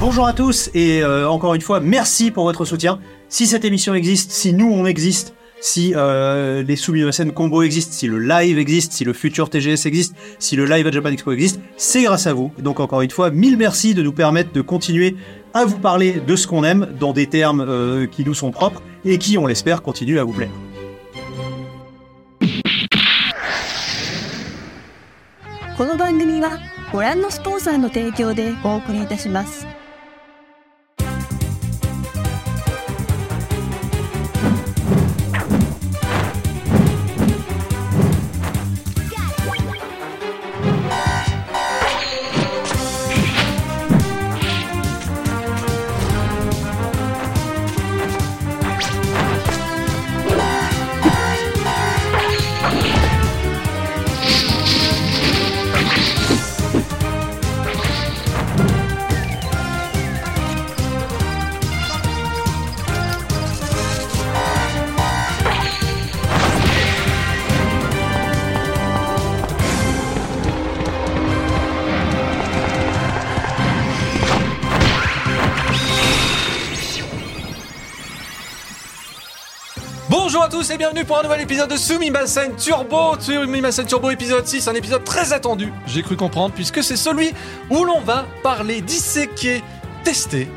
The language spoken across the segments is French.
Bonjour à tous et euh, encore une fois, merci pour votre soutien. Si cette émission existe, si nous on existe, si euh, les Sumimasen Combo existent, si le live existe, si le futur TGS existe, si le live à Japan Expo existe, c'est grâce à vous. Donc encore une fois, mille merci de nous permettre de continuer à vous parler de ce qu'on aime dans des termes euh, qui nous sont propres et qui, on l'espère, continuent à vous plaire. Tous et bienvenue pour un nouvel épisode de Sumimasen Turbo, Sumimasen Turbo épisode 6, un épisode très attendu, j'ai cru comprendre, puisque c'est celui où l'on va parler, disséquer, tester.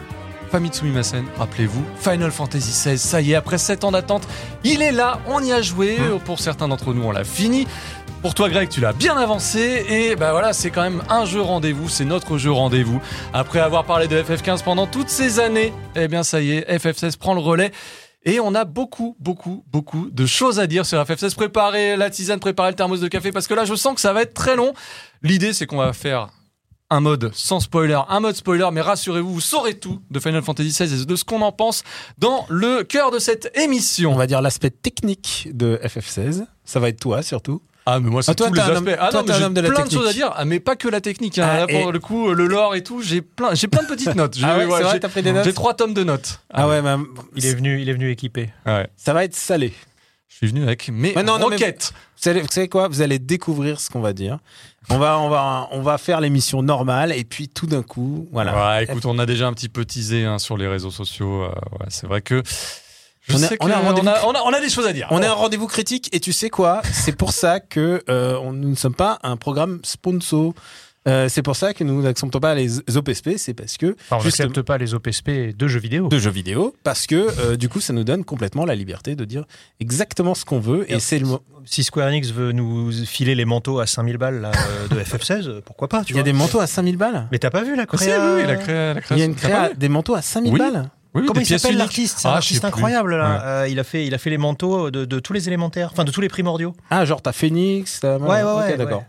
Famille de Sumimasen, rappelez-vous, Final Fantasy XVI, ça y est, après 7 ans d'attente, il est là, on y a joué, pour certains d'entre nous on l'a fini. Pour toi Greg, tu l'as bien avancé et bah voilà, c'est quand même un jeu rendez-vous, c'est notre jeu rendez-vous. Après avoir parlé de FF15 pendant toutes ces années, eh bien ça y est, FF16 prend le relais. Et on a beaucoup, beaucoup, beaucoup de choses à dire sur FF16. Préparez la tisane, préparez le thermos de café, parce que là, je sens que ça va être très long. L'idée, c'est qu'on va faire un mode sans spoiler, un mode spoiler, mais rassurez-vous, vous saurez tout de Final Fantasy XVI et de ce qu'on en pense dans le cœur de cette émission. On va dire l'aspect technique de FF16. Ça va être toi surtout. Ah, mais moi, c'est Ah, toi, tous les un aspects. homme- ah, toi, non, mais un j'ai homme de la plein de technique. choses à dire. Ah, mais pas que la technique. hein. Ah, Là, pour et- le coup, le lore et tout, j'ai plein, j'ai plein de petites notes. J'ai Ah ouais, ouais, c'est vrai, j'ai- t'as pris des notes j'ai trois tomes de notes. Ah ouais, mais Il est venu, il est venu équipé. Ouais. ça va être salé. Je suis venu avec mes Ouais, non, non, mais- roquettes. Vous savez, vous savez quoi? Vous allez découvrir ce qu'on va dire. On va, on va, on va faire l'émission normale et puis tout d'un coup, voilà. Ouais, écoute, on a déjà un petit peu teasé hein, sur les réseaux sociaux. euh, ouais, c'est vrai que. On a- on on, on, des choses à dire. On est un rendez-vous critique et tu sais quoi? C'est pour ça que euh, on- nous ne sommes pas un programme sponsor. Euh, c'est pour ça que nous n'acceptons pas les OPSP. C'est parce que Enfin, on n'accepte pas les OPSP de jeux vidéo. de jeux vidéo parce que euh, du coup ça nous donne complètement la liberté de dire exactement ce qu'on veut et Et c'est le Si Square Enix veut nous filer les manteaux à 5000 balles là, de FF16, euh, pourquoi pas tu il y a des manteaux à 5000 balles? Mais t'as pas vu la créa oui, la créa, la il y a une créa des manteaux à 5000 Oui. balles? Oui, Comment il s'appelle l'artiste C'est un Ah, artiste incroyable là. Euh, il a fait, il a fait les manteaux de, de tous les élémentaires, enfin de tous les primordiaux. ah genre t'as Phoenix t'as... Ouais, ouais, ouais, d'accord ouais.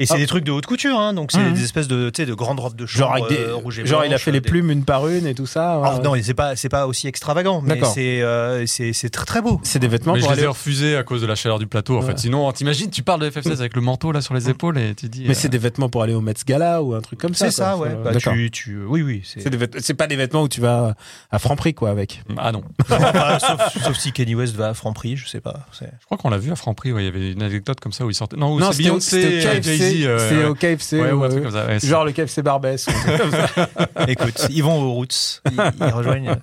Et c'est Ah. des trucs de haute couture, hein, donc c'est Mhm. des espèces de, tu sais, de grandes robes de genre chambre avec des euh, rouges et genre il a fait les des- plumes une par une et tout ça ouais, Alors ouais. non, c'est pas, c'est pas aussi extravagant, mais c'est, euh, c'est, c'est très très beau. c'est des vêtements Mais je pour les ai aller refusés à cause de la chaleur du plateau. En Ouais. fait, sinon, t'imagines, tu parles de FF16 avec le manteau là sur les épaules et tu dis. mais euh, c'est des vêtements pour aller au Met Gala ou un truc comme ça C'est ça, quoi. ouais. Faut- Bah, d'accord tu, tu, oui, oui. C'est... vêt- c'est pas des vêtements où tu vas à Franprix quoi avec Ah non. Sauf, sauf si Kanye West va à Franprix, je sais pas. Je crois qu'on l'a vu à Franprix. ouais, Il y avait une anecdote comme ça où il sortait. Non, c'était KFC euh, ouais. au KFC Ouais, ou un ouais, truc ouais. comme ça. ouais, c'est- genre le KFC Barbès. Écoute, ils vont aux Roots, ils, ils rejoignent.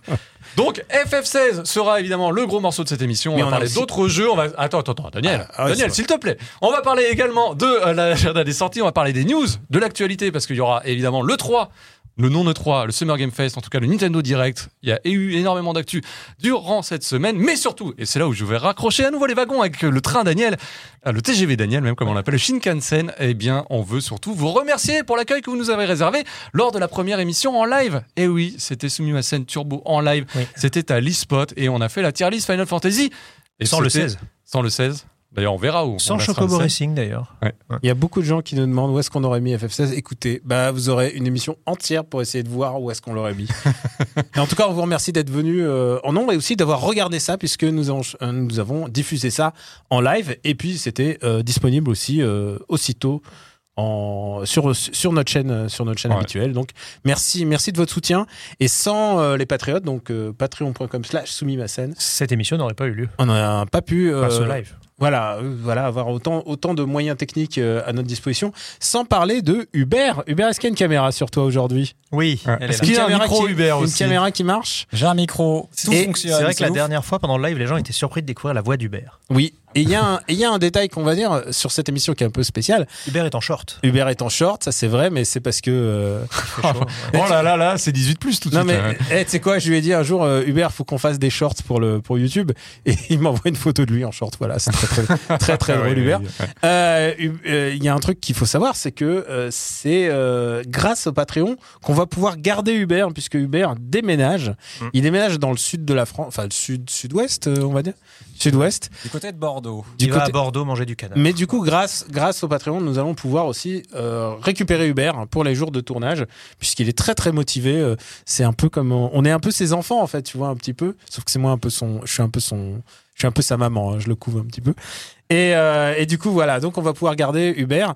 Donc FF16 sera évidemment le gros morceau de cette émission. On Mais va on parler aussi- d'autres jeux. On va attends attends attends Daniel Ah, Daniel c'est s'il te plaît. On va parler également de euh, l'agenda des sorties. On va parler des news, de l'actualité parce qu'il y aura évidemment le 3. Le non E3, le Summer Game Fest, en tout cas le Nintendo Direct. Il y a eu énormément d'actu durant cette semaine, mais surtout, et c'est là où je vais raccrocher à nouveau les wagons avec le train Daniel, euh, le TGV Daniel, même comme on l'appelle, le Shinkansen, eh bien, on veut surtout vous remercier pour l'accueil que vous nous avez réservé lors de la première émission en live. Et oui, c'était Sumimasen Turbo en live. Oui. C'était à l'e-spot et on a fait la tier list Final Fantasy. Et Sans le c'était- 16. Sans le 16. D'ailleurs, on verra où. on Sans Chocobo le 16. Racing d'ailleurs. Il y a beaucoup de gens qui nous demandent où est-ce qu'on aurait mis FF16. Écoutez, bah, vous aurez une émission entière pour essayer de voir où est-ce qu'on l'aurait mis. et en tout cas, on vous remercie d'être venus euh, en nombre et aussi d'avoir regardé ça puisque nous avons, euh, nous avons diffusé ça en live et puis c'était euh, disponible aussi euh, aussitôt en, sur, sur notre chaîne, sur notre chaîne Ouais. habituelle. Donc, merci, merci de votre soutien. Et sans euh, les patriotes, donc euh, patreon.com slash soumimasen, Cette émission n'aurait pas eu lieu. on n'a pas pu. Euh, ce live. Voilà, euh, voilà, avoir autant, autant de moyens techniques euh, à notre disposition, sans parler de Uber. Uber, est-ce qu'il y a une caméra sur toi aujourd'hui? Oui, Ouais. elle est Est-ce qu'il y a un micro qui, Uber Une aussi caméra qui marche? J'ai un micro, tout Et fonctionne. C'est vrai que la ouf. dernière fois, pendant le live, les gens étaient surpris de découvrir la voix d'Hubert. Oui. Et il y, a un- et il y a un détail qu'on va dire sur cette émission qui est un peu spéciale. Hubert est en short. Uber est en short, ça c'est vrai, mais c'est parce que. euh. Oh là là là, c'est 18 plus tout de Non suite. mais, hein. eh, tu sais quoi, je lui ai dit un jour, euh, Hubert, faut qu'on fasse des shorts pour le pour YouTube, et il m'envoie une photo de lui en short. Voilà, c'est très très très, très drôle, ouais, Hubert. ouais, ouais. Euh, euh, Il y a un truc qu'il faut savoir, c'est que euh, c'est euh, grâce au Patreon qu'on va pouvoir garder Hubert, puisque Hubert déménage. Mm. Il déménage dans le sud de la France, enfin le sud sud-ouest, euh, on va dire, sud-ouest. Du côté de Bordeaux. Du Il va côté- à Bordeaux manger du canard. Mais du coup, grâce, grâce au Patreon, nous allons pouvoir aussi euh, récupérer Hubert pour les jours de tournage, puisqu'il est très très motivé. Euh, C'est un peu comme on on est un peu ses enfants en fait, tu vois un petit peu. Sauf que c'est moi un peu son, je suis un peu son, je suis un peu sa maman. hein, je le couvre un petit peu. Et, euh, et du coup voilà, donc on va pouvoir garder Hubert.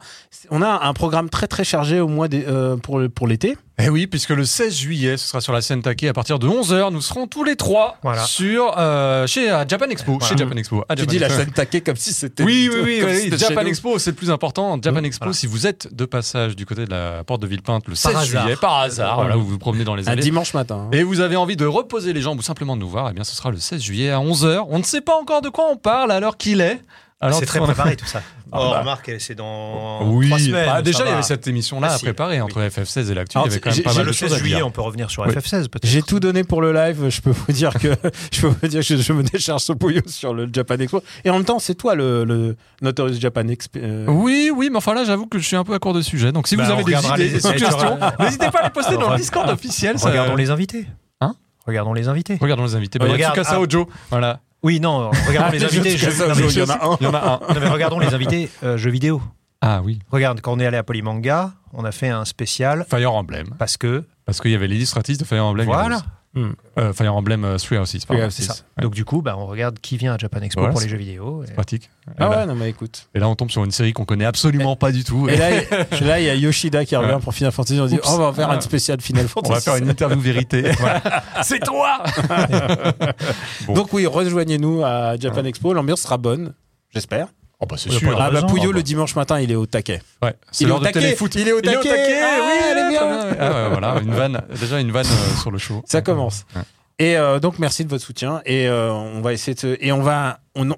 On a un programme très très chargé au mois des, euh, pour pour l'été. Eh oui, puisque le 16 juillet, ce sera sur la scène taquée à partir de 11h. Nous serons tous les trois Voilà. sur euh, chez à Japan Expo. Voilà. Chez Japan Expo. à Tu dis la scène taquée comme si c'était. Oui, oui, oui, oui. Japan. Expo, c'est le plus important. Japan Mmh, Expo, voilà. si vous êtes de passage du côté de la porte de Villepinte le 16 Par hasard. juillet, par hasard, voilà, vous vous promenez dans les Un allées. dimanche matin. hein. Et vous avez envie de reposer les jambes ou simplement de nous voir, eh bien ce sera le 16 juillet à 11h. On ne sait pas encore de quoi on parle à l'heure qu'il est. Alors, C'est très préparé tout ça. Ah Oh, bah. remarque, c'est dans Oui, trois semaines. bah, déjà il y va. avait cette émission-là à préparer entre FF16 et l'actu. Il y avait quand même pas mal le de choses 16 à juillet, dire. on peut revenir sur Oui. FF16 peut-être. J'ai tout donné pour le live. Je peux vous dire que je peux vous dire que je me décharge ce pouillot sur le Japan Expo. Et en même temps, c'est toi le, le Notorious Japan Expo. euh, Oui, oui, mais enfin là, j'avoue que je suis un peu à court de sujet. Donc si Bah, vous avez des idées, des suggestions, n'hésitez pas à les poster dans le Discord officiel. ça- Regardons les invités. Hein? Regardons les invités. Regardons les invités. Bah, il y a Regarde, Tsukasa ah. Ojo. Voilà. Oui, non, regardons les invités. jeux de jeux- Casa non, mais- Ojo, il y en a un. Il y en a un. non, mais regardons les invités euh, jeux vidéo. Ah oui. Regarde, quand on est allé à Polymanga, on a fait un spécial Fire Emblem. parce que Parce qu'il y avait l'illustratrice de Fire Emblem. Voilà. Hmm. Euh, Fire Emblem euh, Three Houses, pardon. Three Houses. C'est ça. donc du coup, bah, on regarde qui vient à Japan Expo Voilà, pour les jeux vidéo. et- Pratique. Et, Ah là, ouais, non mais écoute. et là, on tombe sur une série qu'on connaît absolument pas du tout. Et là, il- là, il y a Yoshida qui revient Ouais. pour Final Fantasy. On dit, oh, on va faire Ah. une spéciale Final on Fantasy. va faire une interview vérité. C'est toi Bon. Donc oui, rejoignez-nous à Japan Expo. L'ambiance sera bonne, j'espère. Oh bah c'est sûr. Ah bah. Pouillot bah. le dimanche matin, il est au taquet. Ouais, c'est Il est l'heure au de taquet. téléfoot. Il est au Il est au taquet. taquet, Ah, oui, elle est bien. Ah ouais, voilà, une vanne, déjà une vanne euh, sur le show. Ça commence. Ouais. Et euh, donc merci de votre soutien et euh, on va essayer de et on va on,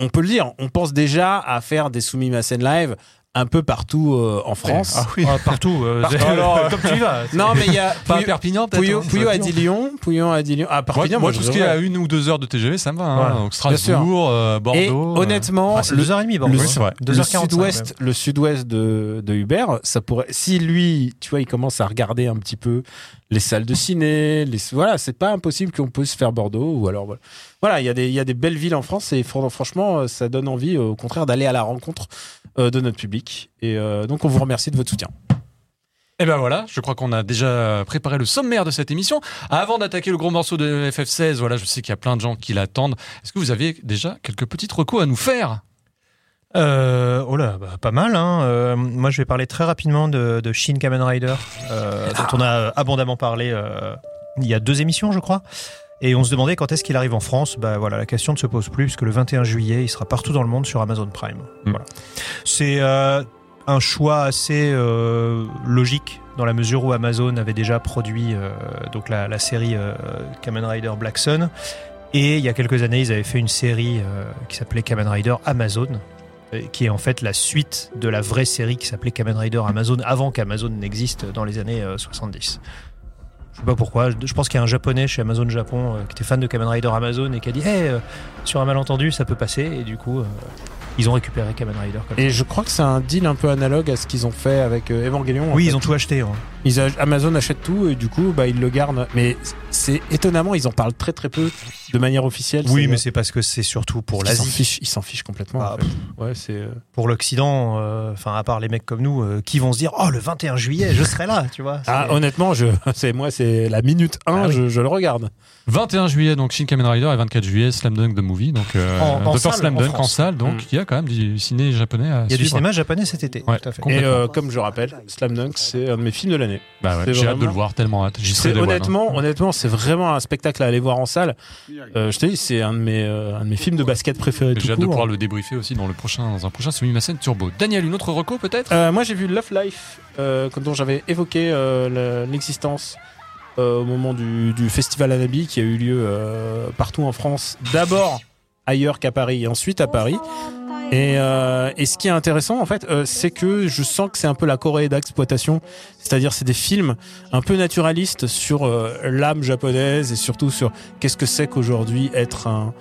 on peut le dire, on pense déjà à faire des soumis ma scène live un peu partout euh, en France. Ah oui. Ah, partout. euh, Partout. alors, comme tu y vas. Non mais il y a Pas Perpignan, peut-être Pouillot, Pouillot ça a dit. Lyon, Pouillot a dit Lyon. Ah Moi, Perpignan, moi, moi, tout ce qui est à une ou deux heures de TGV, ça me va. hein. Voilà. Donc. Strasbourg, euh, Bordeaux. Et euh, honnêtement, Ah, c'est le, 2h30 Bordeaux. le- hein. c'est vrai. le 2h45, sud-ouest, le sud-ouest de, de Hubert, ça pourrait. Si lui, tu vois, il commence à regarder un petit peu les salles de ciné, les, voilà, c'est pas impossible qu'on puisse faire Bordeaux ou alors voilà. Voilà, il y a des, il y a des belles villes en France et fran- franchement, euh, ça donne envie, au contraire, d'aller à la rencontre euh, de notre public. Et euh, donc, on vous remercie de votre soutien. Et ben voilà, je crois qu'on a déjà préparé le sommaire de cette émission. Avant d'attaquer le gros morceau de FF16, voilà, je sais qu'il y a plein de gens qui l'attendent. Est-ce que vous avez déjà quelques petites recos à nous faire? Euh, oh là, bah, pas mal. Hein. Euh, moi, je vais parler très rapidement de, de Shin Kamen Rider, euh, dont on a abondamment parlé euh, il y a deux émissions, je crois. Et on se demandait quand est-ce qu'il arrive en France. Bah voilà, la question ne se pose plus, puisque le 21 juillet, il sera partout dans le monde sur Amazon Prime. Mm. Voilà. C'est euh, un choix assez euh, logique dans la mesure où Amazon avait déjà produit euh, donc la, la série Kamen Rider Black Sun. Et il y a quelques années, ils avaient fait une série qui s'appelait Kamen Rider Amazon, qui est en fait la suite de la vraie série qui s'appelait Kamen Rider Amazon avant qu'Amazon n'existe dans les années euh, 70. Je sais pas pourquoi, je pense qu'il y a un japonais chez Amazon Japon euh, qui était fan de Kamen Rider Amazon et qui a dit hey, euh, sur un malentendu ça peut passer et du coup euh, ils ont récupéré Kamen Rider comme Et je crois que c'est un deal un peu analogue à ce qu'ils ont fait avec Evangelion. Oui, fait. ils ont tout acheté. hein. Ils a- Amazon achète tout et du coup, bah, ils le gardent. Mais c'est étonnamment, ils en parlent très très peu de manière officielle. Oui, mais c'est parce que c'est surtout pour Ils s'en l'Asie. fichent, ils s'en fichent complètement. Ah, en fait. Ouais, c'est. euh, Pour l'Occident, euh, enfin à part les mecs comme nous, euh, qui vont se dire oh le 21 juillet je serai là, tu vois. Ah, honnêtement, je, c'est moi, c'est la minute 1, Ah oui. je, je le regarde. 21 juillet, donc Shin Kamen Rider, et 24 juillet, Slam Dunk the Movie. Donc, euh, En- en Dr. salle, Slam Dunk en salle. Donc, Mm. il y a quand même du ciné japonais à Il y a du cinéma japonais cet été. Ouais. Tout à fait. Et euh, comme je rappelle, Slam Dunk, c'est un de mes films de l'année. Bah ouais, j'ai hâte de le voir, tellement hâte. J'y honnêtement, honnêtement, c'est vraiment un spectacle à aller voir en salle. Euh, je te dis, c'est un de mes, euh, un de mes films de basket préférés. J'ai hâte de pouvoir le débriefer aussi dans le prochain, dans un prochain Sumimasen Turbo. Daniel, une autre reco peut-être? Euh, moi, j'ai vu Love Life, dont j'avais évoqué le- l'existence au moment du, du festival Anabi qui a eu lieu partout en France. D'abord ailleurs qu'à Paris et ensuite à Paris. Et, euh, et ce qui est intéressant, en fait, euh, c'est que je sens que c'est un peu la Corée d'exploitation. C'est-à-dire, c'est des films un peu naturalistes sur euh, l'âme japonaise et surtout sur qu'est-ce que c'est qu'aujourd'hui être un,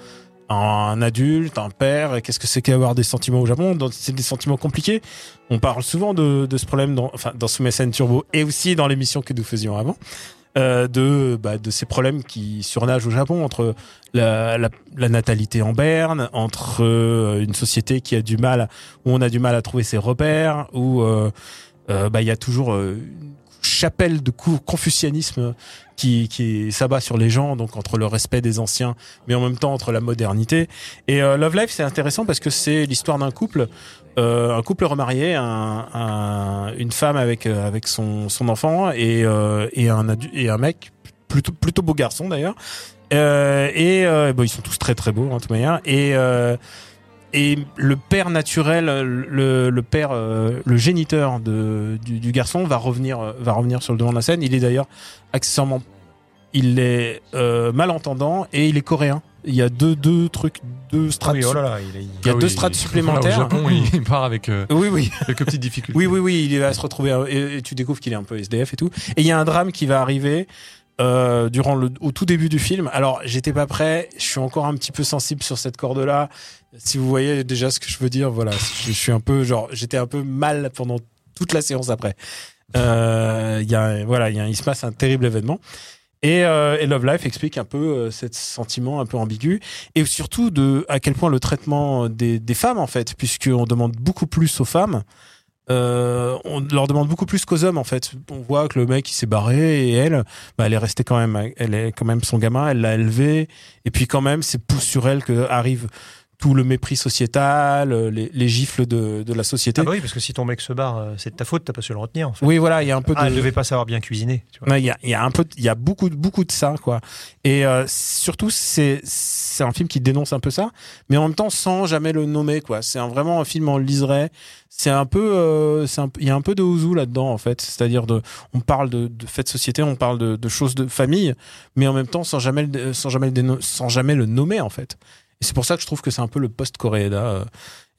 un adulte, un père, qu'est-ce que c'est qu'avoir des sentiments au Japon. C'est des sentiments compliqués. On parle souvent de, de ce problème dans, enfin, dans Sumeisen Turbo et aussi dans l'émission que nous faisions avant. Euh, de, bah, de ces problèmes qui surnagent au Japon entre la, natalité en berne, entre euh, une société qui a du mal, où on a du mal à trouver ses repères, où euh, bah, il y a toujours une chapelle de confucianisme qui, s'abat sur les gens, donc entre le respect des anciens, mais en même temps entre la modernité. Et Love Life, c'est intéressant parce que c'est l'histoire d'un couple, un couple remarié, un, un- une femme avec euh, avec son, son enfant et euh, et un et un mec plutôt plutôt beau garçon d'ailleurs. Euh, et euh, ils sont tous très très beaux en toute manière. Et euh, et le père naturel, le, le père, euh, le géniteur de, du, du garçon va revenir, euh, va revenir sur le devant de la scène. Il est d'ailleurs accessoirement, il est euh, malentendant et il est coréen. Il y a deux, deux trucs, deux strates. Oui, oh là là, il est- Il y a Ah deux oui, strates supplémentaires. au Japon, il, part avec euh, Oui, oui. quelques petites difficultés. Oui, oui, oui, il va se retrouver euh, et, et tu découvres qu'il est un peu SDF et tout. Et il y a un drame qui va arriver euh, durant le au tout début du film. Alors, j'étais pas prêt, je suis encore un petit peu sensible sur cette corde-là. Si vous voyez déjà ce que je veux dire, voilà, je, je suis un peu genre j'étais un peu mal pendant toute la séance après. Euh, Il y a voilà, il y a, il se passe un terrible événement. Et, euh, et Love Life explique un peu euh, ce sentiment un peu ambigu et surtout de à quel point le traitement des, des femmes en fait, puisqu'on demande beaucoup plus aux femmes euh, on leur demande beaucoup plus qu'aux hommes en fait. On voit que le mec il s'est barré et elle, bah, elle est restée quand même, elle est quand même son gamin, elle l'a élevé et puis quand même c'est pousse sur elle que arrive tout le mépris sociétal, euh, les, les gifles de, de la société. Ah bah oui, parce que si ton mec se barre, euh, c'est de ta faute, t'as pas su le retenir. En fait. Oui voilà, il y a un peu de. Ah, elle devait pas savoir bien cuisiner. Tu vois. Ouais, Il y a, il y a un peu, il y a beaucoup, de- beaucoup de ça, quoi. Et euh, surtout, c'est, c'est un film qui dénonce un peu ça, mais en même temps sans jamais le nommer, quoi. C'est vraiment un film en liserait. C'est un peu, euh, c'est un, il y a un peu de ouzou là-dedans, en fait. C'est-à-dire de, on parle de, de faits de société, on parle de, de choses de famille, mais en même temps sans jamais, le, sans jamais le, sans jamais le nommer, en fait. C'est pour ça que je trouve que c'est un peu le post-Coréda.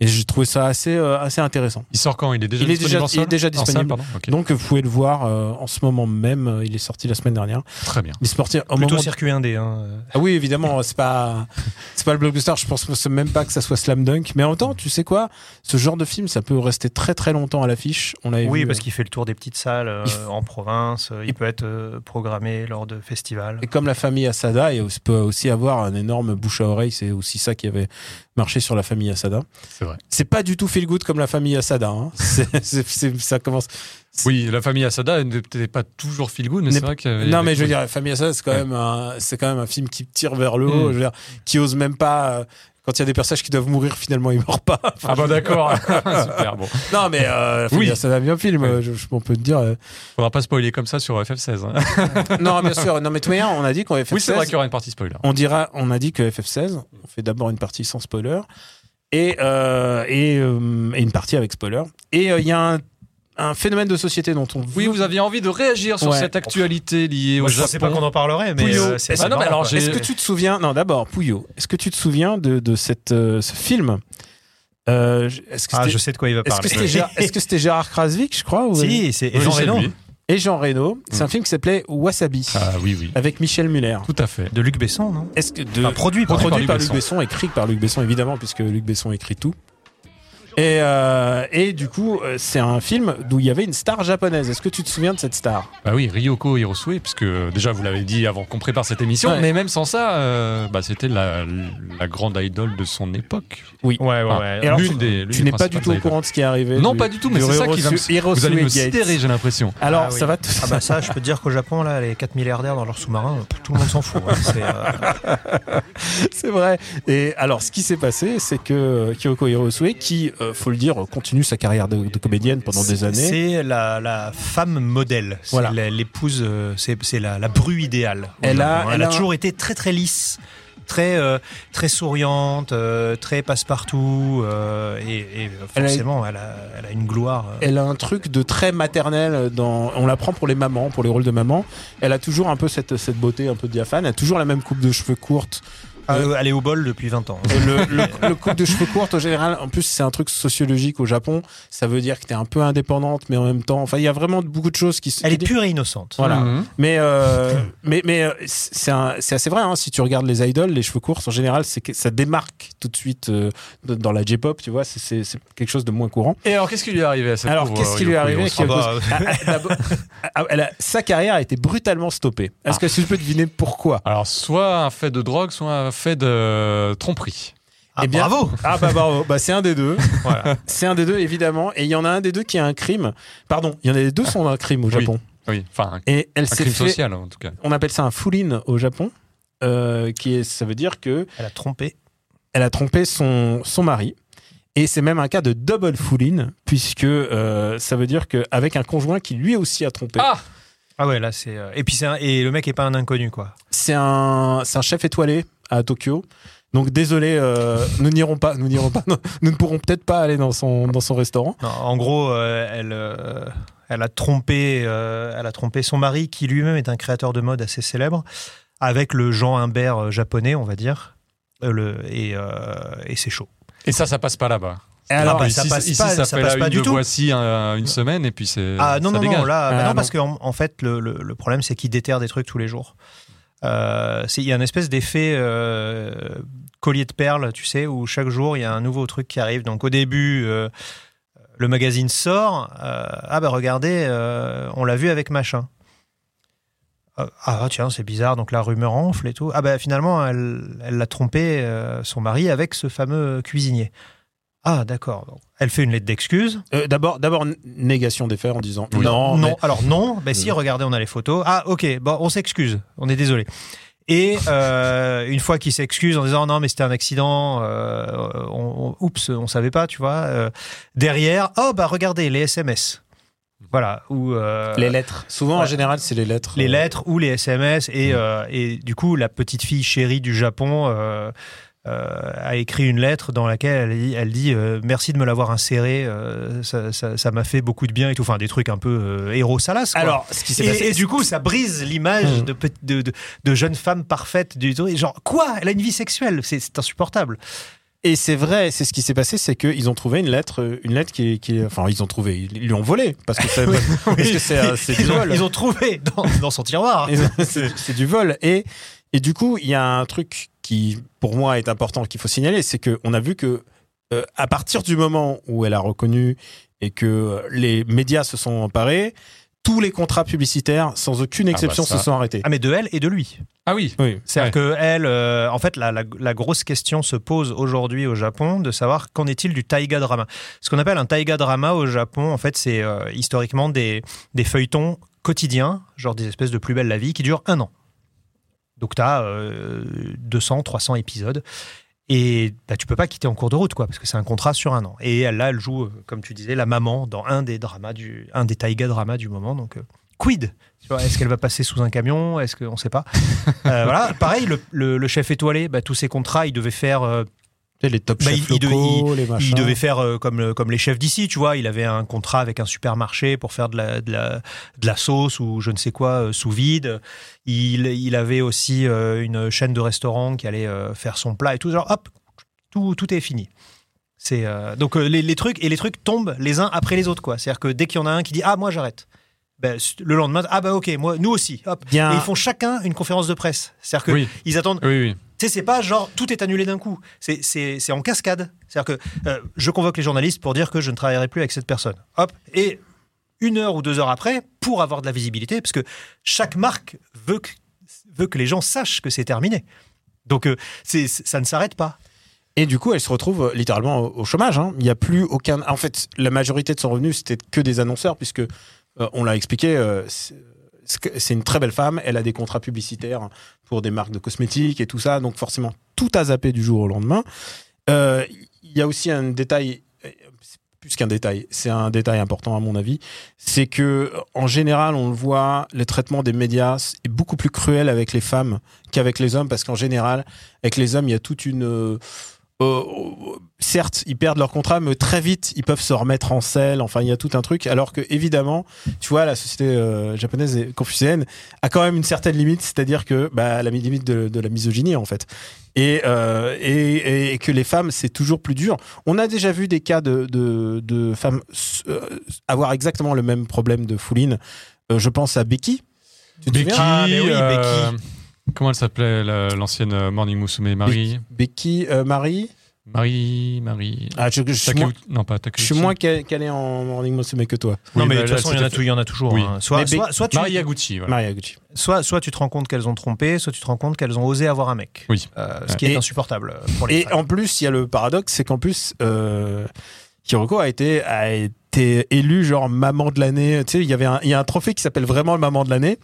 Et j'ai trouvé ça assez, euh, assez intéressant. Il sort quand? Il est déjà Il est disponible déjà- en il est déjà En salle, disponible. Donc vous pouvez le voir euh, en ce moment même. Il est sorti la semaine dernière. Très bien. Il est sorti au Plutôt moment circuit indé. Hein. ah oui, évidemment, c'est pas c'est pas le blockbuster. Je pense même pas que ça soit slam dunk. Mais en même temps, tu sais quoi? Ce genre de film, ça peut rester très très longtemps à l'affiche. On l'avait Oui, vu. parce euh, qu'il fait le tour des petites salles euh, f- en province. Il Il- peut être euh, programmé lors de festivals. Et comme la famille Asada, il peut aussi avoir un énorme bouche à oreille. C'est aussi ça qui avait marché sur la famille Asada. C'est vrai. C'est pas du tout feel good comme la famille Asada. Hein. Ça commence. Oui, la famille Asada n'est peut-être pas toujours feel good, mais c'est vrai Non, mais je veux dire, la famille Asada, c'est quand Ouais. même un, c'est quand même un film qui tire vers le haut. Mm. Je veux dire, qui ose même pas. euh, Quand il y a des personnages qui doivent mourir, finalement, ils meurent pas. Enfin, Ah bah d'accord. Super, bon. Non, mais euh, Oui. Asada, bien film. Ouais. Je, je- on peut te dire. euh, Faudra pas spoiler comme ça sur FF16. hein. non, bien sûr. Non, mais toi, on a dit qu'on FF16. Oui, c'est vrai qu'il y aura une partie spoiler. On dira, on a dit que FF16, on fait d'abord une partie sans spoiler et euh, et, euh, et une partie avec spoiler. Et euh, il y a un, un phénomène de société dont on. Oui, vous aviez envie de réagir sur Ouais. cette actualité liée Moi, au je pensais pas Japon. qu'on en parlerait, mais Pouillot. euh, c'est Est-ce- Ah Est-ce que tu te souviens Non, d'abord Pouillot. Est-ce que tu te souviens de, de cette euh, ce film? Euh, Est-ce que Ah, je sais de quoi il va est-ce parler. que c'était Gérard, est-ce que c'était Gérard Krasvik, je crois ou- Si, c'est Jean Reno. Et Jean Reno. C'est Mm. un film qui s'appelait Wasabi Ah oui, oui. avec Michel Muller. Tout à fait. de Luc Besson, non? Est-ce que de Enfin, produit par produit Produit par, par Luc Luc Besson, écrit par Luc Besson évidemment puisque Luc Besson écrit tout. Et, euh, et du coup, euh, c'est un film d'où il y avait une star japonaise. Est-ce que tu te souviens de cette star? Bah oui, Ryoko Hirosue, puisque euh, déjà vous l'avez dit avant qu'on prépare cette émission, Ouais. mais même sans ça, euh, bah, c'était la, la grande idole de son époque. Oui. Ouais, ouais, Ah. ouais. Et alors, L'une des- Tu n'es pas du tout au courant de ce qui est arrivé Non, du- pas du tout, mais c'est ça qui va me... Vous allez me Hirosue Gate. sidérer, j'ai l'impression. Alors, Ah oui. ça va te... Ah bah ça, je peux te dire qu'au Japon, là, les 4 milliardaires dans leur sous-marin, tout le monde s'en fout. hein. C'est, euh, vrai. Et alors, ce qui s'est passé, c'est que Kyoko Hirosue, qui euh, faut le dire, continue sa carrière de, de comédienne pendant des années. C'est la, la femme modèle. C'est Voilà. l'épouse, euh, c'est la, la bru idéale. Elle a- elle elle a a- toujours été très très lisse, très euh, très souriante, euh, très passe-partout, euh, et, et Elle a- forcément, elle a, elle a une gloire. Elle a un truc de très maternel dans. On la prend pour les mamans, pour les rôles de maman. Elle a toujours un peu cette, cette beauté un peu diaphane. Elle a toujours la même coupe de cheveux courte. Euh, elle est au bol depuis 20 ans. Le, le, le coupe de cheveux courte, en général, en plus, c'est un truc sociologique au Japon. Ça veut dire que t'es un peu indépendante, mais en même temps. Enfin, il y a vraiment beaucoup de choses qui se. Elle est pure et innocente. Voilà. Mhm. Mais, euh, mais, mais euh, c'est assez vrai, hein, si tu regardes les idols, les cheveux courts, en général, c'est que ça démarque tout de suite euh, dans la J-pop, tu vois, c'est- quelque chose de moins courant. Et alors, qu'est-ce qui lui est arrivé à cette Alors, qu'est-ce qui lui est arrivé? Qui Ah bah, Ah, ah, d'abord- ah, elle a- Sa carrière a été brutalement stoppée. Est-ce que tu peux deviner pourquoi? Alors, soit un fait de drogue, soit un fait de tromperie. Ah, Eh bien- bravo Ah bah bravo, bah c'est un des deux. Voilà. C'est un des deux évidemment, et il y en a un des deux qui a un crime. Pardon, il y en a des deux sont un crime au. Japon. Oui, enfin, un, Et elle un crime fait, social en tout cas. on appelle ça un full-in au Japon, euh, qui est, ça veut dire que Elle a trompé. elle a trompé son, son mari. Et c'est même un cas de double full-in, puisque euh, ça veut dire qu'avec un conjoint qui lui aussi a trompé. Ah Ah ouais, là c'est. euh, Et puis c'est un- et le mec est pas un inconnu quoi. C'est un, c'est un chef étoilé à Tokyo. Donc désolé, euh, nous n'irons pas, nous n'irons pas, nous, nous ne pourrons peut-être pas aller dans son, dans son restaurant. Non, en gros, euh, elle, euh, elle a trompé, euh, elle a trompé son mari, qui lui-même est un créateur de mode assez célèbre, avec le Jean Humbert euh, japonais, on va dire. Euh, le, et euh, et c'est chaud. Et ça, ça passe pas là-bas. Et alors, bah, ici, ça passe ici, pas- ça, ça fait passe la pas une du de tout. voici un- une semaine et puis c'est. Ah non, ça non, dégage. non, là, Ah, bah non, non. parce qu'en en fait, le, le- le problème, c'est qu'il déterre des trucs tous les jours. Euh, Il y a une espèce d'effet euh, collier de perles, tu sais, où chaque jour, il y a un nouveau truc qui arrive. Donc au début, euh, le magazine sort. ah bah regardez, on l'a vu avec machin. Euh, ah tiens, c'est bizarre, donc la rumeur enfle et tout. Ah bah finalement, elle l'a trompé, son mari, avec ce fameux cuisinier. Ah d'accord. Elle fait une lettre d'excuse. euh, d'abord, d'abord négation des faits en disant Oui. non, non. mais- Alors non, ben si, regardez, on a les photos. Ah ok, bon, on s'excuse, on est désolé. Et euh, une fois qu'il s'excuse en disant non mais c'était un accident, euh, on, on- oups, on savait pas, tu vois. euh, derrière, oh bah regardez les SMS, voilà, ou euh, les lettres. Souvent, en général, c'est les lettres. les euh, lettres ou les SMS et, euh, et du coup la petite fille chérie du Japon euh, euh, a écrit une lettre dans laquelle elle dit, elle dit euh, merci de me l'avoir inséré, euh, ça- m'a fait beaucoup de bien et tout, enfin des trucs un peu euh, héros salaces. quoi. Alors, ce qui s'est passé. Et, et du coup, ça brise l'image Mhm. de, de, de, de jeune femme parfaite du tout. Et Genre, quoi? Elle a une vie sexuelle C'est insupportable. Et c'est vrai, c'est ce qui s'est passé, c'est qu'ils ont trouvé une lettre, euh, une lettre qui, enfin, ils ont trouvé, ils lui ont volé parce que c'est, euh, du vol. ils ont trouvé dans, dans son tiroir. C'est du vol. Et, et du coup, il y a un truc qui, pour moi, est important qu'il faut signaler, c'est que on a vu que euh, à partir du moment où elle a reconnu et que euh, les médias se sont emparés, tous les contrats publicitaires, sans aucune exception, bah ça. se sont arrêtés. Ah, mais de elle et de lui. Ah oui. Oui. C'est-à-dire que elle, euh, en fait, la, la- la grosse question se pose aujourd'hui au Japon de savoir qu'en est-il du taiga drama. Ce qu'on appelle un taiga drama au Japon, en fait, c'est euh, historiquement des, des feuilletons quotidiens, genre des espèces de plus belle la vie, qui durent un an. Donc tu as 200, 300 épisodes. Et bah, tu peux pas quitter en cours de route, quoi, parce que c'est un contrat sur un an. Et là, elle joue, euh, comme tu disais, la maman dans un des dramas du, un des taiga dramas du moment. Donc, euh, quid? Est-ce qu'elle va passer sous un camion? Est-ce qu'on sait pas Euh, Voilà. Pareil, le, chef étoilé, bah, tous ses contrats, il devait faire euh, Les top Bah, chefs il- locaux, les machins. il devait faire euh, comme, le- comme les chefs d'ici, tu vois. Il avait un contrat avec un supermarché pour faire de la, de la, de la sauce ou je ne sais quoi euh, sous vide. Il, il avait aussi euh, une chaîne de restaurants qui allait euh, faire son plat et tout. Genre, hop, tout, tout est fini. C'est euh, donc euh, les, les trucs et les trucs tombent les uns après les autres quoi. C'est-à-dire que dès qu'il y en a un qui dit ah moi j'arrête, ben, le lendemain ah bah ok moi nous aussi hop et ils font chacun une conférence de presse. C'est-à-dire que Oui. ils attendent Oui, oui. Sais, c'est pas genre tout est annulé d'un coup. C'est- en cascade. C'est-à-dire que euh, je convoque les journalistes pour dire que je ne travaillerai plus avec cette personne. Hop. Et une heure ou deux heures après, pour avoir de la visibilité, parce que chaque marque veut que, veut que les gens sachent que c'est terminé. Donc euh, ça ne s'arrête pas. Et du coup, elle se retrouve euh, littéralement au, chômage. hein. Il n'y a plus aucun. En fait, la majorité de son revenu, c'était que des annonceurs, puisque on l'a expliqué. c'est une très belle femme. Elle a des contrats publicitaires pour des marques de cosmétiques et tout ça. Donc forcément, tout a zappé du jour au lendemain. Euh, Il y a aussi un détail. euh, plus qu'un détail. C'est un détail important à mon avis. C'est que en général, on le voit, le traitement des médias est beaucoup plus cruel avec les femmes qu'avec les hommes, parce qu'en général, avec les hommes, il y a toute une euh, certes, ils perdent leur contrat, mais très vite, ils peuvent se remettre en selle. Enfin, il y a tout un truc. Alors que, évidemment, tu vois, la société euh, japonaise et confucienne a quand même une certaine limite, c'est-à-dire que bah, la limite de, de la misogynie, en fait. Et, euh, et, et que les femmes, c'est toujours plus dur. On a déjà vu des cas de, de, de femmes euh, avoir exactement le même problème de fouline. Euh, je pense à Becky. Tu Ah, mais oui, euh, Becky. Comment elle s'appelait la- l'ancienne euh, Morning Musume? Marie? Becky, euh, Marie? Marie Marie Ah, je, je suis moins, non pas je suis moins ca- calé en Morning Musume que toi. Non, Oui, mais bah, de toute façon, il y en a y en toujours. Oui. hein. Soit, Mais soit, soit, tu, Marie Yaguchi voilà. Maria Gucci. soit, soit tu te rends compte qu'elles ont trompé, soit tu te rends compte qu'elles ont osé avoir un mec. Oui. Euh, ce qui Et- est insupportable pour les Et en plus, il y a le paradoxe, c'est qu'en plus, euh, Hiroko a été, a été élu genre maman de l'année. Tu sais, il y avait un, il y a un trophée qui s'appelle vraiment le maman de l'année.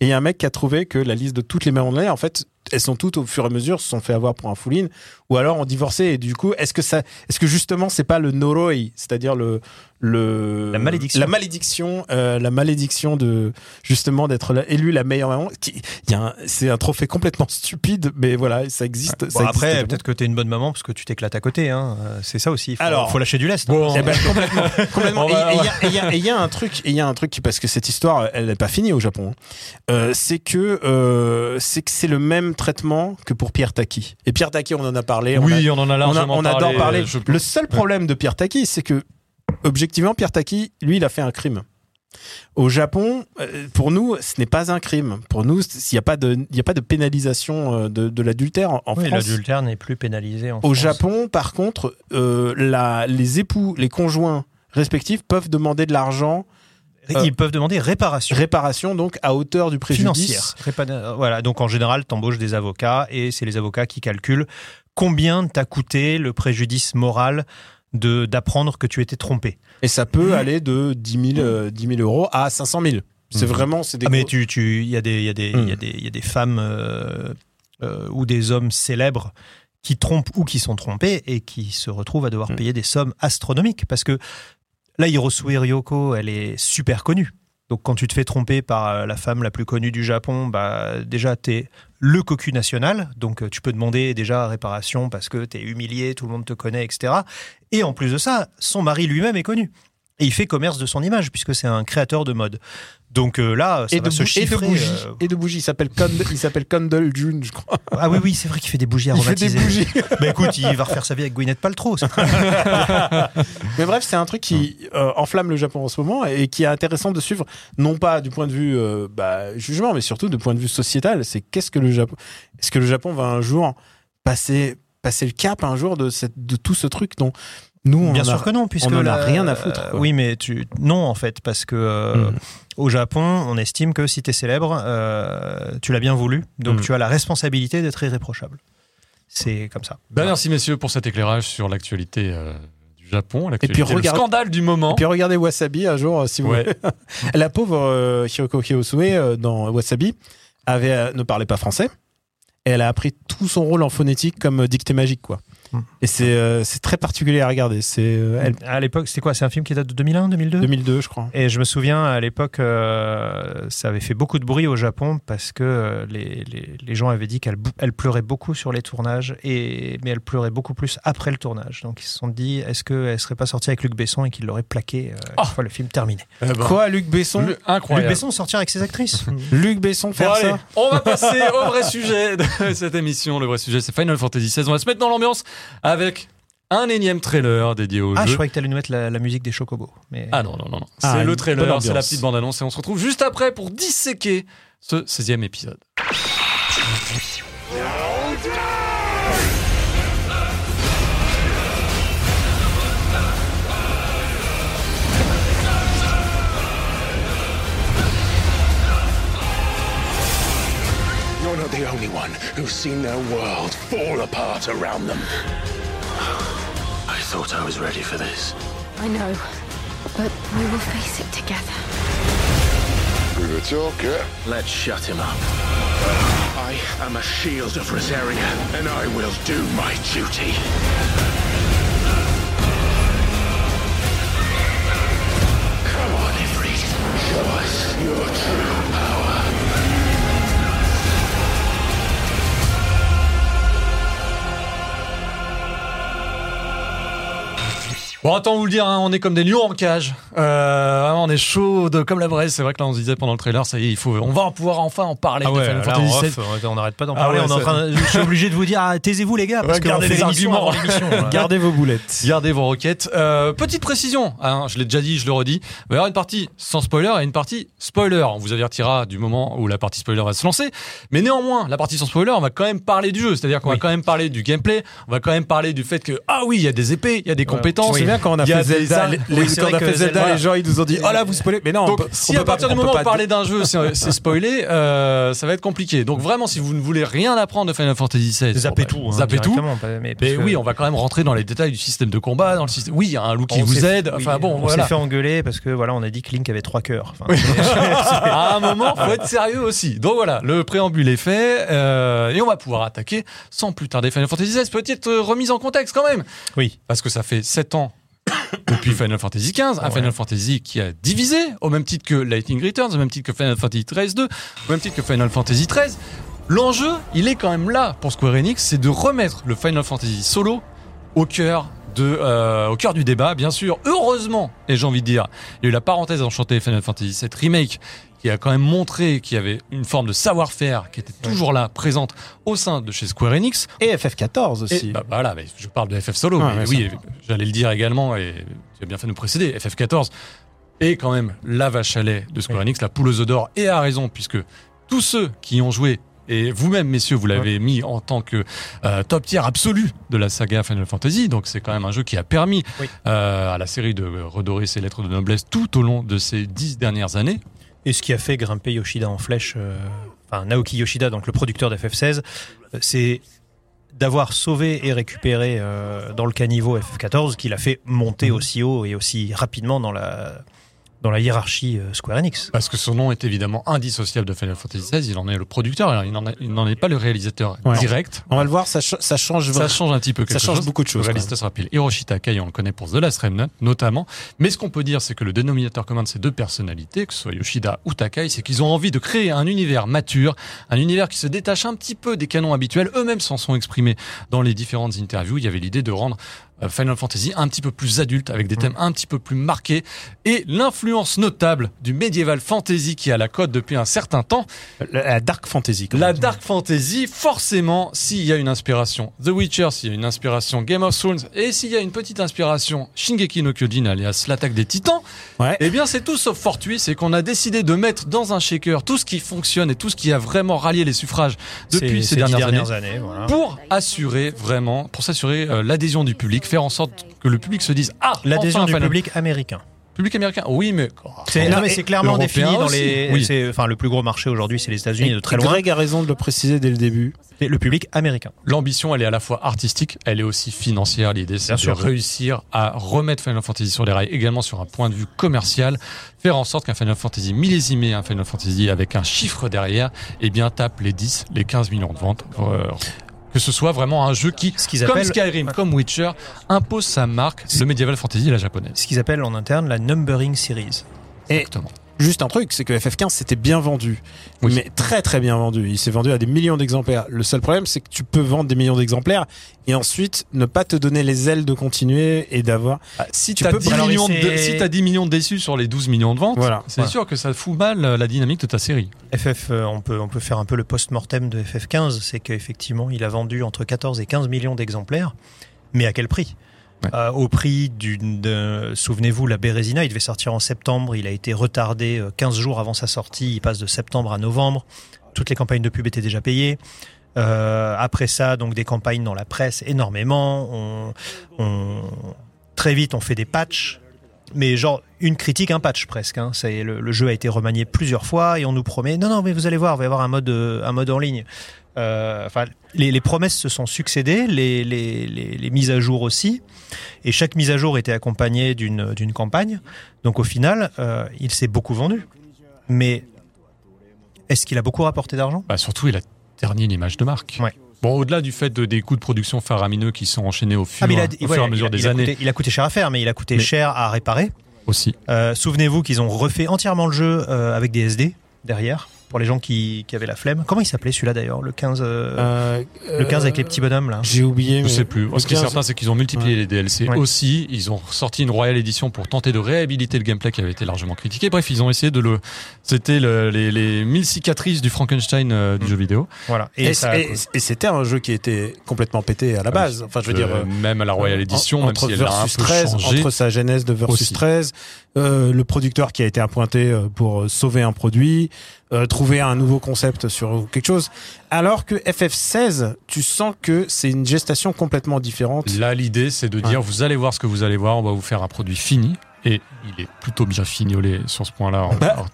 Et il y a un mec qui a trouvé que la liste de toutes les mamans de en fait, elles sont toutes au fur et à mesure se sont fait avoir pour un fouline ou alors ont divorcé. Et du coup, est-ce que ça, est-ce que justement c'est pas le noroi, c'est-à-dire le le La malédiction. la malédiction, euh, la malédiction de justement d'être élu la meilleure maman. Qui- c'est un trophée complètement stupide, mais voilà, ça existe. Bon, ça existe après, peut-être que t'es une bonne maman parce que tu t'éclates à côté. Hein. Euh, C'est ça aussi. Faut, Alors- faut lâcher du lest. Bon. Ben, complètement. Et il y a- y y, un truc, il y a un truc qui- parce que cette histoire, elle n'est pas finie au Japon. hein. Euh, c'est que euh, c'est que c'est le même traitement que pour Pierre Taki. Et Pierre Taki, on en a parlé. on a- Oui, on en a on, a- largement on adore parlé. parler. je- Le seul problème de Pierre Taki, c'est que objectivement, Pierre Taki, lui, il a fait un crime. Au Japon, euh, pour nous, ce n'est pas un crime. Pour nous, il n'y a pas de, y a pas de pénalisation euh, de, de l'adultère en, en Oui, France. l'adultère n'est plus pénalisé en Au France. Japon, par contre, euh, la, les époux, les conjoints respectifs peuvent demander de l'argent, Euh, Ils peuvent demander réparation. réparation donc à hauteur du préjudice. financière. Euh, Voilà, donc en général, tu embauches des avocats et c'est les avocats qui calculent combien t'a coûté le préjudice moral de d'apprendre que tu étais trompé. Et ça peut aller de 10 000, euh, 10 000 euros à 500 000. C'est Mhm. vraiment, des Ah, mais gros- tu, tu, il y a des, il y a des, il y a des, il y a des femmes euh, euh, ou des hommes célèbres qui trompent ou qui sont trompés et qui se retrouvent à devoir Hmm. payer des sommes astronomiques parce que là, Hirosue Ryoko, elle est super connue. Donc quand tu te fais tromper par euh, la femme la plus connue du Japon, bah déjà t'es le cocu national, donc euh, tu peux demander déjà réparation parce que t'es humilié, tout le monde te connaît, etc. Et en plus de ça, son mari lui-même est connu. Et il fait commerce de son image puisque c'est un créateur de mode. Donc euh, là, ça et va de, se et de bougies. euh, Et de bougies. Il s'appelle Cond- il s'appelle Condell June, je crois. Ah oui, oui, c'est vrai qu'il fait des bougies Il fait des aromatisées. bougies. bah écoute, il va refaire sa vie avec Gwyneth Paltrow. Mais bref, c'est un truc qui euh, enflamme le Japon en ce moment et qui est intéressant de suivre, non pas du point de vue euh, bah, jugement, mais surtout du point de vue sociétal. C'est qu'est-ce que le Japon Est-ce que le Japon va un jour passer passer le cap un jour de cette de tout ce truc dont nous on Bien a- sûr que non, puisque on en a la- rien à foutre, quoi. oui, mais tu non en fait, parce que euh, Mm. Au Japon, on estime que si tu es célèbre, euh, tu l'as bien voulu, donc Mm. tu as la responsabilité d'être irréprochable. C'est comme ça. Ben, merci messieurs pour cet éclairage sur l'actualité euh, du Japon, l'actualité, puis le scandale du moment. Et puis regardez Wasabi un jour, euh, si vous Ouais. voulez. La pauvre euh, Hiroko Kiyosue euh, dans Wasabi avait, euh, ne parlait pas français. Et elle a appris tout son rôle en phonétique comme dictée magique, quoi. Et c'est euh, c'est très particulier à regarder. C'est euh, elle, À l'époque, c'était quoi? C'est un film qui date de 2001, 2002 2002, je crois. Et je me souviens, à l'époque, euh, ça avait fait beaucoup de bruit au Japon parce que euh, les, les, les gens avaient dit qu'elle elle pleurait beaucoup sur les tournages, et, mais elle pleurait beaucoup plus après le tournage. Donc ils se sont dit, est-ce qu'elle serait pas sortie avec Luc Besson et qu'il l'aurait plaqué euh, Ah. une fois le film terminé? Eh ben, Quoi, Luc Besson? Le- Luc incroyable. Besson sortir avec ses actrices? Luc Besson Bon, faire allez, ça? on va passer au vrai sujet de cette émission. Le vrai sujet, c'est Final Fantasy XVI. On va se mettre dans l'ambiance avec un énième trailer dédié au Ah, je jeu. croyais que t'allais nous mettre la, la musique des Chocobos. Mais... Ah non, non, non, non. Ah, c'est le trailer, c'est la petite bande-annonce et on se retrouve juste après pour disséquer ce 16e épisode. the only one who's seen their world fall apart around them. I thought I was ready for this. I know, but we will face it together. We were talking. Let's shut him up. I am a shield of Rosaria, and I will do my duty. Come on, Ifrit. Show us your true Bon, attends, vous le dire, hein, on est comme des lions en cage. Euh, on est chaud de- comme la braise. C'est vrai que là, on se disait pendant le trailer, ça y est, il faut, on va pouvoir enfin en parler Ah ouais, là, Fantasy off, VII. on n'arrête pas d'en Ah parler. ouais, on est en train de- je suis obligé de vous dire, ah, taisez-vous les gars, parce Ouais, qu'on gardez les arguments. voilà. Gardez vos boulettes. Gardez vos requêtes. Euh, petite précision, hein, je l'ai déjà dit, je le redis. Il va y avoir une partie sans spoiler et une partie spoiler. On vous avertira du moment où la partie spoiler va se lancer. Mais néanmoins, la partie sans spoiler, on va quand même parler du jeu. C'est-à-dire qu'on va quand même parler du gameplay. On va quand même parler du fait que, ah oui, il y a des épées, il y a des compétences. Quand on a fait Zelda, les, Oui, les- c'est quand vrai on a que fait Zelda, Zelda- les gens ils nous ont dit oh là vous spoilez. Mais non, Donc, on peut, si on à pas- partir du moment où pas parler d'un jeu, c'est spoilé, euh, ça va être compliqué. Donc vraiment, si vous ne voulez rien apprendre de Final Fantasy VII, Zappez bon, bah, tout. hein, zappez tout. directement, pas- mais oui, on va quand même rentrer dans les détails du système de combat, dans le système. Oui, il y a un loup qui vous aide. Enfin bon, on s'est fait engueuler parce que voilà, on a dit que Link avait trois cœurs. À un moment, faut être sérieux aussi. Donc voilà, le préambule est fait euh, et on va pouvoir attaquer sans plus tarder Final Fantasy XVI. Petite euh, remise en contexte quand même, oui. parce que ça fait 7 ans depuis Final Fantasy XV, un Ouais. Final Fantasy qui a divisé au même titre que Lightning Returns, au même titre que Final Fantasy XIII 2, au même titre que Final Fantasy XIII. L'enjeu, il est quand même là pour Square Enix, c'est de remettre le Final Fantasy solo au cœur de, euh, au cœur du débat, bien sûr. Heureusement, et j'ai envie de dire, il y a eu la parenthèse enchantée Final Fantasy VII Remake qui a quand même montré qu'il y avait une forme de savoir-faire qui était toujours là, présente au sein de chez Square Enix. Et FF14 Et, aussi. bah, voilà, mais je parle de FF Solo. Ouais, mais oui, j'allais le dire également, et tu as bien fait de nous précéder. FF14 est quand même la vache à lait de Square Enix, la poule aux d'or, et à raison, puisque tous ceux qui y ont joué, et vous-même, messieurs, vous l'avez mis en tant que euh, top tier absolu de la saga Final Fantasy, donc c'est quand même un jeu qui a permis Oui. euh, à la série de redorer ses lettres de noblesse tout au long de ces dix dernières années. Et ce qui a fait grimper Yoshida en flèche, euh, enfin Naoki Yoshida, donc le producteur d'FF16, euh, c'est d'avoir sauvé et récupéré euh, dans le caniveau FF14 qu'il a fait monter aussi haut et aussi rapidement dans la, dans la hiérarchie euh, Square Enix. Parce que son nom est évidemment indissociable de Final Fantasy XVI, il en est le producteur, alors il n'en est- il n'en est pas le réalisateur Ouais. direct. On va le voir, ça, ch- ça change Ça change un petit peu quelque Ça change chose. beaucoup de choses, Le réalisateur rappelle Hiroshi Takai, on le connaît pour The Last Remnant notamment. Mais ce qu'on peut dire, c'est que le dénominateur commun de ces deux personnalités, que ce soit Yoshida ou Takai, c'est qu'ils ont envie de créer un univers mature, un univers qui se détache un petit peu des canons habituels. Eux-mêmes s'en sont exprimés dans les différentes interviews. Il y avait l'idée de rendre Final Fantasy un petit peu plus adulte, avec des thèmes un petit peu plus marqués, et l'influence notable du medieval fantasy qui a la cote depuis un certain temps. La, la Dark Fantasy. La. Dark Fantasy, forcément, s'il y a une inspiration The Witcher, s'il y a une inspiration Game of Thrones, et s'il y a une petite inspiration Shingeki no Kyojin, alias l'attaque des titans, Ouais. eh bien c'est tout sauf fortuit, c'est qu'on a décidé de mettre dans un shaker tout ce qui fonctionne et tout ce qui a vraiment rallié les suffrages depuis ces, dernières, années années. voilà. pour assurer vraiment, pour s'assurer euh, l'adhésion du public, faire en sorte que le public se dise ah L'adhésion enfin, du public américain. public américain, oui mais C'est non, mais c'est clairement européen défini dans aussi, les. oui. c'est- Enfin, le plus gros marché aujourd'hui, c'est les États-Unis, de très loin. Greg a raison de le préciser dès le début. C'est le public américain. L'ambition, elle est à la fois artistique, elle est aussi financière. L'idée, c'est Bien de sûr. réussir à remettre Final Fantasy sur les rails, également sur un point de vue commercial, faire en sorte qu'un Final Fantasy millésimé, un Final Fantasy avec un chiffre derrière, eh bien, tape les 10, les 15 millions de ventes. euh, que ce soit vraiment un jeu qui, Ce comme appellent- Skyrim, comme Witcher, impose sa marque, le medieval fantasy et la japonaise. Ce qu'ils appellent en interne la numbering series. Exactement. Juste un truc, c'est que FF15 c'était bien vendu. Oui. Mais très très bien vendu. Il s'est vendu à des millions d'exemplaires. Le seul problème, c'est que tu peux vendre des millions d'exemplaires et ensuite ne pas te donner les ailes de continuer et d'avoir. Ah, si Tu as peux 10 valoriser- millions de, si t'as 10 millions de déçus sur les 12 millions de ventes, Voilà. c'est Voilà. sûr que ça fout mal euh, la dynamique de ta série. FF, euh, on peut, on peut faire un peu le post-mortem de FF15, c'est qu'effectivement, il a vendu entre 14 et 15 millions d'exemplaires, mais à quel prix? Euh, Au prix d'une. Souvenez-vous, la Bérésina, il devait sortir en septembre, il a été retardé euh, 15 jours avant sa sortie, il passe de septembre à novembre, toutes les campagnes de pub étaient déjà payées. Euh, après ça, donc des campagnes dans la presse énormément. On, on- très vite, on fait des patchs, mais genre une critique, un patch presque. Hein. Le, le jeu a été remanié plusieurs fois et on nous promet non non mais vous allez voir, il va y avoir un mode euh, un mode en ligne. Euh, Enfin, les, les promesses se sont succédées, les, les, les, les mises à jour aussi, et chaque mise à jour était accompagnée d'une campagne. Donc au final, euh, il s'est beaucoup vendu. Mais est-ce qu'il a beaucoup rapporté d'argent? Bah, surtout, il a terni l'image de marque. Ouais. Bon, au-delà du fait de, des coûts de production faramineux qui sont enchaînés au fur, Ah, mais il a, au il- fur ouais, et à mesure a- des il années. coûté- il a coûté cher à faire, mais il a coûté Mais- cher à réparer. Aussi. Euh, Souvenez-vous qu'ils ont refait entièrement le jeu avec des SD derrière pour les gens qui, qui avaient la flemme. Comment il s'appelait celui-là d'ailleurs Le 15 euh, Euh, le 15 avec les euh, petits bonhommes là? J'ai oublié. Je mais- sais plus. Ce qui est 15, certain, c'est qu'ils ont multiplié Ouais. les DLC Ouais. aussi. Ils ont sorti une Royal Edition pour tenter de réhabiliter le gameplay qui avait été largement critiqué. Bref, ils ont essayé de le. C'était le- les, les 1000 cicatrices du Frankenstein euh, du Mm. jeu vidéo. Voilà. Et, ça- et- et c'était un jeu qui était complètement pété à la base. Enfin, je veux dire. Euh, même à la Royal Edition, en- même si elle a un Versus peu 13, changé. entre sa genèse de Versus Aussi. 13, euh, le producteur qui a été appointé pour sauver un produit, euh, trouver un nouveau concept sur quelque chose. Alors que FF16, tu sens que c'est une gestation complètement différente. Là, l'idée, c'est de dire, vous allez voir ce que vous allez voir, on va vous faire un produit fini. Et il est plutôt bien fignolé sur ce point-là. Bah.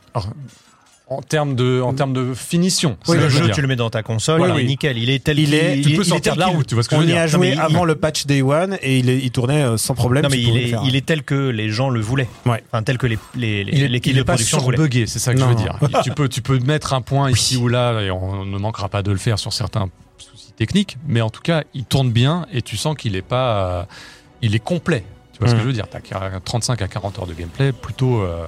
En- termes de, en termes de finition. Oui, le je jeu, tu le mets dans ta console, il est nickel. Il est tel Il est- Tu peux il sortir de la route, tu vois ce que On je veux y dire. a Non, joué il- avant le patch Day One et il, est- il tournait euh, sans problème. Non mais il est, il tel que les gens le voulaient. Ouais. Enfin tel que les les- l'équipe il est de pas production voulait. surbugué, c'est ça que je veux dire. tu peux, tu peux mettre un point ici ou là, et on ne manquera pas de le faire sur certains soucis techniques, mais en tout cas, il tourne bien et tu sens qu'il est pas, euh, il est complet. Tu vois ce Mm. que je veux dire? T'as 35 à 40 heures de gameplay, plutôt, euh,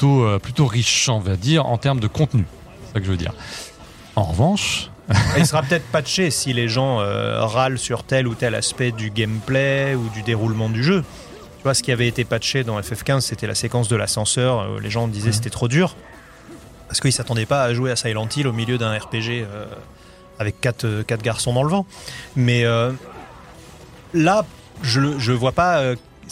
plutôt, euh, plutôt riche, on va dire, en termes de contenu. C'est ça que je veux dire. En revanche, Il sera peut-être patché si les gens euh, râlent sur tel ou tel aspect du gameplay ou du déroulement du jeu. Tu vois, ce qui avait été patché dans FF15, c'était la séquence de l'ascenseur. euh, Les gens disaient Mhm. c'était trop dur. Parce qu'ils s'attendaient pas à jouer à Silent Hill au milieu d'un RPG euh, avec quatre, quatre garçons dans le vent. Mais euh, là, je ne vois pas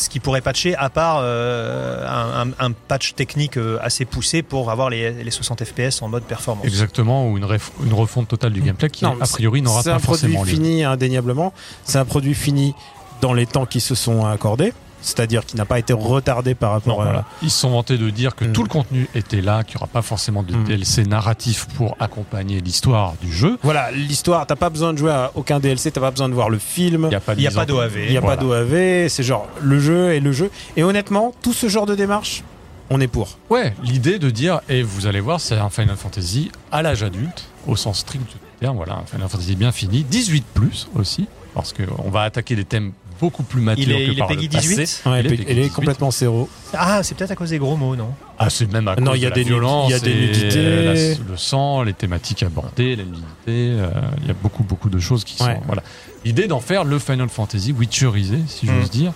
ce qui pourrait patcher à part euh, un, un- un patch technique euh, assez poussé pour avoir les, les 60 FPS en mode performance. exactement, ou une, ref- une refonte totale du gameplay qui, Non, a priori, n'aura C'est pas un produit forcément lieu. fini indéniablement. C'est un produit fini dans les temps qui se sont accordés. C'est-à-dire qui n'a pas été retardé par rapport Non, à. voilà. Ils se sont vantés de dire que Mm. tout le contenu était là, qu'il n'y aura pas forcément de Mm. DLC narratif pour accompagner l'histoire du jeu. Voilà, l'histoire, t'as pas besoin de jouer à aucun DLC, t'as pas besoin de voir le film. Il n'y a pas Il a d'OAV. Il n'y a Voilà. pas d'OAV, c'est genre le jeu et le jeu. Et honnêtement, tout ce genre de démarche, on est pour. Ouais, l'idée de dire, et vous allez voir, c'est un Final Fantasy à l'âge adulte, au sens strict du terme, voilà, un Final Fantasy bien fini, 18 plus aussi, parce qu'on va attaquer des thèmes beaucoup plus matures Il est- que il est par Peggy le passé. 18? Ouais, Il est elle, Peggy est 18. complètement zéro. Ah, c'est peut-être à cause des gros mots, non? Ah, c'est même à Non, cause il y a de des la violence, il y a des nudités. la- le sang, les thématiques abordées, la nudité, euh, il y a beaucoup beaucoup de choses qui Ouais. sont voilà. L'idée d'en faire le Final Fantasy Witcherisé, si Mm. j'ose dire,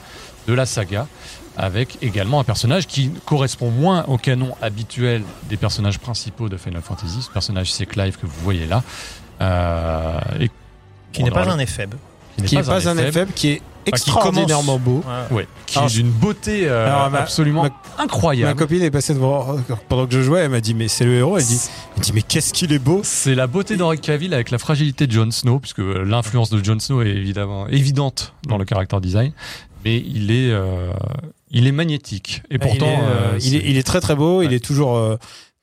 de la saga, avec également un personnage qui correspond moins au canon habituel des personnages principaux de Final Fantasy. Ce personnage, c'est Clive que vous voyez là, euh, et Qui n'est pas un éphèbe. Qui n'est pas un éphèbe, FF, qui est qui extraordinairement beau. ouais, qui Alors, est d'une beauté euh, Alors, ma- absolument ma- Ma incroyable. copine est passée devant pendant que je jouais, elle m'a dit mais c'est le héros. Elle dit, elle dit mais qu'est-ce qu'il est beau. C'est la beauté d'Henri Cavill avec la fragilité de Jon Snow, puisque euh, l'influence de Jon Snow est évidemment évidente dans le character design, mais il est, euh, il est magnétique. Et pourtant, il, est, euh, il, est, c'est- il est très très beau. Il est toujours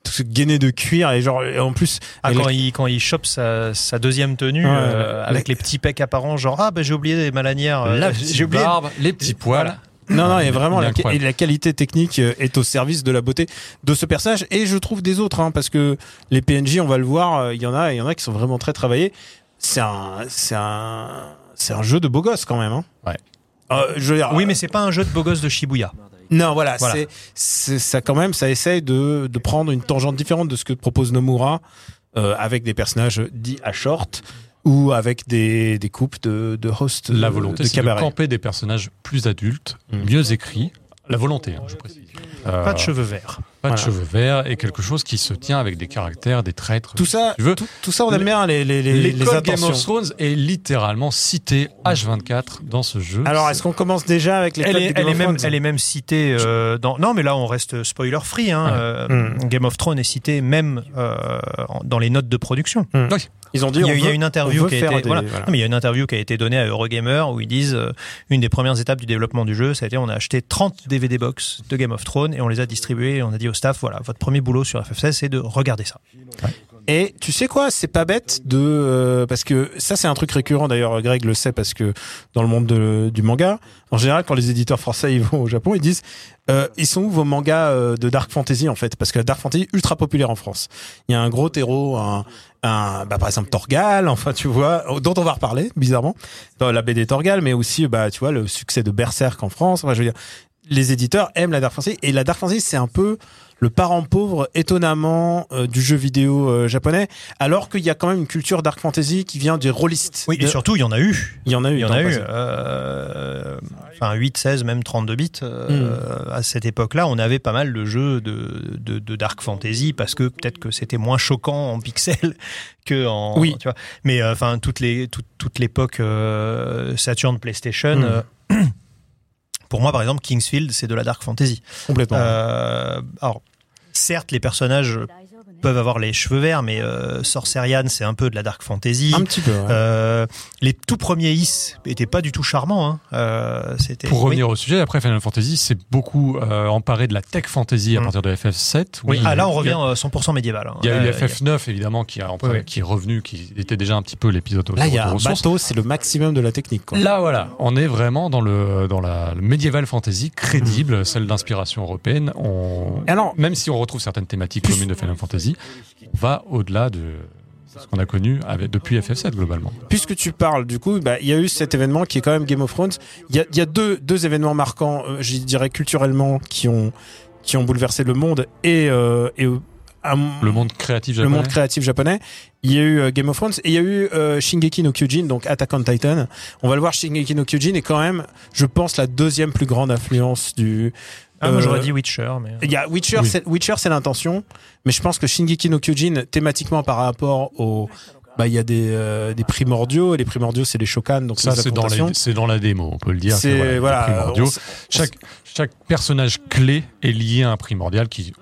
tout gainé de cuir et genre et en plus. Ah, quand, il, quand il chope sa, sa deuxième tenue Ouais, euh, avec les petits pecs apparents, genre ah bah j'ai oublié ma lanière, euh, j'ai oublié. barbe, les petits poils. Voilà. Non, non, et vraiment, la, et la qualité technique euh, est au service de la beauté de ce personnage et je trouve des autres, hein, parce que les PNJ, on va le voir, euh, il y en a, il y en a qui sont vraiment très travaillés. C'est un, c'est un, c'est un jeu de beau gosse quand même. Hein. Ouais. Euh, je veux dire, Oui, mais c'est pas un jeu de beau gosse de Shibuya. Non, voilà, Voilà. c'est, c'est ça quand même, ça essaye de, de prendre une tangente différente de ce que propose Nomura euh, avec des personnages dits à short ou avec des, des coupes de, de host La de- volonté, de c'est de cabaret. camper des personnages plus adultes, Mm. mieux écrits. La volonté, hein, je précise. Euh, Pas de cheveux verts. Pas de cheveux verts et quelque chose qui se tient avec des caractères, des traîtres. Tout ça, tu veux. tout, tout ça, on aime bien les, les, les, les L'école Game of Thrones est littéralement citée H24 dans ce jeu. Alors, est-ce qu'on commence déjà avec les Elle codes est, elle, est of même, Thrones elle est même citée euh, dans. Non, mais là, on reste spoiler free. Hein, Ouais. euh, Mm. Game of Thrones est cité même euh, dans les notes de production. Ils ont dit Il y a, y une interview qui a été. des- voilà. voilà. Non, mais il y a une interview qui a été donnée à Eurogamer où ils disent euh, une des premières étapes du développement du jeu, ça a été on a acheté 30 DVD box de Game of Thrones et on les a distribués et on a dit staff voilà votre premier boulot sur FF16 c'est de regarder ça. Et tu sais quoi, c'est pas bête de euh, parce que ça c'est un truc récurrent d'ailleurs. Greg le sait parce que dans le monde de- du manga, en général quand les éditeurs français ils vont au Japon, ils disent euh, ils sont où vos mangas euh, de dark fantasy en fait? Parce que la dark fantasy ultra populaire en France. Il y a un gros un, un bah, par exemple Torgal, enfin tu vois, dont on va reparler bizarrement dans la BD Torgal, mais aussi bah tu vois le succès de Berserk en France. Enfin je veux dire les éditeurs aiment la Dark Fantasy et la Dark Fantasy c'est un peu le parent pauvre étonnamment euh, du jeu vidéo euh, japonais alors qu'il y a quand même une culture Dark Fantasy qui vient des rôlistes. Oui, et surtout, il y en a eu. il y en a eu. Il y en a eu. euh, Enfin, 8, 16, même 32 bits. Hmm. À cette époque-là, on avait pas mal de jeux de, de, de Dark Fantasy parce que peut-être que c'était moins choquant en pixels que en. Oui. Tu vois. Mais enfin, toute les toute, toute l'époque Saturn, PlayStation. Hmm. pour moi, par exemple, Kingsfield, c'est de la Dark Fantasy. Complètement. Euh, alors, certes, les personnages peuvent avoir les cheveux verts, mais euh, Sorcerian, c'est un peu de la dark fantasy. un petit peu. ouais. Euh, les tout premiers Is étaient pas du tout charmants. Hein. Euh, c'était Pour oui. revenir au sujet, après Final Fantasy, c'est beaucoup euh, emparé de la tech fantasy à Mm. partir de FF7. Oui. Ah là, on a- revient euh, 100% médiéval. hein. Il y a eu Euh, FF9 évidemment qui, a, Oui, qui est revenu, qui était déjà un petit peu l'épisode au Là, il y a un bateau, c'est le maximum de la technique. Quoi. Là, voilà, on est vraiment dans le dans la le médiéval fantasy crédible, celle d'inspiration européenne. On, Alors- même si on retrouve certaines thématiques communes de Final Fantasy, va au-delà de ce qu'on a connu avec, depuis FF7 globalement. Puisque tu parles, du coup, bah, il y a eu cet événement qui est quand même Game of Thrones. Il y a, il y a deux, deux événements marquants, euh, je dirais culturellement, qui ont, qui ont bouleversé le monde et, euh, et un- Le monde créatif le japonais. monde créatif japonais. Il y a eu euh, Game of Thrones et il y a eu euh, Shingeki no Kyojin, donc Attack on Titan. On va le voir, Shingeki no Kyojin est quand même, je pense, la deuxième plus grande influence du. Ah, moi, euh, j'aurais dit Witcher, mais. Il y a Witcher, Oui. c'est, Witcher, c'est l'intention, mais je pense que Shingeki no Kyojin, thématiquement par rapport au, bah, il y a des, euh, des primordiaux, et les primordiaux, c'est les Shokan, donc Ça, c'est dans, c'est la démo, on peut le dire. C'est, les voilà, primordiaux. on Chaque, chaque personnage clé est lié à un primordial qui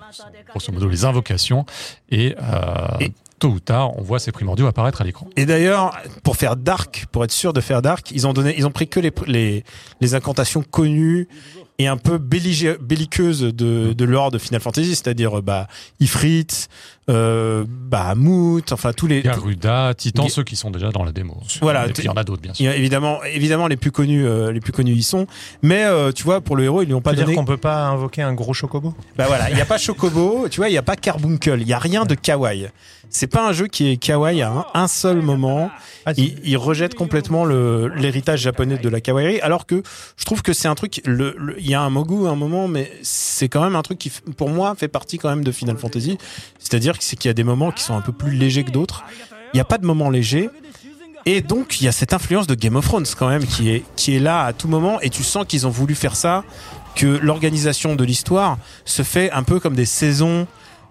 grosso modo les invocations et, euh, Et- tôt ou tard on voit ces primordiaux apparaître à l'écran. Et d'ailleurs, pour faire dark, pour être sûr de faire dark, ils ont donné, ils ont pris que les, les, les incantations connues et un peu belliqueuses de, de l'ordre de Final Fantasy, c'est-à-dire, bah, Ifrit, euh, bah, Moot, enfin, tous les, Garuda, Titan, ceux qui sont déjà dans la démo. Voilà, et puis il y en a d'autres bien sûr. a évidemment, évidemment, les plus connus, euh, les plus connus y sont. Mais, euh, tu vois, pour le héros, ils lui ont pas donné. qu'on peut pas invoquer un gros chocobo? Bah voilà, il n'y a pas Chocobo, tu vois, il n'y a pas Carbuncle, il n'y a rien de kawaii. C'est pas un jeu qui est kawaii à un, un seul moment. Il, il rejette complètement l'héritage japonais de la kawaii, alors que je trouve que c'est un truc. le- le- Il y a un mogu à un moment, mais c'est quand même un truc qui, pour moi, fait partie quand même de Final Fantasy. C'est-à-dire que c'est qu'il y a des moments qui sont un peu plus légers que d'autres. Il n'y a pas de moments légers. Et donc, il y a cette influence de Game of Thrones quand même qui est, qui est là à tout moment. Et tu sens qu'ils ont voulu faire ça, que l'organisation de l'histoire se fait un peu comme des saisons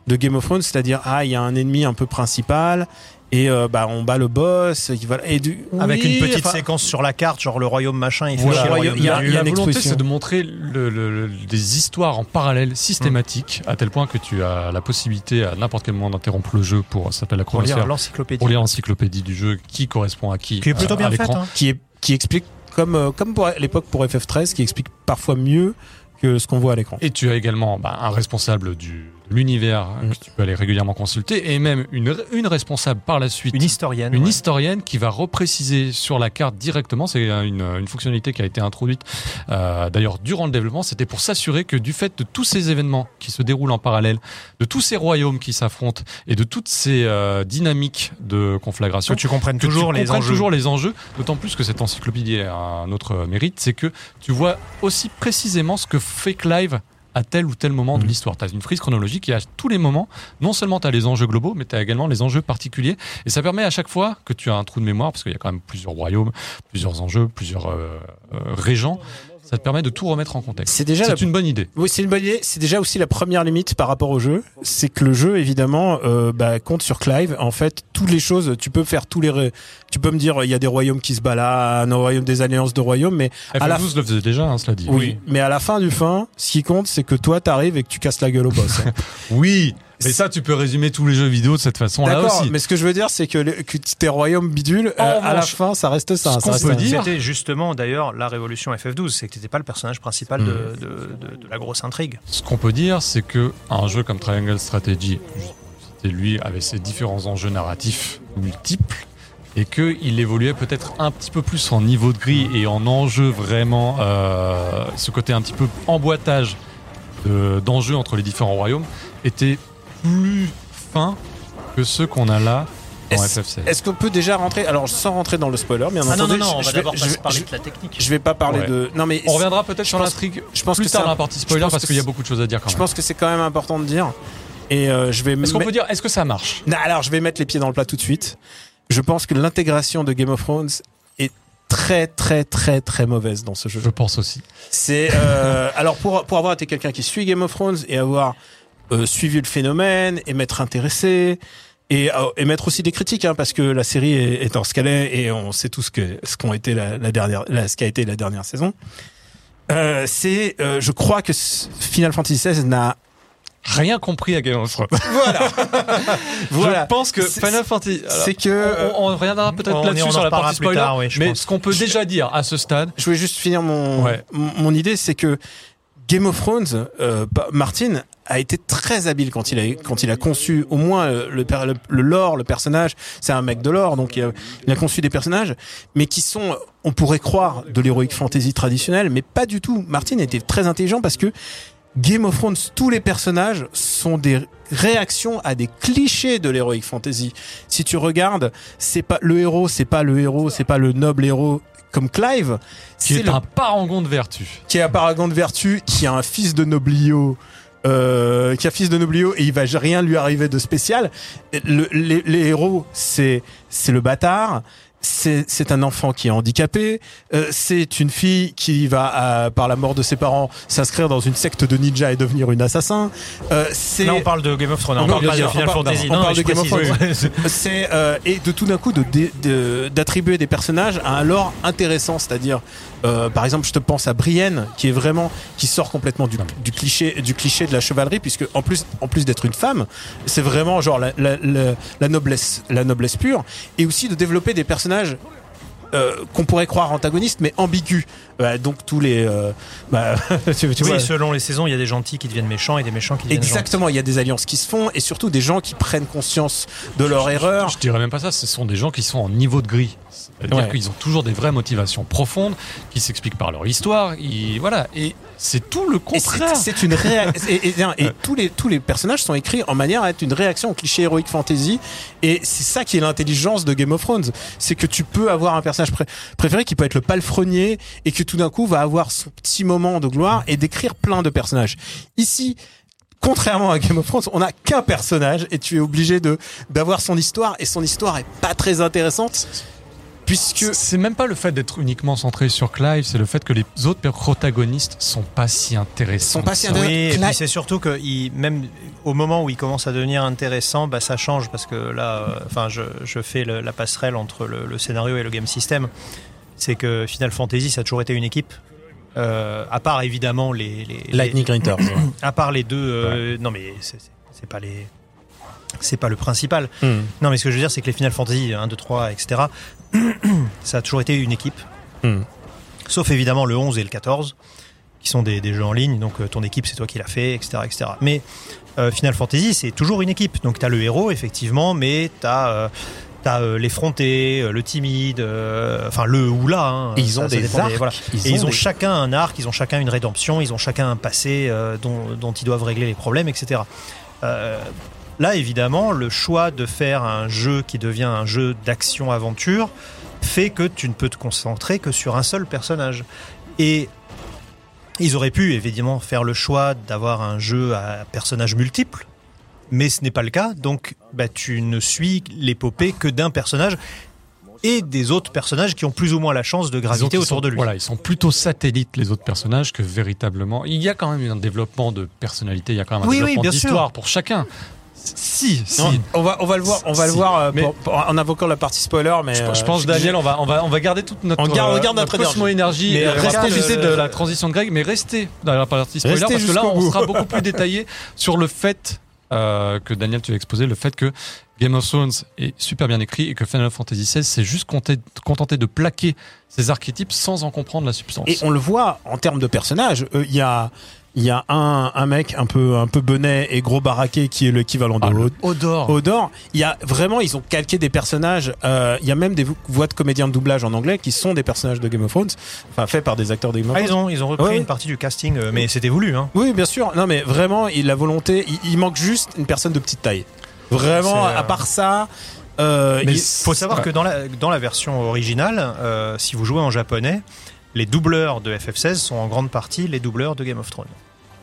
de Game of Thrones, c'est-à-dire, ah, il y a un ennemi un peu principal. Et euh, bah on bat le boss il va et du Avec une petite enfin, séquence sur la carte, genre le royaume machin, il fait Voilà. y a- royaume il y a- nul. il y a la une volonté, c'est de montrer le- le- le- des histoires en parallèle systématiques, à tel point que tu as la possibilité à n'importe quel moment d'interrompre le jeu pour, s'appelle la Pour lire l'encyclopédie. pour lire l'encyclopédie du jeu qui correspond à qui, Qui est plutôt euh, bien à faite. l'écran. hein. qui est qui explique comme euh, comme pour, à l'époque pour FF13 qui explique parfois mieux que ce qu'on voit à l'écran. Et tu as également bah, un responsable du l'univers Mm. que tu peux aller régulièrement consulter, et même une, une responsable par la suite. Une historienne. Une ouais. historienne qui va repréciser sur la carte directement, c'est une, une fonctionnalité qui a été introduite euh, d'ailleurs durant le développement, c'était pour s'assurer que du fait de tous ces événements qui se déroulent en parallèle, de tous ces royaumes qui s'affrontent et de toutes ces euh, dynamiques de conflagration, Que tu comprennes que toujours tu les comprennes enjeux. toujours les enjeux, d'autant plus que cette encyclopédie a un autre mérite, c'est que tu vois aussi précisément ce que fait Clive à tel ou tel moment de Mhm. l'histoire. Tu as une frise chronologique et à tous les moments, non seulement tu as les enjeux globaux, mais tu as également les enjeux particuliers. Et ça permet à chaque fois que tu as un trou de mémoire, parce qu'il y a quand même plusieurs royaumes, plusieurs enjeux, plusieurs euh, euh, régents, ça te permet de tout remettre en contexte. C'est déjà la- C'est une bonne idée. Oui, c'est une bonne idée. C'est déjà aussi la première limite par rapport au jeu, c'est que le jeu évidemment euh, bah, compte sur Clive. En fait, toutes les choses, tu peux faire tous les, tu peux me dire il y a des royaumes qui se baladent, un royaume des alliances de royaumes, mais à la FF12 le faisait déjà, hein, cela dit. oui, mais à la fin du fin, ce qui compte, c'est que toi t'arrives et que tu casses la gueule au boss. hein. Oui, mais ça, tu peux résumer tous les jeux vidéo de cette façon-là D'accord, aussi. mais ce que je veux dire, c'est que, que tes royaumes bidules, euh, à la fin, ça reste ça. ce ça qu'on reste peut un- dire- C'était justement d'ailleurs la révolution FF12, c'est que t'étais pas le personnage principal de, de- de- de la grosse intrigue. Ce qu'on peut dire, c'est que un jeu comme Triangle Strategy, c'était lui avec ses différents enjeux narratifs multiples, et qu'il évoluait peut-être un petit peu plus en niveau de gris et en enjeu vraiment, euh, ce côté un petit peu emboîtage de- d'enjeux entre les différents royaumes était plus fin que ceux qu'on a là dans Est-ce FF16. est-ce qu'on peut déjà rentrer? Alors, sans rentrer dans le spoiler, bien Ah non, entendu, non, non, on je, va je vais, d'abord je, parler je- de la technique. je vais pas parler Ouais. de. Non, mais On reviendra peut-être je sur l'intrigue je pense plus que tard dans la partie je spoiler pense parce qu'il y a c'est- beaucoup de choses à dire quand Je même. pense que c'est quand même important de dire. Et euh, je vais. Est-ce qu'on peut dire, est-ce que ça marche? Non, alors, je vais mettre les pieds dans le plat tout de suite. Je pense que l'intégration de Game of Thrones est très, très, très, très mauvaise dans ce jeu. Je pense aussi. C'est euh, alors pour pour avoir été quelqu'un qui suit Game of Thrones et avoir euh, suivi le phénomène et m'être intéressé et euh, émettre aussi des critiques hein, parce que la série est, est en ce qu'elle est et on sait tout ce que ce qu'ont été la, la dernière la- ce qu'a été la dernière saison. Euh, c'est euh, je crois que Final Fantasy XVI n'a Rien compris à Game of Thrones. voilà voilà Je pense que Final Fantasy. c'est que euh, on, on reviendra peut-être là-dessus sur la partie spoiler. tard, oui, je mais pense. ce qu'on peut déjà dire à ce stade, je voulais juste finir mon Ouais. mon, mon idée, c'est que Game of Thrones, euh, Martin a été très habile quand il a quand il a conçu au moins euh, le, le, le lore, le personnage. C'est un mec de lore, donc il a, il a conçu des personnages, mais qui sont, on pourrait croire, de l'heroic fantasy traditionnel, mais pas du tout. Martin était très intelligent parce que Game of Thrones, tous les personnages sont des réactions à des clichés de l'heroic fantasy. Si tu regardes, c'est pas le héros, c'est pas le héros, c'est pas le noble héros comme Clive, qui c'est est le un parangon de vertu. qui est un paragon de vertu, qui a un fils de noblio, euh, qui a fils de noblio et il va rien lui arriver de spécial. Le- les, les héros, c'est c'est le bâtard. C'est un enfant qui est handicapé. euh, c'est une fille qui va, euh, par la mort de ses parents, s'inscrire dans une secte de ninja et devenir une assassin. Euh, Là, on parle de Game of Thrones, on, On parle pas de- Final Fantasy. on parle de Game of Thrones. c'est euh, et de tout d'un coup de dé- de- d'attribuer des personnages à un lore intéressant, c'est-à-dire euh, par exemple je te pense à Brienne qui est vraiment qui sort complètement du, du cliché du cliché de la chevalerie puisque en plus en plus d'être une femme c'est vraiment genre la, la, la, la noblesse la noblesse pure et aussi de développer des personnages euh, qu'on pourrait croire antagonistes mais ambigus Euh, donc tous les euh, bah, tu, tu oui, vois, selon les saisons, il y a des gentils qui deviennent méchants et des méchants qui deviennent Exactement, il y a des alliances qui se font et surtout des gens qui prennent conscience de leur erreur. Je dirais même pas ça, ce sont des gens qui sont en niveau de gris. C'est-à-dire Ouais. qu'ils ont toujours des vraies motivations profondes, qui s'expliquent par leur histoire. voilà. Et c'est tout le contraire. c'est une réa- et, et- et tous les tous les personnages sont écrits en manière à être une réaction au cliché héroïque fantasy et c'est ça qui est l'intelligence de Game of Thrones c'est que tu peux avoir un personnage pré- préféré qui peut être le palefrenier et que tout d'un coup va avoir son petit moment de gloire et d'écrire plein de personnages ici Contrairement à Game of Thrones, on n'a qu'un personnage et tu es obligé de d'avoir son histoire et son histoire est pas très intéressante puisque C'est- même pas le fait d'être uniquement centré sur Clive, c'est le fait que les autres protagonistes sont pas si intéressants. Sont pas si Oui, et Cla- puis c'est surtout que il, même au moment où il commence à devenir intéressant, bah, ça change parce que là, euh, enfin, je, je fais le- la passerelle entre le, le scénario et le game system. C'est que Final Fantasy, ça a toujours été une équipe. Euh, à part évidemment les, les- les- Lightning à part les deux, euh, non mais c'est c'est- c'est pas les, c'est pas le principal. Hmm. Non mais ce que je veux dire, c'est que les Final Fantasy 1, 2, 3, etc. ça a toujours été une équipe. Hmm. Sauf évidemment le 11 et le 14, qui sont des, des jeux en ligne, donc euh, ton équipe c'est toi qui l'as fait, etc. etc. Mais euh, Final Fantasy c'est toujours une équipe. Donc t'as le héros effectivement, mais t'as euh, t'as euh, l'effronté, euh, le timide, euh, enfin le ou là. hein. Et ils ont Ça- des arcs. voilà. Ils Et ils ont des- chacun un arc, ils ont chacun une rédemption, ils ont chacun un passé dont, dont ils doivent régler les problèmes, etc. Là, évidemment, le choix de faire un jeu qui devient un jeu d'action-aventure fait que tu ne peux te concentrer que sur un seul personnage. Et ils auraient pu, évidemment, faire le choix d'avoir un jeu à personnages multiples, mais ce n'est pas le cas, donc bah, tu ne suis l'épopée que d'un personnage et des autres personnages qui ont plus ou moins la chance de graviter autour sont- de lui. Voilà, ils sont plutôt satellites, les autres personnages, que véritablement. Il y a quand même un développement de personnalité, il y a quand même un Oui, développement d'histoire pour chacun. Si, si. Non, on va on va le voir on va le voir euh, Mais- pour- pour- en invoquant la partie spoiler mais Je, euh, je pense, Daniel, on va, on, va, on va garder toute notre, On garde- on euh, garde notre Cosmo énergie. Mais et restez euh, de la transition de Greg, mais restez dans la partie spoiler Restez parce que là, on bout. sera beaucoup plus détaillé sur le fait euh, que Daniel, tu as exposé, le fait que Game of Thrones est super bien écrit et que Final Fantasy XVI s'est juste contenté, contenté de plaquer ces archétypes sans en comprendre la substance. et on le voit en termes de personnages euh, il y a il y a un, un mec un peu un peu benet et gros baraqué qui est l'équivalent de Ah, Odor. Odor. Il y a vraiment ils ont calqué des personnages. euh, il y a même des vo- voix de comédiens de doublage en anglais qui sont des personnages de Game of Thrones, enfin faits par des acteurs de Game of Ah, Thrones. ils ont, ils ont repris Ouais. une partie du casting, euh, mais c'était voulu. Hein. Oui, bien sûr. Non, mais vraiment, il la volonté. Il, il manque juste une personne de petite taille. Vraiment, euh, à part ça, Euh, il- faut savoir Ouais. que dans la, dans la version originale, euh, si vous jouez en japonais, les doubleurs de FF16 sont en grande partie les doubleurs de Game of Thrones.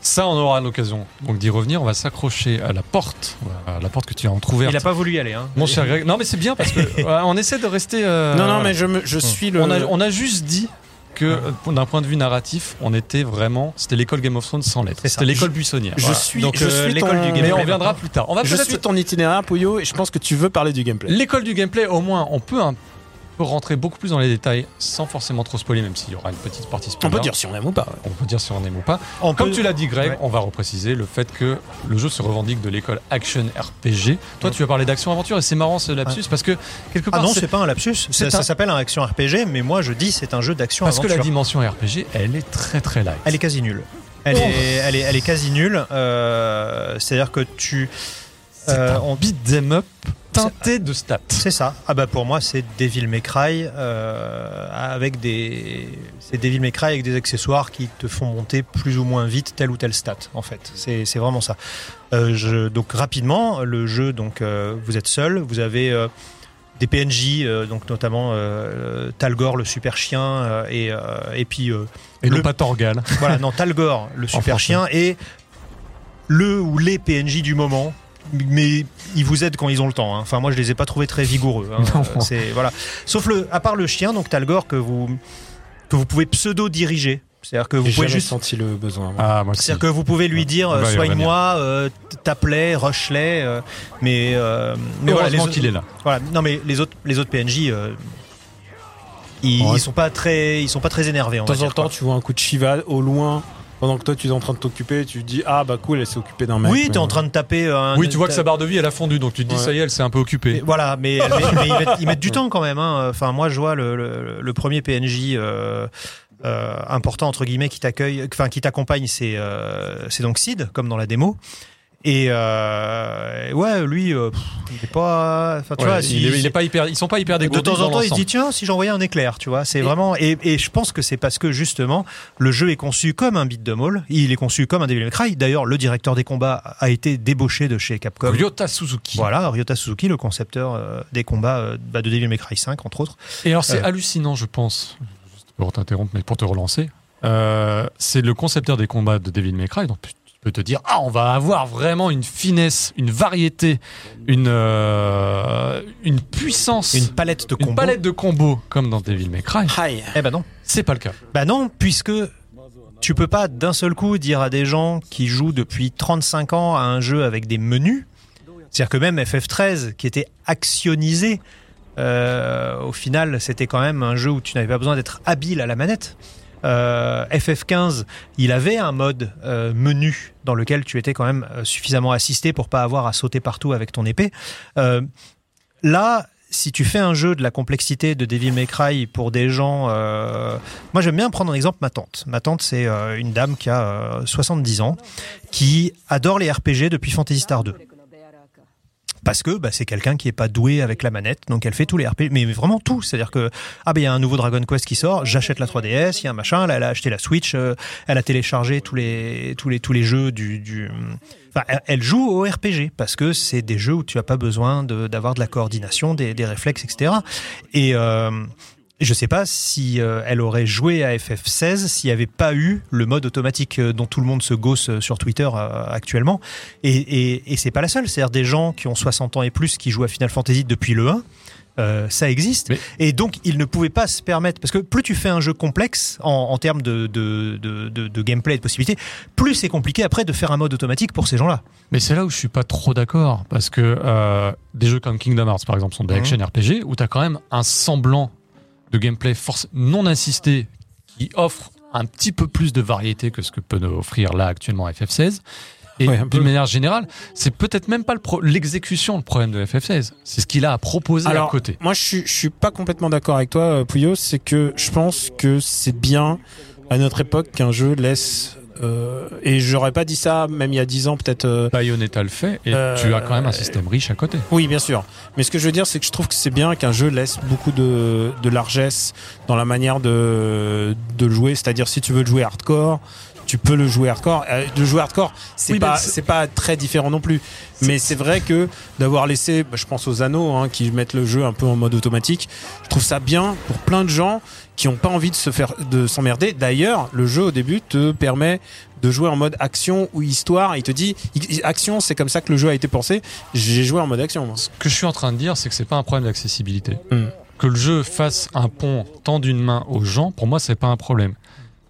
Ça, on aura l'occasion donc d'y revenir. On va s'accrocher à la porte, à la porte que tu as entrouverte. Il n'a pas voulu y aller. Hein. Mon cher Greg. Non, mais c'est bien parce que ouais, on essaie de rester. euh, Non, non, mais je, me, je suis le. on a, on a juste dit que euh, d'un point de vue narratif, on était vraiment. C'était l'école Game of Thrones sans lettres. C'était l'école buissonnière. je Voilà. suis, Donc, je euh, suis l'école ton- du Mais gameplay. on viendra plus tard. On va Je suis ton itinéraire, Pouillot, et je pense que tu veux parler du gameplay. L'école du gameplay, au moins, on peut un peu rentrer beaucoup plus dans les détails sans forcément trop spoiler, même s'il y aura une petite partie On spoiler. peut dire si on aime ou pas. On peut dire si on aime ou pas. On Comme peut- tu l'as dit, Greg, Ouais. on va repréciser le fait que le jeu se revendique de l'école action RPG. Toi, tu as parlé d'action aventure et c'est marrant ce lapsus parce que quelque Ah part, non, c'est- pas un lapsus. Ça, s'appelle un action RPG, mais moi je dis c'est un jeu d'action parce que aventure. la dimension RPG, elle est très très light. Elle est quasi nulle. Elle, Oh. est, elle, est, elle est quasi nulle. euh, C'est-à-dire que tu. Euh, on- beat them up teinté de stats. C'est ça. Ah bah pour moi c'est Devil May Cry euh, avec des c'est Devil May Cry avec des accessoires qui te font monter plus ou moins vite telle ou telle stat en fait. C'est c'est vraiment ça. Euh, je, donc rapidement le jeu donc euh, vous êtes seul, vous avez euh, des PNJ euh, donc notamment euh, Talgor le super chien euh, et euh, et puis euh, Et le- non pas Torgal. voilà, non, Talgor, le super chien, et le ou les PNJ du moment. Mais ils vous aident quand ils ont le temps. hein. Enfin, moi, je les ai pas trouvés très vigoureux. hein. C'est voilà. Sauf le, à part le chien, donc Talgor que vous que vous pouvez pseudo diriger. C'est-à-dire que vous J'ai pouvez juste. senti le besoin. moi. Ah. C'est-à-dire que vous pouvez lui dire euh, soigne-moi, euh, tape-les, rush-les, euh, mais euh, mais voilà, autres- qu'il est là. voilà. Non, mais les autres les autres PNJ, euh, ils, Ouais. ils sont pas très ils sont pas très énervés. De temps en temps, quoi. tu vois un coup de Shiva au loin, pendant que toi tu es en train de t'occuper, tu te dis Ah bah cool, elle s'est occupée d'un mec. Oui, t'es en train de taper. euh, Un, Oui, tu vois que sa barre de vie, elle a fondu, donc tu te dis, Ouais. ça y est, elle s'est un peu Mais occupée. voilà, mais, mais- mais ils, mettent, ils mettent du temps quand même. hein. Enfin, moi, je vois le, le- le premier PNJ euh, euh, important entre guillemets qui t'accueille, enfin qui t'accompagne, c'est euh, c'est donc Sid, comme dans la démo. Et euh, ouais, lui, euh, pff, il est pas. Enfin, tu Ouais, vois, il, si- est, il est pas hyper, ils sont pas hyper de dégourdis temps en dans temps, il se l'ensemble. dit tiens, si j'envoyais un éclair, tu vois, c'est vraiment et, et je pense que c'est parce que justement le jeu est conçu comme un beat de all, il est conçu comme un Devil May Cry. D'ailleurs, le directeur des combats a été débauché de chez Capcom. Ryota Suzuki. Voilà, Ryota Suzuki, le concepteur euh, des combats euh, bah, de Devil May Cry 5, entre autres. Et alors, c'est Euh. hallucinant, je pense, juste pour t'interrompre, mais pour te relancer. Euh, c'est le concepteur des combats de Devil May Cry, donc peux te dire, ah, on va avoir vraiment une finesse, une variété, une, euh, une puissance, Une palette de une combos. palette de combos comme dans Devil May Cry. Aïe. Eh ben non. C'est pas le cas. Bah non, puisque tu peux pas d'un seul coup dire à des gens qui jouent depuis 35 ans à un jeu avec des menus, c'est-à-dire que même FF13, qui était actionnisé, euh, au final, c'était quand même un jeu où tu n'avais pas besoin d'être habile à la manette. Euh, FF15, il avait un mode euh, menu dans lequel tu étais quand même euh, suffisamment assisté pour pas avoir à sauter partout avec ton épée. Euh, là, si tu fais un jeu de la complexité de Devil May Cry pour des gens, euh, moi j'aime bien prendre en exemple ma tante. Ma tante c'est euh, une dame qui a euh, 70 ans, qui adore les RPG depuis Phantasy Star 2. Parce que bah, c'est quelqu'un qui est pas doué avec la manette, donc elle fait tous les RPG, mais vraiment tout. C'est-à-dire que ah ben il y a un nouveau Dragon Quest qui sort, j'achète la 3DS, il y a un machin, là, elle a acheté la Switch, euh, elle a téléchargé tous les tous les tous les jeux du, du... Enfin, elle- joue au RPG parce que c'est des jeux où tu as pas besoin d'avoir de, la coordination, des, réflexes, etc. Et je sais pas si euh, elle aurait joué à FF16 s'il n'y avait pas eu le mode automatique euh, dont tout le monde se gosse euh, sur Twitter euh, actuellement. Et, et, et c'est pas la seule. C'est-à-dire des gens qui ont 60 ans et plus qui jouent à Final Fantasy depuis le 1. euh, ça existe Mais- et donc ils ne pouvaient pas se permettre parce que plus tu fais un jeu complexe en, en termes de, de, de, de, gameplay et de possibilités plus c'est compliqué après de faire un mode automatique pour ces gens-là Mais c'est là où je suis pas trop d'accord, parce que euh, des jeux comme Kingdom Hearts, par exemple, sont des Mhm. action RPG, où tu as quand même un semblant de gameplay force non assisté qui offre un petit peu plus de variété que ce que peut nous offrir là actuellement FF16. Et Ouais, d'une manière générale, c'est peut-être même pas le pro- l'exécution le problème de FF16. C'est ce qu'il a à proposer à Alors, côté. moi je suis, je suis pas complètement d'accord avec toi, euh, Pouillot. C'est que je pense que c'est bien à notre époque qu'un jeu laisse. Euh, et j'aurais pas dit ça même il y a 10 ans, peut-être. euh, Bayonetta le fait, et Euh, tu as quand même un système riche à côté. Oui, bien sûr. Mais ce que je veux dire, c'est que je trouve que c'est bien qu'un jeu laisse beaucoup de, de largesse dans la manière de, de le jouer. C'est-à-dire, si tu veux le jouer hardcore, tu peux le jouer hardcore. Euh, le jouer hardcore, c'est Oui, pas, c'est- c'est pas très différent non plus. Mais c'est vrai que d'avoir laissé, bah, je pense aux anneaux hein, qui mettent le jeu un peu en mode automatique, je trouve ça bien pour plein de gens qui ont pas envie de se faire, de s'emmerder. D'ailleurs, le jeu au début te permet de jouer en mode action ou histoire. Il te dit, action, c'est comme ça que le jeu a été pensé. J'ai joué en mode action. moi. Ce que je suis en train de dire, c'est que c'est pas un problème d'accessibilité. Hmm. Que le jeu fasse un pont tendu d'une main aux gens, pour moi, c'est pas un problème.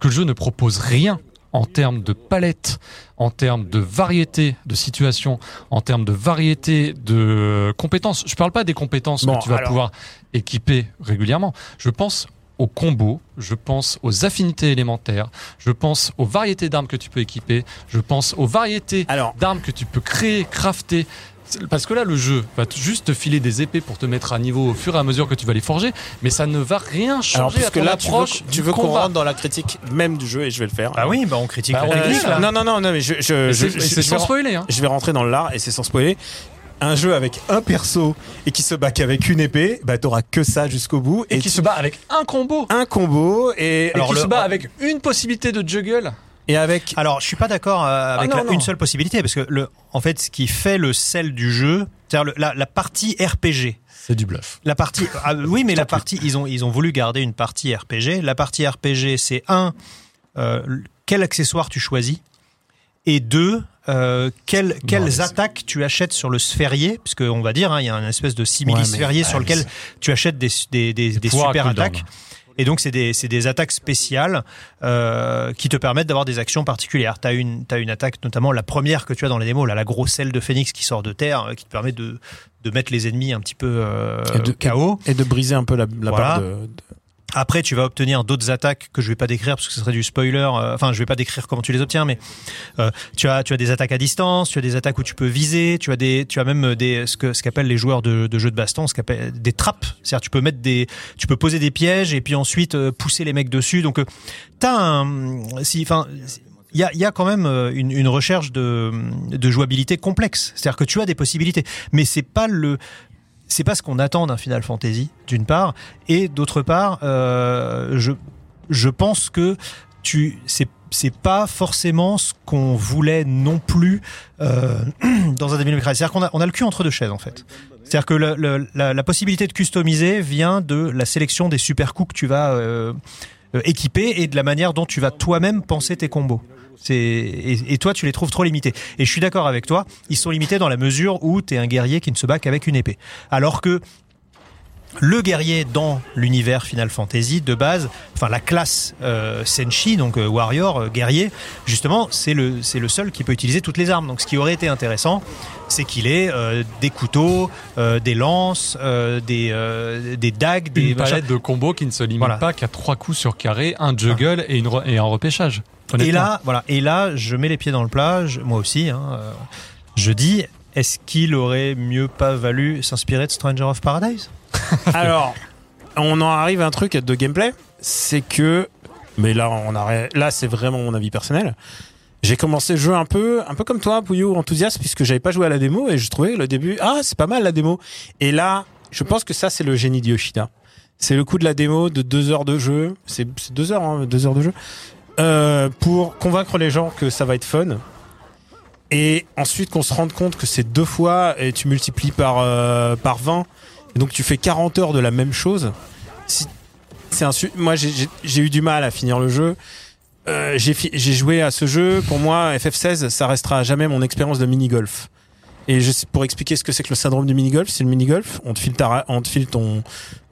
Que le jeu ne propose rien en termes de palette, en termes de variété de situations, en termes de variété de compétences. Je parle pas des compétences Bon, que tu vas alors- pouvoir équiper régulièrement. Je pense aux combos, je pense aux affinités élémentaires, je pense aux variétés d'armes que tu peux équiper, je pense aux variétés d'armes que tu peux créer, crafter. Parce que là, le jeu va te- juste te filer des épées pour te mettre à niveau au fur et à mesure que tu vas les forger, mais ça ne va rien changer alors à ton là, tu veux, approche tu du veux qu'on rentre dans la critique même du jeu et je vais le faire. Ah oui, bah on critique Bah, la là. non, non, non, non, mais je, je, je- C'est je- c'est je sans vais- spoiler, hein. je vais rentrer dans l'art et c'est sans spoiler. Un jeu avec un perso et qui se bat qu'avec une épée, bah t'auras que ça jusqu'au bout Et qui se bat avec un combo. un combo et Et qui le- se bat avec une possibilité de juggle. Et avec Alors, je suis pas d'accord euh, avec Ah, non, la- non. une seule possibilité parce que le, en fait, ce qui fait le sel du jeu, c'est-à-dire la, la partie RPG. C'est du bluff. La partie, ah, oui, mais la partie, ils ont, ils ont voulu garder une partie RPG. La partie RPG, c'est un, euh, quel accessoire tu choisis, et deux, euh, quel- quelles c'est- attaques tu achètes sur le sphérié, parce qu'on va dire, hein, il y a une espèce de simili sphérié Ouais, sur lequel tu achètes des, des, des, super attaques. Et donc, c'est des, c'est des attaques spéciales euh, qui te permettent d'avoir des actions particulières. Tu as une, t'as une attaque, notamment la première que tu as dans les démos, là, la grosse aile de phénix qui sort de terre, euh, qui te permet de, de mettre les ennemis un petit peu euh, Et de- KO. et de briser un peu la, la Voilà. barre de, de- Après, tu vas obtenir d'autres attaques que je vais pas décrire parce que ce serait du spoiler. euh, Enfin, je vais pas décrire comment tu les obtiens, mais euh, tu as tu as des attaques à distance, tu as des attaques où tu peux viser, tu as des tu as même des ce que ce qu'appellent les joueurs de, de jeux de baston, ce qu'appellent des trappes. C'est-à-dire tu peux mettre des tu peux poser des pièges et puis ensuite euh, pousser les mecs dessus. Donc euh, t'as un si enfin il y a, y a quand même euh, une, une recherche de, de jouabilité complexe. C'est-à-dire que tu as des possibilités, mais c'est pas le c'est pas ce qu'on attend d'un Final Fantasy, d'une part, et d'autre part, euh, je, je pense que tu c'est c'est pas forcément ce qu'on voulait non plus euh, dans un Devil May Cry. C'est-à-dire qu'on a, on a le cul entre deux chaises en fait. C'est-à-dire que la, possibilité de customiser vient de la sélection des super coups que tu vas euh, équiper et de la manière dont tu vas toi-même penser tes combos. Et, et toi tu les trouves trop limités. Et je suis d'accord avec toi, ils sont limités dans la mesure où tu es un guerrier qui ne se bat qu'avec une épée. Alors que le guerrier dans l'univers Final Fantasy de base, enfin la classe euh, Senshi, donc euh, warrior, euh, guerrier, justement, c'est le c'est le seul qui peut utiliser toutes les armes. Donc ce qui aurait été intéressant, c'est qu'il ait euh, des couteaux, des lances, des des dagues, des Une palette de combos qui ne se limite Voilà. pas qu'à trois coups sur carré, un juggle et, une re- et un repêchage. Et là, voilà. Et là, je mets les pieds dans le plat. je- moi aussi. hein, euh, je dis, est-ce qu'il aurait mieux pas valu s'inspirer de Stranger of Paradise? Alors, on en arrive à un truc de gameplay, c'est que, mais là, on a, là, c'est vraiment mon avis personnel. J'ai commencé le jeu un peu, un peu comme toi, Pouillot, enthousiaste, puisque j'avais pas joué à la démo et je trouvais le début, ah, c'est pas mal la démo. Et là, je pense que ça, c'est le génie de Yoshida. C'est le coup de la démo de deux heures de jeu. C'est c'est deux heures, hein, deux heures de jeu. Euh, pour convaincre les gens que ça va être fun. Et ensuite qu'on se rende compte que c'est deux fois et tu multiplies par, euh, par 20. Et donc tu fais 40 heures de la même chose. C'est un Moi j'ai- eu du mal à finir le jeu. Euh, j'ai joué à ce jeu. Pour moi, FF16, ça restera jamais mon expérience de mini-golf. Et je sais- pour expliquer ce que c'est que le syndrome du mini-golf, c'est le mini-golf. On te file, ta on te file ton,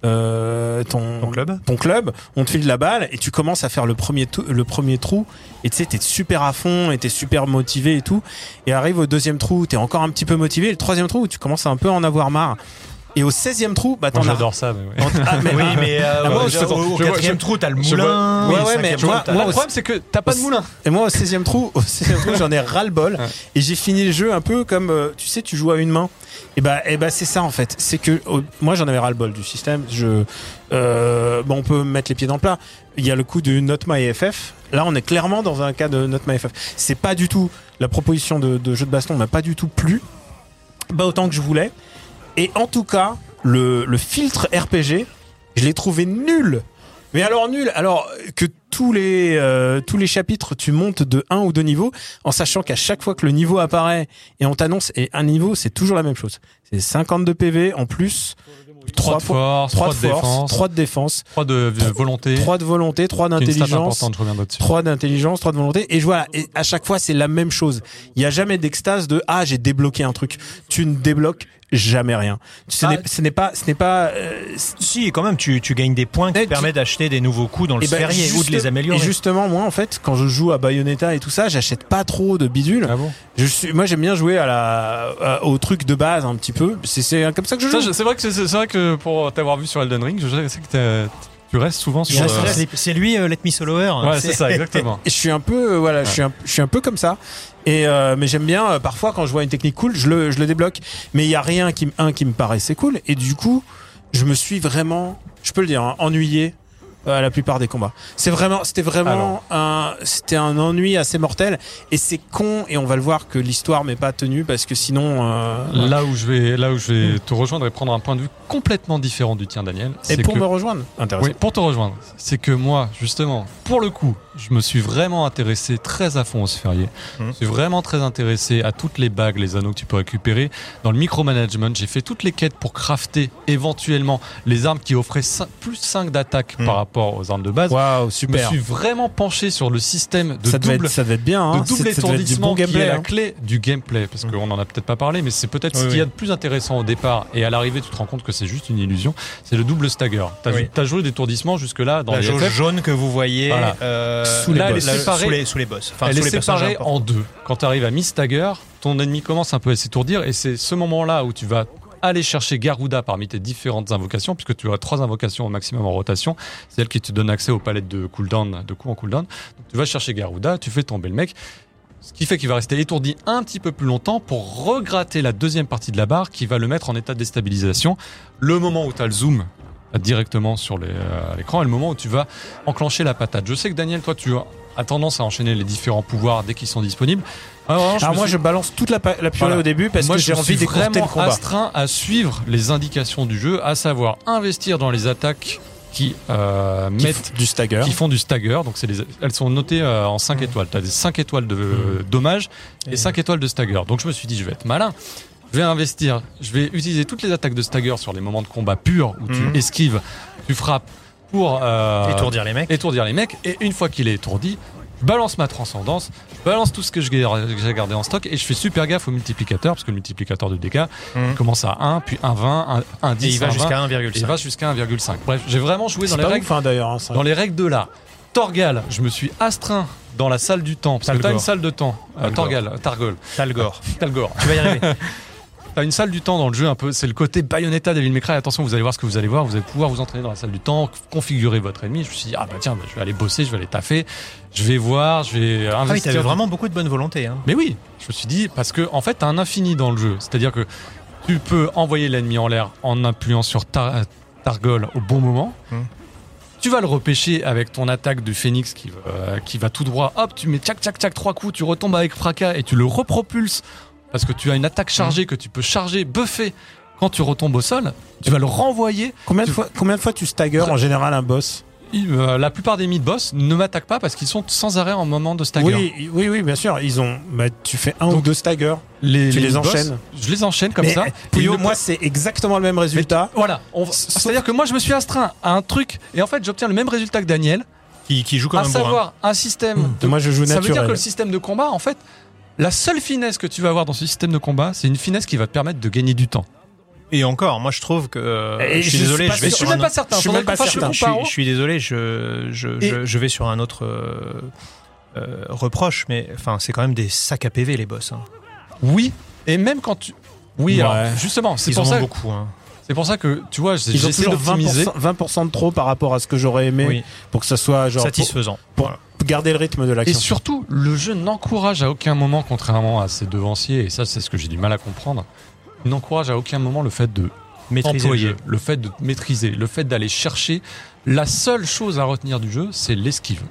euh, ton, Ton club ton club, on te file la balle et tu commences à faire le premier, le premier trou. Et tu sais, t'es super à fond et t'es super motivé et tout. Et arrive au deuxième trou, t'es encore un petit peu motivé. Et le troisième trou, tu commences à un peu en avoir marre. Et au 16e trou, bah t'en as. j'adore ça. Mais ouais. Ah, mais- Oui, mais euh, Ah, moi, au- je- au, au je vois- quatrième je- trou, t'as le vois- moulin. Ouais, oui, ouais, mais vois, trou, moi, le problème, c'est que t'as pas de moulin. Et moi, au 16e trou, au 16e trou, j'en ai ras le bol. Et j'ai fini le jeu un peu comme, euh, tu sais, tu joues à une main. Et bah, et bah, c'est ça en fait. C'est que oh, moi, j'en avais ras le bol du système. Je, euh, bon, on peut mettre les pieds dans le plat. Il y a le coup de Not My FF. Là, on est clairement dans un cas de Not My FF. C'est pas du tout la proposition de, de jeu de baston m'a pas du tout plu. Pas autant que je voulais. Et en tout cas, le, le filtre RPG, je l'ai trouvé nul. Mais alors nul, alors que tous les euh, tous les chapitres, tu montes de un ou deux niveaux, en sachant qu'à chaque fois que le niveau apparaît et on t'annonce et un niveau, c'est toujours la même chose. C'est 52 PV en plus, 3 de force, 3 3 de de force, défense, 3 de défense, 3 de volonté. 3 de volonté, 3 qui est une stat d'intelligence, importante, je reviendrai dessus. 3 d'intelligence, 3 de volonté. Et je vois, et à chaque fois, c'est la même chose. Il y a jamais d'extase de ah j'ai débloqué un truc. Tu ne débloques jamais rien. Ce Ah. n'est- ce n'est pas, ce n'est pas. euh, Si, quand même, tu, tu gagnes des points qui Mais te permettent d'acheter des nouveaux coups dans le Et ben, sphérié ou de juste- les améliorer. Et justement, moi, en fait, quand je joue à Bayonetta et tout ça, j'achète pas trop de bidules. Ah bon Je suis, moi, j'aime bien jouer à la, à- au truc de base un petit peu. C'est, c'est comme ça que je joue. C'est vrai que c'est vrai que pour t'avoir vu sur Elden Ring, je sais que tu restes souvent sur. Euh, c'est- lui, euh, Let Me Solower. Ouais, c'est ça, exactement. Et je suis un peu, euh, voilà, je suis un, je suis un peu comme ça. Et euh, mais j'aime bien. euh, parfois, quand je vois une technique cool, je le, je le débloque. Mais il y a rien qui, me- un qui me paraissait cool. Et du coup, je me suis vraiment, je peux le dire, hein, ennuyé à la plupart des combats. C'est vraiment, c'était vraiment un, c'était un ennui assez mortel. Et c'est con. Et on va le voir que l'histoire m'est pas tenue parce que sinon. euh, Là où je vais, là où je vais te rejoindre et prendre un point de vue complètement différent du tien, Daniel. et pour que- me rejoindre, intéressant. Oui, pour te rejoindre, c'est que moi, justement, pour le coup, je me suis vraiment intéressé très à fond au sphérié. Mhm. Je suis vraiment très intéressé à toutes les bagues, les anneaux que tu peux récupérer. Dans le micromanagement, j'ai fait toutes les quêtes pour crafter éventuellement les armes qui offraient plus 5 d'attaque Mhm. par rapport aux armes de base. Waouh, Je me super. suis vraiment penché sur le système de ça devait double être, ça devait être bien. Hein. de double étourdissement bon qui est la hein. clé du gameplay parce qu'on en a peut-être pas parlé mais c'est peut-être ce qu'il y a de plus intéressant au départ et à l'arrivée tu te rends compte que c'est juste une illusion c'est le double stagger t'as Oui. joué d'étourdissement jusque là dans la les jaune que vous voyez Voilà. euh, Sous les là, elle est séparée- sous les, sous les boss. Enfin, elle sous est les séparée en deux. Quand tu arrives à mi-stagger ton ennemi commence un peu à s'étourdir et c'est ce moment là où tu vas aller chercher Garuda parmi tes différentes invocations puisque tu as trois invocations au maximum en rotation. C'est elle qui te donne accès aux palettes de cooldown de coups en cooldown. Donc, tu vas chercher Garuda tu fais tomber le mec. Ce qui fait qu'il va rester étourdi un petit peu plus longtemps pour regratter la deuxième partie de la barre qui va le mettre en état de déstabilisation. Le moment où tu as le zoom directement sur les, euh, à l'écran et le moment où tu vas enclencher la patate. Je sais que Daniel, toi, tu as tendance à enchaîner les différents pouvoirs dès qu'ils sont disponibles. Alors, vraiment, je Alors me moi, suis- je balance toute la, pa- la purée Voilà. au début parce Moi, que j'ai envie suis d'écourter le vraiment combat. astreint à suivre les indications du jeu, à savoir investir dans les attaques qui euh, Qui mettent f- du stagger. qui font du stagger. Donc c'est les, elles sont notées euh, en 5 étoiles. Tu as des 5 étoiles de euh, dommage et 5 étoiles de stagger. Donc je me suis dit, je vais être malin. Je vais investir. Je vais utiliser toutes les attaques de stagger sur les moments de combat purs où tu Mhm. esquives, tu frappes pour euh, Étourdir les mecs. étourdir les mecs. Et une fois qu'il est étourdi, je balance ma transcendance, je balance tout ce que que j'ai gardé en stock et je fais super gaffe au multiplicateur parce que le multiplicateur de dégâts Mhm. il commence à 1, puis 1, 20, 1, 1 10, Et il va 1, 20, jusqu'à et il 1,5. va jusqu'à 1,5. Bref, j'ai vraiment joué dans les règles hein, hein, dans les règles de l'art. Torgal, je me suis astreint dans la salle du temps, parce que Talgor. t'as une salle de temps. Euh, Talgor. Torgal, Targol, Talgor. Talgor. Tu vas y arriver. T'as une salle du temps dans le jeu un peu, c'est le côté Bayonetta Devil May Cry. Attention, vous allez voir ce que vous allez voir, vous allez pouvoir vous entraîner dans la salle du temps, configurer votre ennemi. Je me suis dit, ah bah tiens, bah, je vais aller bosser, je vais aller taffer, je vais voir, je vais Ah oui, investir. t'avais vraiment beaucoup de bonne volonté. Hein. Mais oui, je me suis dit, parce que en fait, t'as un infini dans le jeu. C'est-à-dire que tu peux envoyer l'ennemi en l'air en appuyant sur Tar- Targol au bon moment. Hmm. Tu vas le repêcher avec ton attaque du phénix qui, va- euh, qui va tout droit. Hop, tu mets tchac tchac tchac trois coups, tu retombes avec fracas et tu le repropulses parce que tu as une attaque chargée que tu peux charger, buffer. Quand tu retombes au sol, tu vas le renvoyer. Combien de fois, combien de fois tu stagger en général un boss euh, la plupart des mid-boss ne m'attaquent pas parce qu'ils sont sans arrêt en moment de stagger. Oui, oui, oui, bien sûr. Ils ont. Bah, tu fais un ou deux staggers. Les, Tu les enchaînes. Je les enchaîne comme Mais, ça. Et Puyo, ils ne moi, c'est exactement le même résultat. Voilà. C'est-à-dire que moi, je me suis astreint à un truc, et en fait, j'obtiens le même résultat que Daniel, Qui, qui joue comme à un bourrin. savoir un système. de- Moi, je joue Ça veut dire naturel. que le système de combat, en fait, la seule finesse que tu vas avoir dans ce système de combat, c'est une finesse qui va te permettre de gagner du temps. Et encore, moi je trouve que. euh, je suis je désolé, suis je vais sur un même pas certain. je suis même pas certain. Je suis, comparo. je suis désolé, je, vais sur un autre euh, euh, reproche, mais enfin, c'est quand même des sacs à PV les boss. hein. Oui, et même quand tu. Oui, Ouais. alors, justement, c'est Ils pour en ont ça. beaucoup. hein. C'est pour ça que tu vois, j'ai Ils ont j'essaie toujours d'optimiser. 20%, 20% de trop par rapport à ce que j'aurais aimé Oui, pour que ça soit genre pour, satisfaisant. pour Voilà. garder le rythme de Et l'action. surtout, le jeu n'encourage à aucun moment, contrairement à ses devanciers, et ça, c'est ce que j'ai du mal à comprendre, n'encourage à aucun moment le fait de Maîtriser le employer, jeu. le fait de maîtriser, le fait d'aller chercher. La seule chose à retenir du jeu, c'est l'esquive.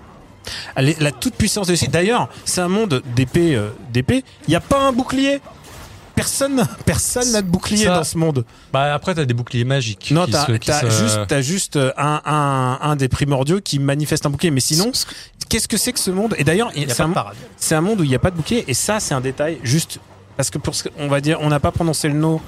Allez, la toute puissance de D'ailleurs, c'est un monde d'épée. euh, d'épée. Il n'y a pas un bouclier. Personne, personne n'a de bouclier Ça- dans ce monde. Bah après t'as des boucliers magiques. Non, t'as se- qui t'as se- juste, t'as juste un, un, un des primordiaux qui manifeste un bouclier. Mais sinon, qu'est-ce que c'est que ce monde? Et d'ailleurs, c'est un, monde où il n'y a pas de bouclier. Et ça, c'est un détail juste parce que pour ce, on va dire, on n'a pas prononcé le nom,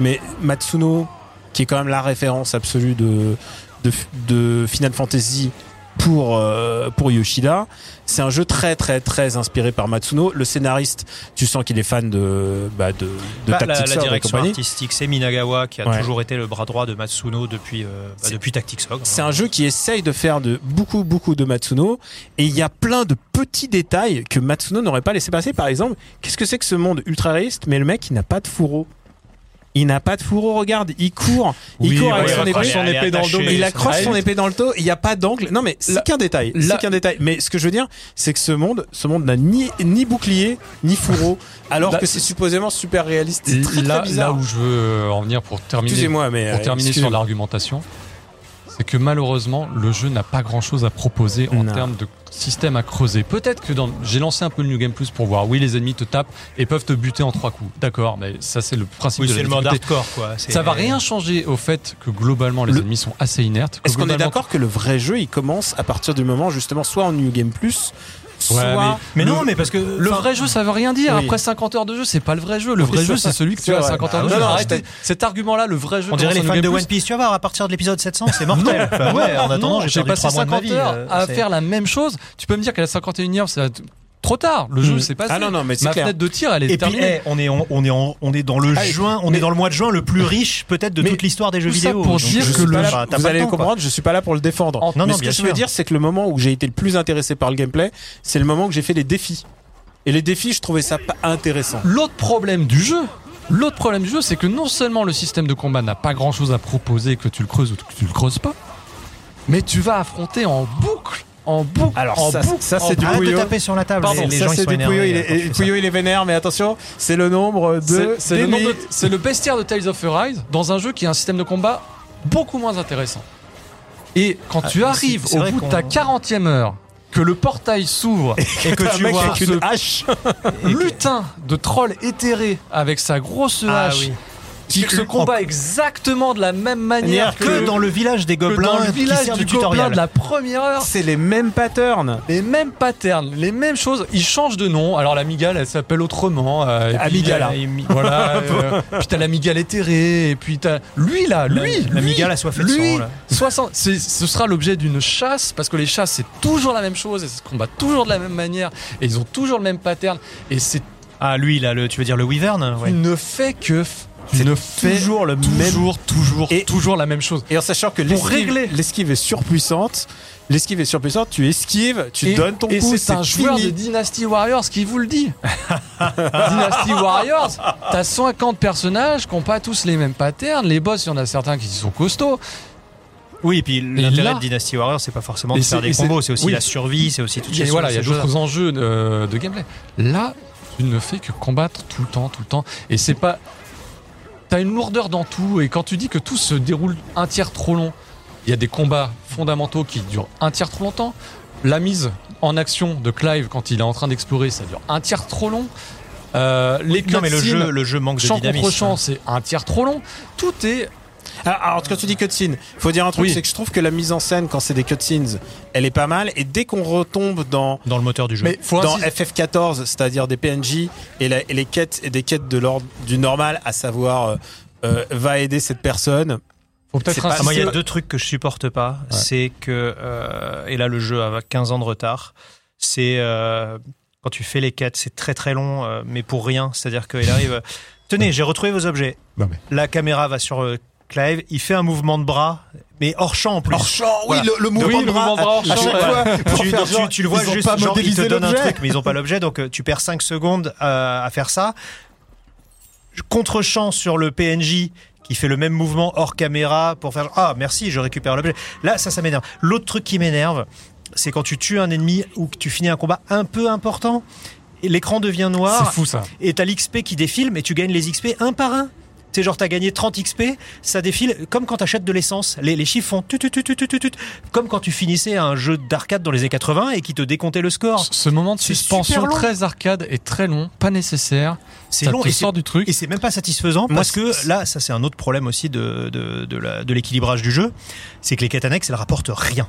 mais Matsuno, qui est quand même la référence absolue de de, de Final Fantasy pour euh, pour Yoshida. C'est un jeu très très très inspiré par Matsuno. Le scénariste, tu sens qu'il est fan de bah, de, de Bah, Tactics la direction artistique, c'est Minagawa qui a Ouais. toujours été le bras droit de Matsuno depuis, euh, bah, depuis Tactics Ogre. C'est un jeu qui essaye de faire de beaucoup beaucoup de Matsuno et il y a plein de petits détails que Matsuno n'aurait pas laissé passer. Par exemple, qu'est-ce que c'est que ce monde ultra réaliste Mais le mec, il n'a pas de fourreau. Il n'a pas de fourreau, regarde, il court, il court ouais, avec son épée, accroche son Elle est épée dans le dos. il accroche son épée dans le dos, il n'y a pas d'angle. Non mais c'est qu'un détail, c'est qu'un détail. Mais ce que je veux dire, c'est que ce monde, ce monde n'a ni ni bouclier, ni fourreau, alors Là, que c'est supposément super réaliste. C'est très, très là, bizarre. là où je veux en venir pour terminer, mais pour euh, terminer sur l'argumentation, c'est que malheureusement le jeu n'a pas grand chose à proposer en termes de système à creuser. Peut-être que dans, j'ai lancé un peu le New Game Plus pour voir. Oui, les ennemis te tapent et peuvent te buter en trois coups. D'accord, mais ça c'est le principe Oui, de la c'est le mode difficulté. hardcore, quoi. Ça va rien changer au fait que globalement les Le- ennemis sont assez inertes. que Est-ce qu'on est globalement- d'accord que le vrai jeu, il commence à partir du moment justement soit en New Game Plus, soit Mais Le- non, mais parce que. Le vrai jeu, ça veut rien dire. Oui. Après 50 heures de jeu, c'est pas le vrai jeu. Le vrai jeu, c'est celui que tu as à vrai. 50 heures Ah de jeu. Arrêtez. Cet argument-là, le vrai jeu. On dirait les fans de One Piece, tu vas voir, à partir de l'épisode 700, c'est mortel. En attendant, Non, j'ai passé 3 mois de ma 50 vie. heures euh, à c'est- faire la même chose. Tu peux me dire qu'à la 51e, c'est trop tard. Le jeu, c'est passé. Ah non, non, mais c'est Ma clair. fenêtre de tir, elle est Et puis, terminée. eh, on est, en- on est, en- on est dans le Ah, juin, on mais- est dans le mois de juin le plus riche peut-être de Mais toute l'histoire des jeux vidéo. pour Donc, dire je que le pas, jeu- vous pas allez quoi. comprendre, je suis pas là pour le défendre. En- Non, mais non, ce que je veux dire, c'est que le moment où j'ai été le plus intéressé par le gameplay, c'est le moment où j'ai fait les défis. Et les défis, je trouvais ça pas intéressant. L'autre problème du jeu, l'autre problème du jeu, c'est que non seulement le système de combat n'a pas grand chose à proposer, que tu le creuses ou que tu le creuses pas, mais tu vas affronter en boucle, en boucle, Alors en ça, boucle, ça, c'est du Arrête de Pouillot. taper sur la table. Pardon, les, les ça c'est sont du Pouillot, il est. Pouillot, il vénère, mais attention, c'est le nombre de. C'est le, nombre de- c'est le bestiaire de Tales of Arise dans un jeu qui a un système de combat beaucoup moins intéressant. Et quand Ah, tu arrives au bout de ta qu'on- 40e heure, que le portail s'ouvre et que tu vois avec ce une hache. lutin de troll éthéré avec sa grosse Ah hache oui. Qui se combat exactement de la même manière Que dans le village des que gobelins dans le qui village du gobelin tutoriel. de la première heure. C'est les mêmes patterns. Les mêmes patterns, les mêmes choses. Ils changent de nom. Alors la migale, elle s'appelle autrement. euh, et puis, euh, Voilà. euh, puis t'as la migale éthérée. Et puis t'as lui là, lui, la lui, migale a soif de lui, sang, là. 60, c'est- ce sera l'objet d'une chasse parce que les chasses c'est toujours la même chose et ça se combat toujours de la même manière et ils ont toujours le même pattern et c'est Ah, lui, là, le, tu veux dire le Wyvern ouais. tu ne fais que tu ne fais toujours le même. toujours toujours Et- toujours la même chose. Et en sachant que Pour l'esquive régler. l'esquive est surpuissante, l'esquive est surpuissante, tu esquives, tu et, donnes ton et coup, c'est un joueur fini. de Dynasty Warriors qui vous le dit. Dynasty Warriors, t'as 50 personnages qui n'ont pas tous les mêmes patterns. Les boss, il y en a certains qui sont costauds. Oui, et puis l'intérêt de Dynasty Warriors, c'est pas forcément de faire des combos, c'est aussi oui. la survie, c'est aussi toutes ces voilà, il y a d'autres enjeux de, de gameplay. Là, tu ne fais que combattre tout le temps, tout le temps. Et c'est pas. T'as une lourdeur dans tout. Et quand tu dis que tout se déroule un tiers trop long, il y a des combats fondamentaux qui durent un tiers trop longtemps. La mise en action de Clive quand il est en train d'explorer, ça dure un tiers trop long. Euh, les Non, mais le jeu, le jeu manque de champ contre dynamisme. champ, c'est un tiers trop long. Tout est. Ah, alors quand tu dis cutscene, faut dire un truc, Oui. c'est que je trouve que la mise en scène quand c'est des cutscenes, elle est pas mal. Et dès qu'on retombe dans Dans le moteur du jeu. Mais faut dans insister- FF14, c'est-à-dire des PNJ et, la- et les quêtes et des quêtes de l'ordre du normal, à savoir euh, euh, va aider cette personne. pas- moi, il y a deux trucs que je supporte pas. C'est que, euh, et là, le jeu a 15 ans de retard. C'est euh, quand tu fais les quêtes, c'est très très long, euh, mais pour rien. C'est-à-dire qu'il arrive. Tenez, j'ai retrouvé vos objets. Non, mais- La caméra va sur euh, Clive, il fait un mouvement de bras, mais hors champ en plus. champ, Voilà. le, mouvement de bras, hors à champ, ouais. tu, faire donc, tu- genre, tu le vois ils juste, pas genre, il te modélisé donne un truc, mais ils ont pas l'objet, donc euh, tu perds 5 secondes euh, à faire ça. Contre-champ sur le PNJ qui fait le même mouvement hors caméra pour faire ah merci je récupère l'objet. Là ça ça m'énerve. L'autre truc qui m'énerve c'est quand tu tues un ennemi ou que tu finis un combat un peu important l'écran devient C'est noir fou ça. et t'as l'XP qui défile mais tu gagnes les XP un par un. C'est genre, t'as gagné 30 XP, ça défile comme quand t'achètes de l'essence. Les, les chiffres font tut, tut, tut, tut, tut, tut, comme quand tu finissais un jeu d'arcade dans les années 80 et qui te décomptait le score. Ce moment de suspension très arcade est très long, pas nécessaire. C'est long et c'est sort du truc. Et c'est même pas satisfaisant Moi, parce que là, ça c'est un autre problème aussi de, de, de, la- de l'équilibrage du jeu, c'est que les quêtes annexes, elles rapportent rien.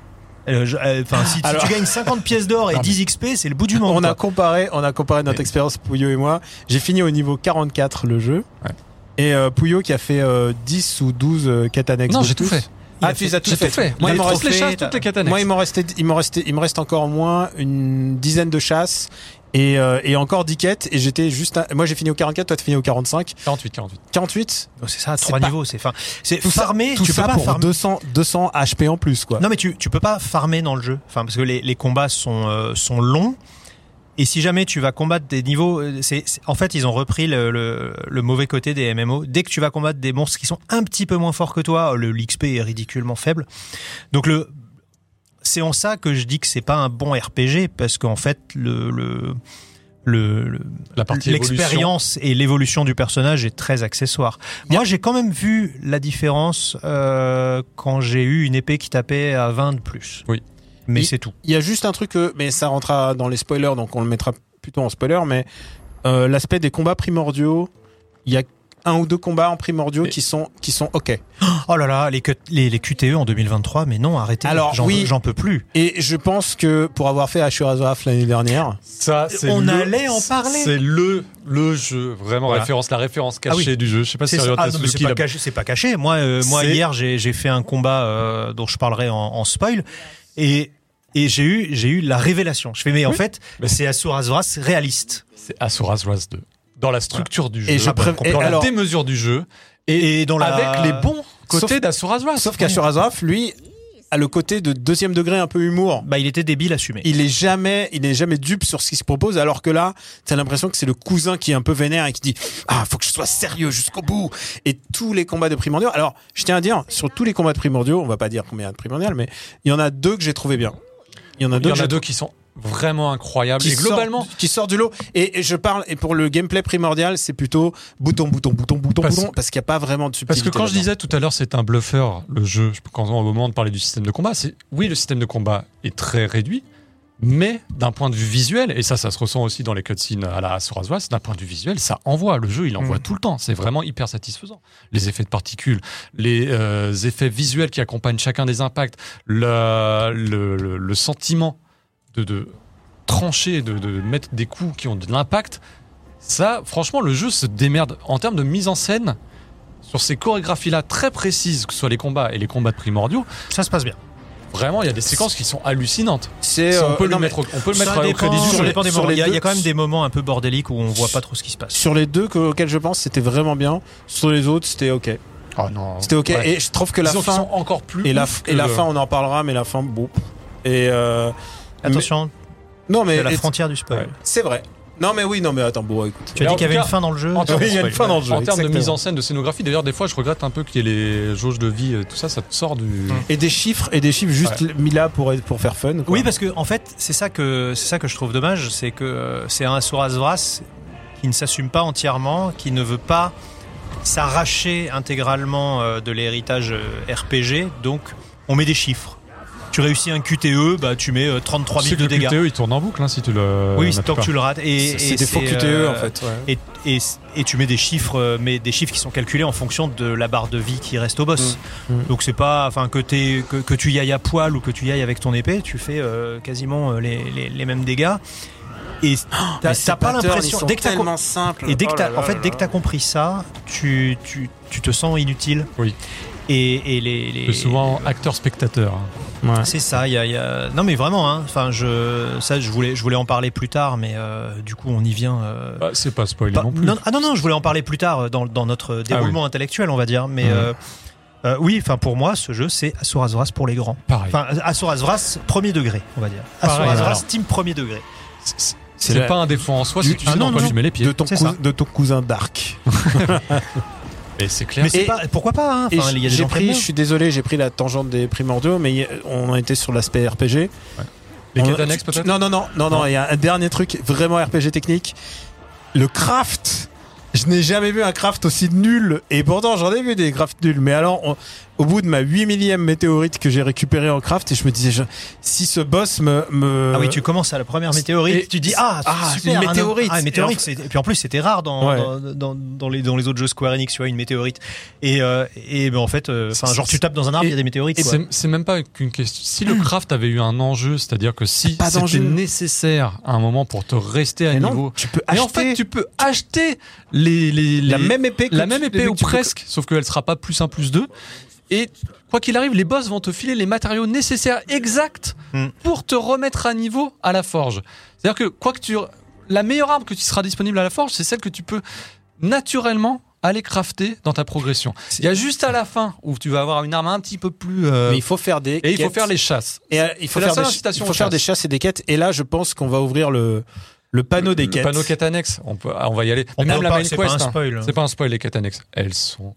Euh, je- euh, Enfin, si, tu gagnes 50 pièces d'or et Non, mais- 10 XP, c'est le bout du monde. On a comparé, on a comparé notre Mais- expérience Pouillot et moi. J'ai fini au niveau 44 le jeu. Ouais. Et euh, Pouillot qui a fait euh, 10 ou 12 euh, quêtes annexes. Non, j'ai tout fait. Ah, tu les as tout fait. Moi, Moi, il m'en toutes les trophées, chasses, t'as- toutes les quêtes annexes. Moi, il m'en restait, il m'en restait, il me reste encore au moins une dizaine de chasses et, euh, et encore 10 quêtes. Et j'étais juste, à- moi j'ai fini au 44, toi tu fini au 45, 48, 48. 48. Oh, C'est ça, trois niveaux. C'est enfin, c'est ça- farmer. Tu peux pas pour farmer. 200, 200 HP en plus, quoi. Non, mais tu, tu peux pas farmer dans le jeu. Enfin, parce que les, les combats sont, euh, sont longs. Et si jamais tu vas combattre des niveaux, euh, c'est, en fait, ils ont repris le, le, le mauvais côté des MMO. Dès que tu vas combattre des monstres qui sont un petit peu moins forts que toi, le l'XP est ridiculement faible. Donc le, c'est en ça que je dis que c'est pas un bon RPG parce qu'en fait le, le le, l'expérience et l'évolution du personnage est très accessoire. Moi, j'ai quand même vu la différence euh, quand j'ai eu une épée qui tapait à 20 de plus. Oui. Mais c'est tout. Il y a juste un truc, que- mais ça rentrera dans les spoilers, donc on le mettra plutôt en spoiler, mais euh, l'aspect des combats primordiaux, il y a un ou deux combats en primordiaux Et- qui sont qui sont ok. Oh là là, les, cut- les, les QTE en 2023, mais non, arrêtez. Alors, j'en oui. veux- j'en peux plus. Et je pense que pour avoir fait Ashura Zoaf l'année dernière, Ça, c'est On le- allait en parler. C'est le, le jeu, vraiment Voilà. référence, la référence Ah oui. cachée du jeu. Je sais pas si C'est Ah, pas caché. C'est pas caché. Moi, euh, moi C'est- hier, j'ai j'ai fait un combat euh, dont je parlerai en, en spoil et et j'ai eu j'ai eu la révélation. Je fais mais en fait, c'est Wrath réaliste. C'est Asura's Wrath 2. Dans la structure du jeu, Et je dans et la alors- démesure du jeu, Et, dans la avec les bons côtés Wrath. sauf qu'Ashura Zoaf, lui, a le côté de deuxième degré un peu humour. bah il était débile assumé. Il est jamais, il est jamais dupe sur ce qu'il se propose, alors que là, t'as l'impression que c'est le cousin qui est un peu vénère et qui dit ah faut que je sois sérieux jusqu'au bout. Et tous les combats de primordiaux. Alors, je tiens à dire sur tous les combats de primordiaux, on va pas dire combien de primordial, mais il y en a deux que j'ai trouvé bien. Il y en a deux. y en que a j'ai deux qui sont vraiment incroyables. qui Et globalement, sortent, qui sortent du lot. Et, et je parle, et pour le gameplay primordial, c'est plutôt bouton, bouton, bouton, bouton, Parce- bouton, parce qu'il n'y a pas vraiment de Parce que quand je disais tout à l'heure, c'est un bluffeur, le jeu, quand on, au moment de parler du système de combat, c'est oui, le système de combat est très réduit, mais d'un point de vue visuel, et ça, ça se ressent aussi dans les cutscenes à la Wrath, d'un point de vue visuel, ça envoie. Le jeu, il envoie Mm. tout le temps. C'est vraiment hyper satisfaisant. Les effets de particules, les euh, effets visuels qui accompagnent chacun des impacts, le, le, le- le sentiment de, de trancher, de, de mettre des coups qui ont de l'impact. Ça, franchement, le jeu se démerde en termes de mise en scène sur ces chorégraphies-là très précises, que ce soit les combats et les combats de primordiaux. Ça se passe bien. Vraiment, il y a des séquences qui sont hallucinantes. c'est, Ça, on euh, peut, le mettre, on peut le mettre au crédit du jeu. Il y, a, il y a deux- quand même des moments un peu bordéliques où on voit pas trop ce qui se passe. sur les deux que- auxquels je pense, c'était vraiment bien. Sur les autres, c'était ok. Oh non. C'était ok. Ouais. Et je trouve que la Disons fin, sont encore plus. et la, et fin, on en parlera, mais la fin, bon. Et euh, Attention, non, mais c'est la frontière du spoil. Ouais. c'est vrai. Non, mais oui, non, mais attends, bon, écoute. Tu as dit qu'il y avait une fin dans le jeu. en termes- Oui, il y a une fin dans le jeu. En termes de mise en scène, de scénographie, d'ailleurs, des fois, je regrette un peu qu'il y ait les jauges de vie, et tout ça, ça te sort du. Et des chiffres, et des chiffres juste mis là pour, pour faire fun. quoi. Oui, parce que en fait, c'est ça que c'est ça que je trouve dommage, c'est que euh, c'est un Asura's Wrath qui ne s'assume pas entièrement, qui ne veut pas s'arracher intégralement euh, de l'héritage euh, RPG, donc on met des chiffres. Tu réussis un QTE, bah tu mets euh, 33 Tu 000 sais que de le dégâts. QTE, il tourne en boucle hein, si tu le. Oui, n'appuies tant que tu le rates. Et, c'est des faux QTE euh, en fait. ouais. Et, et, et tu mets des chiffres, euh, mais des chiffres qui sont calculés en fonction de la barre de vie qui reste au boss. Mm. Mm. Donc c'est pas, enfin que, t'aies- que que tu y ailles à poil ou que tu y ailles avec ton épée, tu fais euh, quasiment euh, les, les, les mêmes dégâts. Et t'as pas l'impression dès que tellement simples. et dès que Oh là en fait, là dès que t'as compris ça, tu, tu, tu te sens inutile. Oui. Et, et les, les- souvent acteur-spectateur. Ouais. c'est ça. Il y a, y a- non mais vraiment. Hein, enfin, je, ça, je voulais, je voulais en parler plus tard, mais euh, du coup, on y vient. euh, Bah, c'est pas spoilé pas- non plus. non, ah non non, je voulais en parler plus tard euh, dans, dans notre déroulement intellectuel, on va dire. Mais euh, euh, oui, enfin pour moi, ce jeu, c'est Asura's Wrath pour les grands. Pareil. Enfin, premier degré, on va dire. Alors. Wrath team premier degré. C'est- c'est c'est la- pas un défaut en soi si tu sais Ah non, dans quoi non, tu mets les pieds. de ton, C'est cousin, ça. de ton cousin Dark. Et c'est clair. Mais pas, pourquoi pas hein Enfin, y a des gens pris, je suis désolé, j'ai pris la tangente des primordiaux, mais on était sur l'aspect RPG. Les On- quêtes annexes tu- peut-être Non, non, non, non, non, il y a un dernier truc vraiment RPG technique. Le craft Je n'ai jamais vu un craft aussi nul. Et pourtant, j'en ai vu des crafts nuls. Mais alors, on- au bout de ma 8 millième météorite que j'ai récupéré en craft, et je me disais, je- si ce boss me. me... Ah oui, tu commences à la première météorite, Et- tu dis ah, Ah, super, une un- météorite. Ah, une météorite. Et puis en plus, c'était rare dans, Ouais. dans, dans, dans les, dans les autres jeux Square Enix, tu vois, une météorite. Et, euh, et ben, en fait, euh, genre tu tapes dans un arbre, il y a des météorites. C'est même pas qu'une question. Si le craft avait eu un enjeu, c'est-à-dire que si Pas c'était d'enjeu. nécessaire à un moment pour te rester à Mais non, niveau, tu peux et en acheter fait tu peux acheter les, les, la même épée que la même épée ou presque, sauf qu'elle sera pas plus 1 plus 2. Et quoi qu'il arrive, les boss vont te filer les matériaux nécessaires exacts Hmm. pour te remettre à niveau à la forge. C'est-à-dire que quoi que tu, la meilleure arme que tu seras disponible à la forge, c'est celle que tu peux naturellement aller crafter dans ta progression. Il y a juste à la fin où tu vas avoir une arme un petit peu plus. euh, Mais il faut faire des. et il faut quêtes. faire les chasses. Et euh, il faut faire, seule des, incitation il faut aux faire des chasses. et des quêtes. Et là, je pense qu'on va ouvrir le, le panneau des Le quêtes. panneau quête annexe, on, peut, ah, on va y aller. On même la main c'est pas quest, un hein. spoil. c'est pas un spoil les quêtes annexes. Elles sont.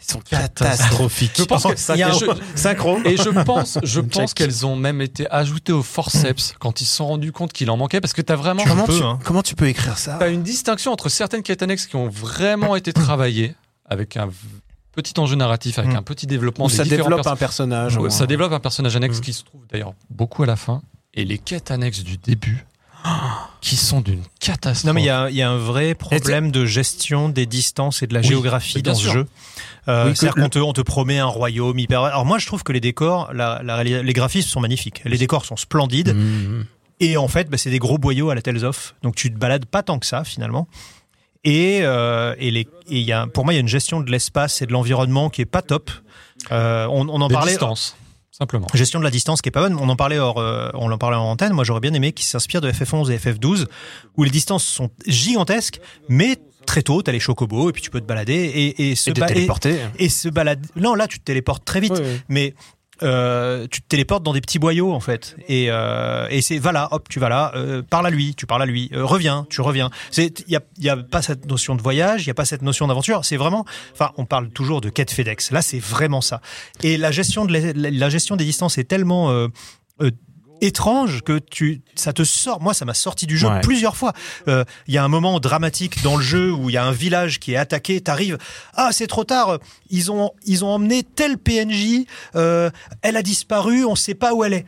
Ils sont catastrophiques. Je pense que Ça- il y a un- je- synchro. Et je pense, je pense qu'elles ont même été ajoutées au forceps quand ils se sont rendus compte qu'il en manquait parce que t'as vraiment. Comment peux, tu, hein. comment tu peux écrire ça T'as une distinction entre certaines quêtes annexes qui ont vraiment été travaillées avec un petit enjeu narratif, avec Mm. un petit développement des ça développe perso- un personnage. Ça développe un personnage annexe Mm. qui se trouve d'ailleurs beaucoup à la fin. Et les quêtes annexes du début, qui sont d'une catastrophe. Non mais il y a, il y a un vrai problème de gestion des distances et de la Oui, géographie dans ce jeu. Euh, Oui, C'est-à-dire qu'on te, on te promet un royaume hyper. Alors moi je trouve que les décors, la, la réali- les graphismes sont magnifiques. Les décors sont splendides Mhm. et en fait bah, c'est des gros boyaux à la Tales of. Donc tu te balades pas tant que ça finalement. Et, euh, et, les, et il y a, pour moi il y a une gestion de l'espace et de l'environnement qui est pas top. Euh, on, on en Des parlait. distances, simplement. Gestion de la distance qui est pas bonne. On en parlait hors, euh, on en parlait en antenne. Moi, j'aurais bien aimé qu'ils s'inspirent de FF11 et FF12, où les distances sont gigantesques, mais très tôt, t'as les chocobos et puis tu peux te balader et, et se Et te et- téléporter. et se balader. Non, là, tu te téléportes très vite, mais euh, tu te téléportes dans des petits boyaux en fait. Et, euh, et c'est va là, hop, tu vas là, euh, parle à lui, tu parles à lui, euh, reviens, tu reviens. C'est il y a, y a pas cette notion de voyage, il y a pas cette notion d'aventure. C'est vraiment, enfin, on parle toujours de quête FedEx. Là, c'est vraiment ça. Et la gestion de la, la- gestion des distances est tellement euh, euh, étrange que tu ça te sort. Moi ça m'a sorti du jeu Ouais. plusieurs fois. Euh, il y a un moment dramatique dans le jeu où il y a un village qui est attaqué. T'arrives ah c'est trop tard. Ils ont ils ont emmené tel PNJ euh, elle a disparu. On sait pas où elle est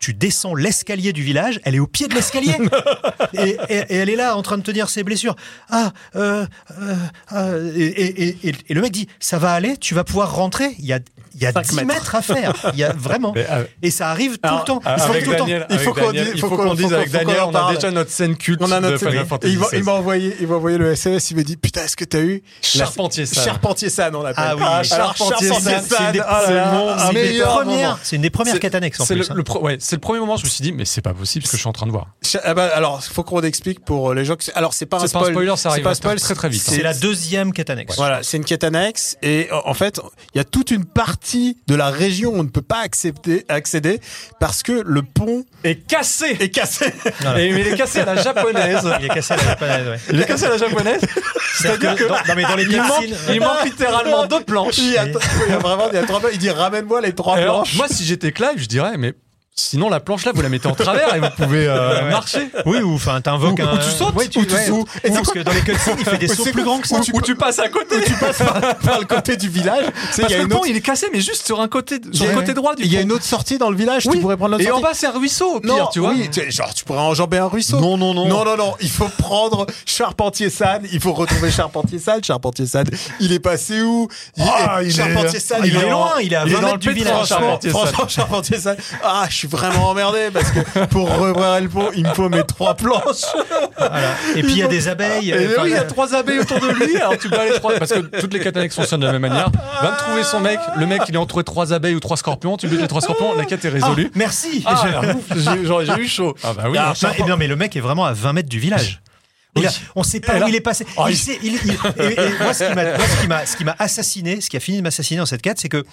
tu descends l'escalier du village, elle est au pied de l'escalier. Et, et- et elle est là en train de te dire ses blessures. Ah, euh, euh, euh, et, et- et- et le mec dit ça va aller, tu vas pouvoir rentrer. Il y a il y a Cinq 10 mètres. mètres. à faire. Il y a vraiment. Mais, euh, Et ça arrive tout Alors, le temps. Ah, Il faut avec tout le temps. Daniel, Il faut avec qu'on dise- il faut qu'on- dise avec Daniel, on a déjà notre scène culte On a de notre Final et Fantasy il, m'a- il envoyé, il m'a envoyé le SMS. Il m'a dit putain, est-ce que t'as eu Charpentier San. Charpentier San, on l'appelle. Ah oui. Alors, Charpentier San, San, c'est une des- oh c'est une des premières- quêtes annexes C'est le, hein. c'est le premier moment où je me suis dit, mais c'est pas possible ce que je suis en train de voir. Ah bah, alors, faut qu'on explique pour les gens alors c'est pas un spoiler, ça arrive très, très vite, hein. C'est la deuxième quête annexe. Voilà, c'est une quête annexe et en fait, il y a toute une partie de la région où on ne peut pas accepter, accéder parce que le pont Et cassé est cassé. Voilà. Et, mais il est cassé à la japonaise. Il est cassé à la japonaise, ouais. Il est cassé à la japonaise. C'est-à-dire que, dans, non, mais dans les Il manque, cutscenes, il manque littéralement deux planches. Il y a, il y a vraiment, il y a trois, il dit ramène-moi les trois Et alors, planches. moi, si j'étais Clive, je dirais, mais sinon, la planche là, vous la mettez en travers et vous pouvez euh, Ouais. marcher. Oui, ou enfin, t'invoques Ou- un. ou tu sautes, Ouais, tu, ou tu ouais, sautes. ou- parce que dans les cutscenes, il fait des Ou sauts plus grands que ça. Ou tu passes à côté. tu passes par, par le côté du village. Tu Parce que le pont, autre, il est cassé, mais juste sur un côté, sur le côté droit du il y a une autre sortie dans le village. Oui. Tu pourrais prendre l'autre Et en bas, c'est un ruisseau, au pire, non, tu vois. oui, tu- genre tu pourrais enjamber un ruisseau. Non, non, non. Non, non, non. Il faut prendre Charpentier San. Il faut retrouver Charpentier San. Charpentier San. Il est passé où? Il, Ah, il est- Charpentier San. il est en- loin, il est à il 20 dans mètres le du village. Franchement, Charpentier San. franchement, Charpentier San. Ah, je suis vraiment emmerdé parce que pour revoir le pont, il me faut mes trois planches. Voilà. Et puis il y a des abeilles. Et enfin, oui, il y a trois abeilles autour de lui. Alors tu dois les trois parce que toutes les annexes fonctionnent de la même manière. Va me trouver son mec. Le mec, il est entouré de trois abeilles ou trois scorpions. Tu butes les trois scorpions. La quête est Ah, résolue. merci. Ah, j'ai eu chaud. Ah bah oui. Ah, non, et non, mais le mec est vraiment à 20 mètres du village. A- on sait pas là- où il est passé. Oh, il il- sait- il- il- et- et moi, qui m'a- ce qui m'a assassiné, ce qui a fini de m'assassiner dans cette quête, c'est que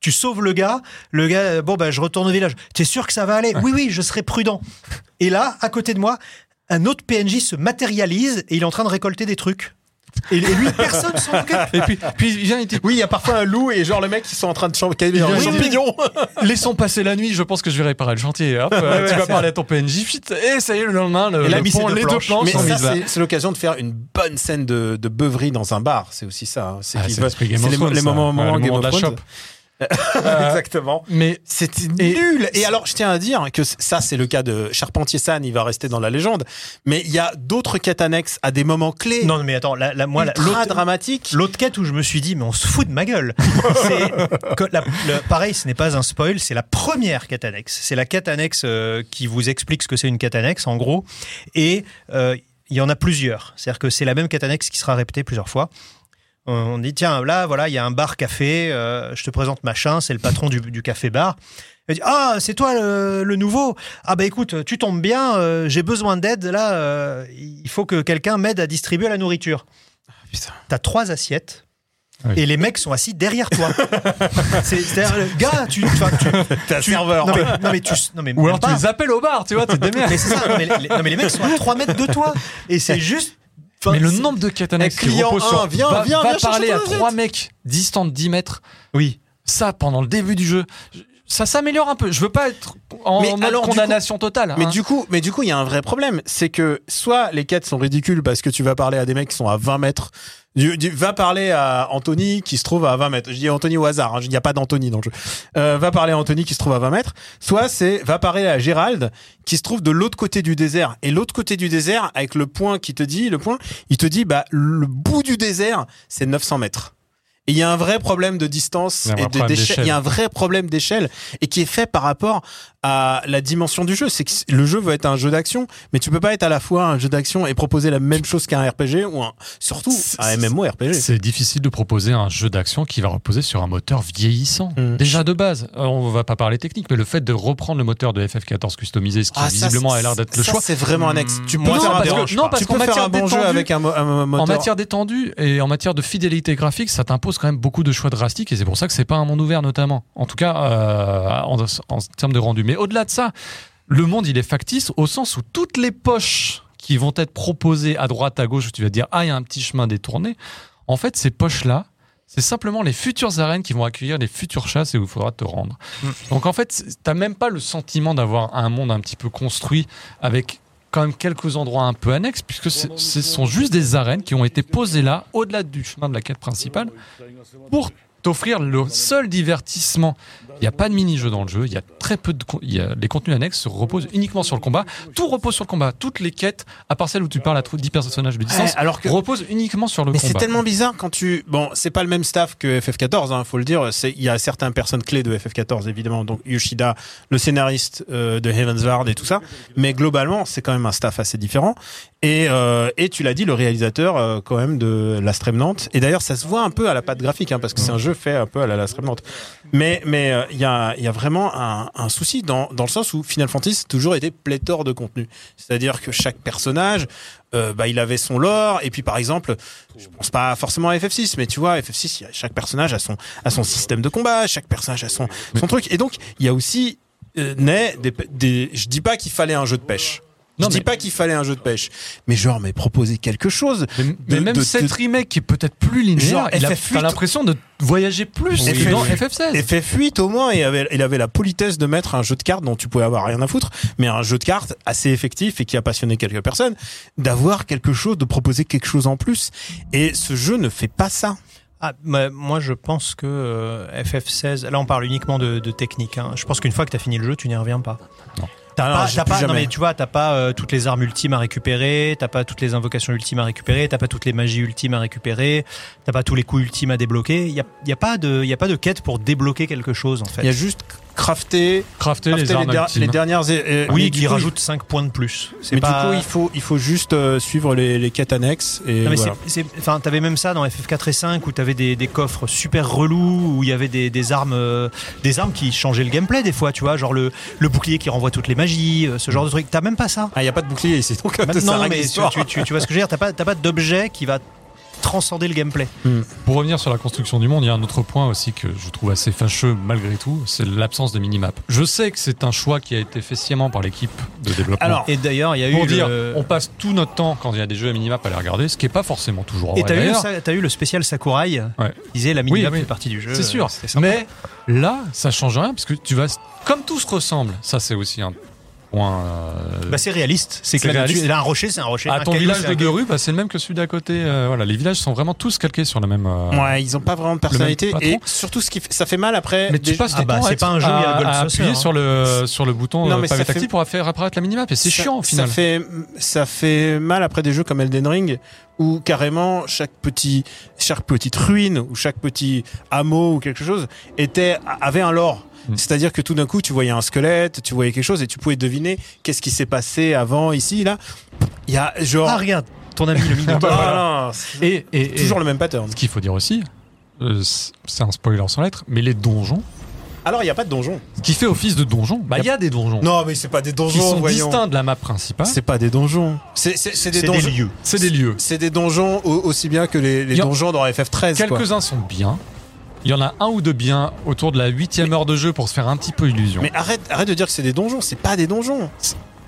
tu sauves le gars, le gars, euh, bon, bah, je retourne au village. T'es sûr que ça va aller? Oui, oui, je serai prudent. Et là, à côté de moi, un autre PNJ se matérialise et il est en train de récolter des trucs. Et, et lui, personne s'en occupe. Et puis, puis il vient, il dit Oui, il y a parfois un loup et genre le mec qui sont en train de champions. Oui, oui. champignons. Laissons passer la nuit, je pense que je vais réparer le chantier. Hop, euh, tu vas parler à ton PNJ, fit, et ça y est, le lendemain, le, le pont- les deux planches. Mais sont ça, mises là. c'est l'occasion de faire une bonne scène de, de beuverie dans un bar. C'est aussi ça. hein. C'est Ah, les, les moments, Ouais, moments le Game moment of de la Thrones. Exactement. Mais C'est Et- nul. Et alors, je tiens à dire que ça, c'est le cas de Charpentier-San, il va rester dans la légende. Mais il y a d'autres quêtes annexes à des moments clés, Non, mais attends, la, la- moi, l'autre dramatiques. l'autre quête où je me suis dit, mais on se fout de ma gueule. c'est que la- le- pareil, ce n'est pas un spoil, c'est la première quête annexe. C'est la quête annexe euh, qui vous explique ce que c'est une quête annexe, en gros. Et euh, il y en a plusieurs. C'est-à-dire que c'est la même quête annexe qui sera répétée plusieurs fois. On dit, tiens, là, voilà, il y a un bar-café, euh, je te présente machin, c'est le patron du, du café-bar. Il dit, ah, c'est toi le, le nouveau? Ah bah écoute, tu tombes bien, euh, j'ai besoin d'aide, là, euh, il faut que quelqu'un m'aide à distribuer la nourriture. Putain. T'as trois assiettes. Oui. Et les mecs sont assis derrière toi. C'est- C'est-à-dire, le gars, tu, tu, T'es un tu- serveur. Non mais, non mais tu, non mais Ou alors même tu pas. les appelles au bar, tu vois, tu te démerdes. Mais c'est ça. Non mais, les, non mais les mecs sont à 3 mètres de toi. Et c'est juste. enfin, Mais le nombre de Eh, qui reposent sur viens, va, viens, va viens parler à trois mecs distants de 10 mètres, Oui. ça pendant le début du jeu, ça s'améliore un peu. Je veux pas être en Mais mode alors, du condamnation totale. Mais hein. du coup, mais du coup, il y a un vrai problème, c'est que soit les quêtes sont ridicules parce que tu vas parler à des mecs qui sont à 20 mètres. Du, du- va parler à Anthony qui se trouve à 20 mètres. Je dis Anthony au hasard, hein, il n'y a pas d'Anthony dans le jeu. Euh, va parler à Anthony qui se trouve à 20 mètres. Soit c'est va parler à Gérald qui se trouve de l'autre côté du désert. Et l'autre côté du désert, avec le point qui te dit, le point, il te dit, bah, le bout du désert, c'est 900 mètres. Il y a un vrai problème de distance et d'échelle. Il y a un vrai problème d'échelle et qui est fait par rapport à la dimension du jeu. C'est que le jeu veut être un jeu d'action, mais tu peux pas être à la fois un jeu d'action et proposer la même chose qu'un RPG ou un, surtout un MMORPG. C'est difficile de proposer un jeu d'action qui va reposer sur un moteur vieillissant. Mm. Déjà de base, euh, on va pas parler technique, mais le fait de reprendre le moteur de FF14 customisé, ce qui Ah, ça, visiblement c'est- a l'air d'être le ça, choix. C'est vraiment annexe. Tu peux Moi, faire ça un dérange non, pas. parce tu peux faire un bon jeu avec un, mo- un moteur. En matière d'étendue et en matière de fidélité graphique, ça t'impose quand même beaucoup de choix drastiques et c'est pour ça que c'est pas un monde ouvert notamment. En tout cas, euh, en, en termes de rendu. Mais au-delà de ça, le monde il est factice au sens où toutes les poches qui vont être proposées à droite, à gauche, où tu vas dire ah il y a un petit chemin détourné. En fait, ces poches là. C'est simplement les futures arènes qui vont accueillir les futures chasses et où il faudra te rendre. Donc en fait, t'as même pas le sentiment d'avoir un monde un petit peu construit avec quand même quelques endroits un peu annexes, puisque ce sont juste des arènes qui ont été posées là, au-delà du chemin de la quête principale, pour t'offrir le seul divertissement. Il n'y a pas de mini-jeu dans le jeu, il y a très peu de... con- Il y a, les contenus annexes se reposent uniquement sur le combat. Tout repose sur le combat. Toutes les quêtes, à part celle où tu parles à 10 personnages de distance, Ouais, alors que reposent uniquement sur le Mais combat. c'est tellement bizarre quand tu bon c'est pas le même staff que FF14 hein, faut le dire il y a certaines personnes clés de FF14 évidemment donc Yoshida le scénariste euh, de Heavensward et tout ça mais globalement c'est quand même un staff assez différent et euh, et tu l'as dit le réalisateur euh, quand même de Last Remnant et d'ailleurs ça se voit un peu à la patte graphique hein, parce que c'est un jeu fait un peu à la Last Remnant mais mais euh, il y a il y a vraiment un, un souci dans dans le sens où Final Fantasy a toujours été pléthore de contenu. C'est-à-dire que chaque personnage euh, bah, il avait son lore. Et puis par exemple je pense pas forcément à FF6 mais tu vois FF6 il y a- chaque personnage a son a son système de combat chaque personnage a son son truc. Et donc il y a aussi euh, naît des, des je dis pas qu'il fallait un jeu de pêche Non, je dis mais- pas qu'il fallait un jeu de pêche mais genre mais proposer quelque chose Mais, même de- cette de- remake qui est peut-être plus linéaire, il a FF8. t'as l'impression de voyager plus Oui. que dans FF8. FF16. FF8 au moins il avait, il avait la politesse de mettre un jeu de cartes dont tu pouvais avoir rien à foutre mais un jeu de cartes assez effectif et qui a passionné quelques personnes d'avoir quelque chose de proposer quelque chose en plus et ce jeu ne fait pas ça Ah, bah, moi, je pense que euh, FF16, là, on parle uniquement de, de technique. hein. Je pense qu'une fois que tu as fini le jeu, tu n'y reviens pas. Non. T'as pas, pas- non mais tu vois, t'as pas euh, toutes les armes ultimes à récupérer, t'as pas toutes les invocations ultimes à récupérer, t'as pas toutes les magies ultimes à récupérer, t'as pas tous les coups ultimes à débloquer. Il y a, y a pas de, y a pas de quête pour débloquer quelque chose en fait. il y a juste crafter, Crafter crafter les der- dernières euh, oui, qui coup, rajoute 5 points de plus. Mais pas... du coup il faut il faut juste euh, suivre les, les quêtes annexes et voilà. enfin, t'avais même ça dans FF4 et 5 où t'avais des, des coffres super relous où il y avait des, des armes, euh, des armes qui changeaient le gameplay des fois, tu vois, genre le, le bouclier qui renvoie toutes les magies, euh, ce genre de truc. T'as même pas ça. ah il y a pas de bouclier ici donc ça non, mais tu, l'histoire. tu, tu, tu vois ce que je veux dire. T'as pas, t'as pas d'objet qui va transcender le gameplay. Pour revenir sur la construction du monde, il y a un autre point aussi que je trouve assez fâcheux malgré tout, c'est l'absence de minimap. Je sais que c'est un choix qui a été fait sciemment par l'équipe de développement. Alors, et d'ailleurs, il y a eu pour dire, le- on passe tout notre temps quand il y a des jeux à minimap à les regarder, ce qui est pas forcément toujours Et t'as eu, t'as eu le spécial Sakurai Ouais. disait la minimap Oui, oui. fait partie du jeu. C'est sûr. Sympa. Mais là, ça change rien parce que tu vas, comme tout se ressemble, ça c'est aussi un point. euh, Bah, c'est réaliste. C'est que là, un rocher, c'est un rocher. à un ton caillou, village de rues, bah, c'est le même que celui d'à côté. euh, voilà, les villages sont vraiment tous calqués sur la même. euh, Ouais, ils ont pas vraiment de personnalité et surtout ce qui fait- ça fait mal après. Mais tu passes Ah bah, à c'est pas un jeu, à- à Saucer, appuyer hein. sur le sur le bouton Non, mais pavé ça fait- pour faire apparaître la minimap et c'est chiant au final. Ça fait, ça fait mal après des jeux comme Elden Ring où carrément chaque petit, chaque petite ruine ou chaque petit hameau ou quelque chose était, avait un lore. Mm. C'est-à-dire que tout d'un coup, tu voyais un squelette, tu voyais quelque chose et tu pouvais deviner qu'est-ce qui s'est passé avant ici, là. Il y a genre. Ah, regarde, ton ami le Minotaur. Ah, c'est Et, et, et toujours le même pattern. ce qu'il faut dire aussi, euh, c'est un spoiler sans lettre, mais les donjons, Alors, il n'y a pas de donjon. ce qui fait office de donjon, bah il y a des donjons Non, mais c'est pas des qui donjons, sont voyons. distincts de la map principale. C'est pas des donjons. C'est des donjons. des lieux. C'est des lieux. C'est des donjons au- aussi bien que les, donjons dans FF13. quoi. Quelques-uns sont bien. Il y en a un ou deux bien autour de la huitième heure de jeu pour se faire un petit peu illusion. Mais arrête, arrête de dire que c'est des donjons, c'est pas des donjons.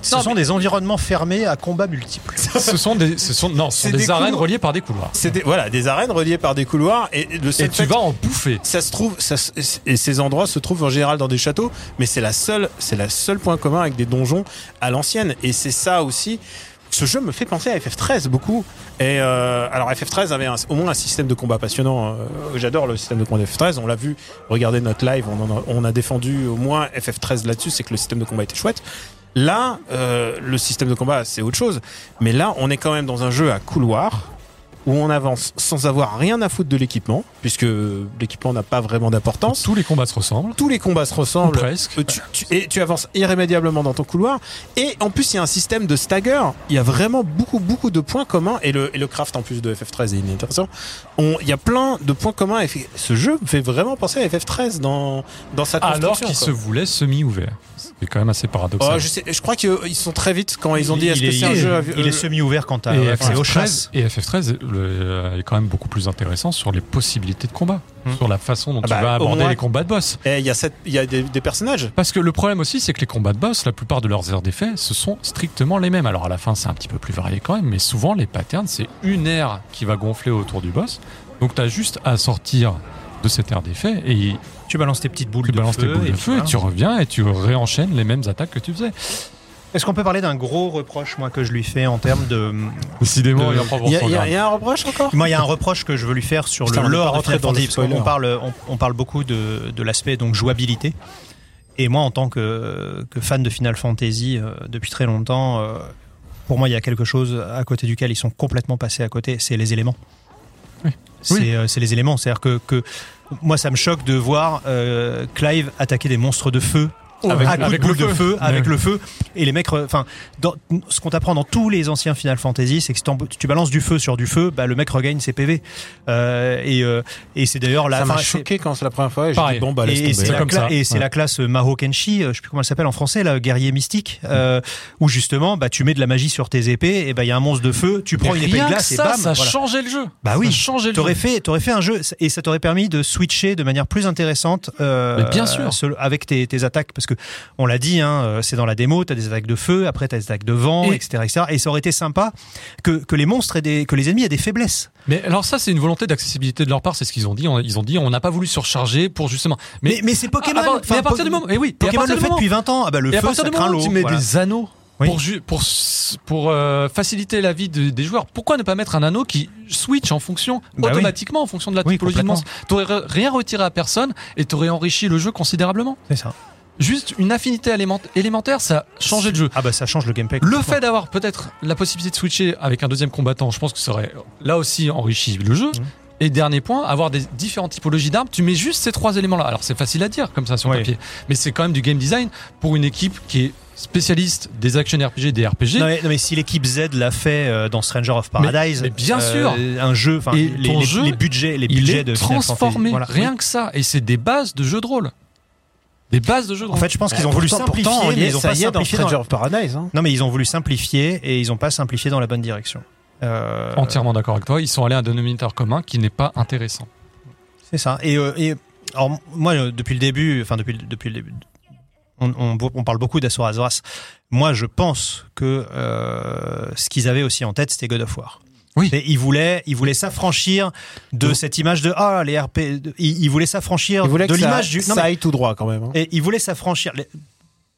Ce Non, sont des environnements fermés à combats multiples. ce sont des, ce sont, non, ce C'est sont des, des arènes couloirs. reliées par des couloirs. C'est des, voilà, des arènes reliées par des couloirs et le seul Et tu fait- vas en bouffer. ça se trouve ça se- et ces endroits se trouvent en général dans des châteaux mais c'est la seule c'est la seule point commun avec des donjons à l'ancienne et c'est ça aussi ce jeu me fait penser à FF13 beaucoup. Et euh, alors FF13 avait au moins un système de combat passionnant euh, j'adore le système de combat de FF13 on l'a vu regardez notre live on, en a, on a défendu au moins FF13 là-dessus c'est que le système de combat était chouette. Là euh, le système de combat c'est autre chose mais là on est quand même dans un jeu à couloir où on avance sans avoir rien à foutre de l'équipement, puisque l'équipement n'a pas vraiment d'importance. Tous les combats se ressemblent. Tous les combats se Ou ressemblent. presque. Euh, Tu, tu- et tu avances irrémédiablement dans ton couloir. Et en plus, il y a un système de stagger. Il y a vraiment beaucoup, beaucoup de points communs. Et le, et le craft en plus de FF13 est intéressant. On- Il y a plein de points communs. Et ce jeu me fait vraiment penser à FF13 dans, dans sa construction. Alors qu'il se voulait semi-ouvert. C'est quand même assez paradoxal. Oh, je, sais, je crois qu'ils sont très vite quand ils ont dit est-ce il que est, c'est un il jeu il est euh, semi-ouvert quant à et, c'est aux FF13, chasses. et FF13 le- euh, est quand même beaucoup plus intéressant sur les possibilités de combat, Hmm. sur la façon dont Ah tu bah, vas aborder moins- les combats de boss. eh, Il y a, cette- il y a des, des personnages. Parce que le problème aussi, c'est que les combats de boss, la plupart de leurs aires d'effet, ce sont strictement les mêmes. Alors à la fin, c'est un petit peu plus varié quand même, mais souvent les patterns, c'est une aire qui va gonfler autour du boss. Donc tu as juste à sortir de cette aire d'effet et Tu balances tes petites boules tu de balances feu. tes boules et de feu et tu reviens et tu réenchaînes les mêmes attaques que tu faisais. Est-ce qu'on peut parler d'un gros reproche, moi, que je lui fais en termes de. Décidément, De- il y y, y a- un reproche encore Moi, il y a un reproche que je veux lui faire sur Putain, le lore de Fantasy. parce qu'on parle, on, on parle beaucoup de, de l'aspect donc jouabilité. Et moi, en tant que, que fan de Final Fantasy euh, depuis très longtemps, euh, pour moi, il y a quelque chose à côté duquel ils sont complètement passés à côté. C'est les éléments. Oui. C'est Oui. euh, c'est les éléments. C'est-à-dire que, que moi, ça me choque de voir euh, Clive attaquer des monstres de feu. Avec- à coups avec de boule le de feu. feu, avec Ouais. le feu, et les mecs, enfin, ce qu'on t'apprend dans tous les anciens Final Fantasy, c'est que si tu balances du feu sur du feu, bah, le mec regagne ses PV. Euh, et euh, et c'est d'ailleurs la Ça m'a choqué quand c'est la première fois. Et dit, bon, bah, laisse et, c'est la, cla- Ouais. la classe Maho Kenshi, euh, je sais plus comment elle s'appelle en français, là, guerrier mystique, euh, où justement, bah, tu mets de la magie sur tes épées, et bah, il y a un monstre de feu, tu prends une épée de glace et ça, bam, ça a voilà. changé le jeu. Bah Ça oui. a changé le T'aurais jeu. fait, t'aurais fait un jeu et ça t'aurait permis de switcher de manière plus intéressante euh, Mais bien sûr. avec tes, tes attaques parce que on l'a dit, hein, euh, c'est dans la démo, t'as des attaques de feu, après t'as des attaques de vent, Et- etc., etc. Et ça aurait été sympa que, que les monstres et des, que les ennemis aient des faiblesses. Mais alors ça, c'est une volonté d'accessibilité de leur part, c'est ce qu'ils ont dit. On- Ils ont dit, on n'a pas voulu surcharger pour justement. Mais, mais, c'est Pokémon. Ah, ah, mais à partir du moment, et oui, et à Pokémon le fait moment- depuis 20 ans. Ah bah le et à feu, partir ça craint l'eau. tu mets voilà. des anneaux Oui. pour, euh, faciliter la vie de- des joueurs, pourquoi ne pas mettre un anneau qui switch en fonction, Bah oui. automatiquement en fonction de la Oui, typologie de complètement. monstre? T'aurais rien retiré à personne et t'aurais enrichi le jeu considérablement. C'est ça. Juste une affinité élément- élémentaire, ça a changé le jeu. Ah bah ça change le gameplay. Le fait d'avoir peut-être la possibilité de switcher avec un deuxième combattant, je pense que ça aurait là aussi enrichi le jeu. Mhm. Et dernier point, avoir des différentes typologies d'armes. Tu mets juste ces trois éléments-là. Alors c'est facile à dire comme ça sur Oui. papier, mais c'est quand même du game design pour une équipe qui est spécialiste des action RPG, des RPG. Non mais, non, mais si l'équipe Z l'a fait euh, dans Stranger of Paradise, mais bien euh, sûr. un jeu, enfin Et les, ton les- jeu, les budgets, les il budgets est de Fantasy, transformé, voilà. rien que ça. Et c'est des bases de jeux de rôle. Des bases de jeux de En fait, je pense qu'ils ont voulu Pourtant- simplifier, pourtant, mais ils ont pas simplifié. dans- of Paradise. hein. Non, mais ils ont voulu simplifier et ils ont pas simplifié dans la bonne direction. Euh, Entièrement d'accord avec toi. Ils sont allés à un dénominateur commun qui n'est pas intéressant. C'est ça. Et, euh, et alors, moi, euh, depuis le début, enfin depuis, le- depuis le début, on, on, on parle beaucoup d'Asura Azras. Moi, je pense que euh, ce qu'ils avaient aussi en tête, c'était God of War. Oui. Et ils voulaient, ils voulaient s'affranchir de cette image de ah les RP. de- s'affranchir Il voulait de que ça, l'image du. non, ça aille tout droit quand même. hein. et ils voulaient s'affranchir.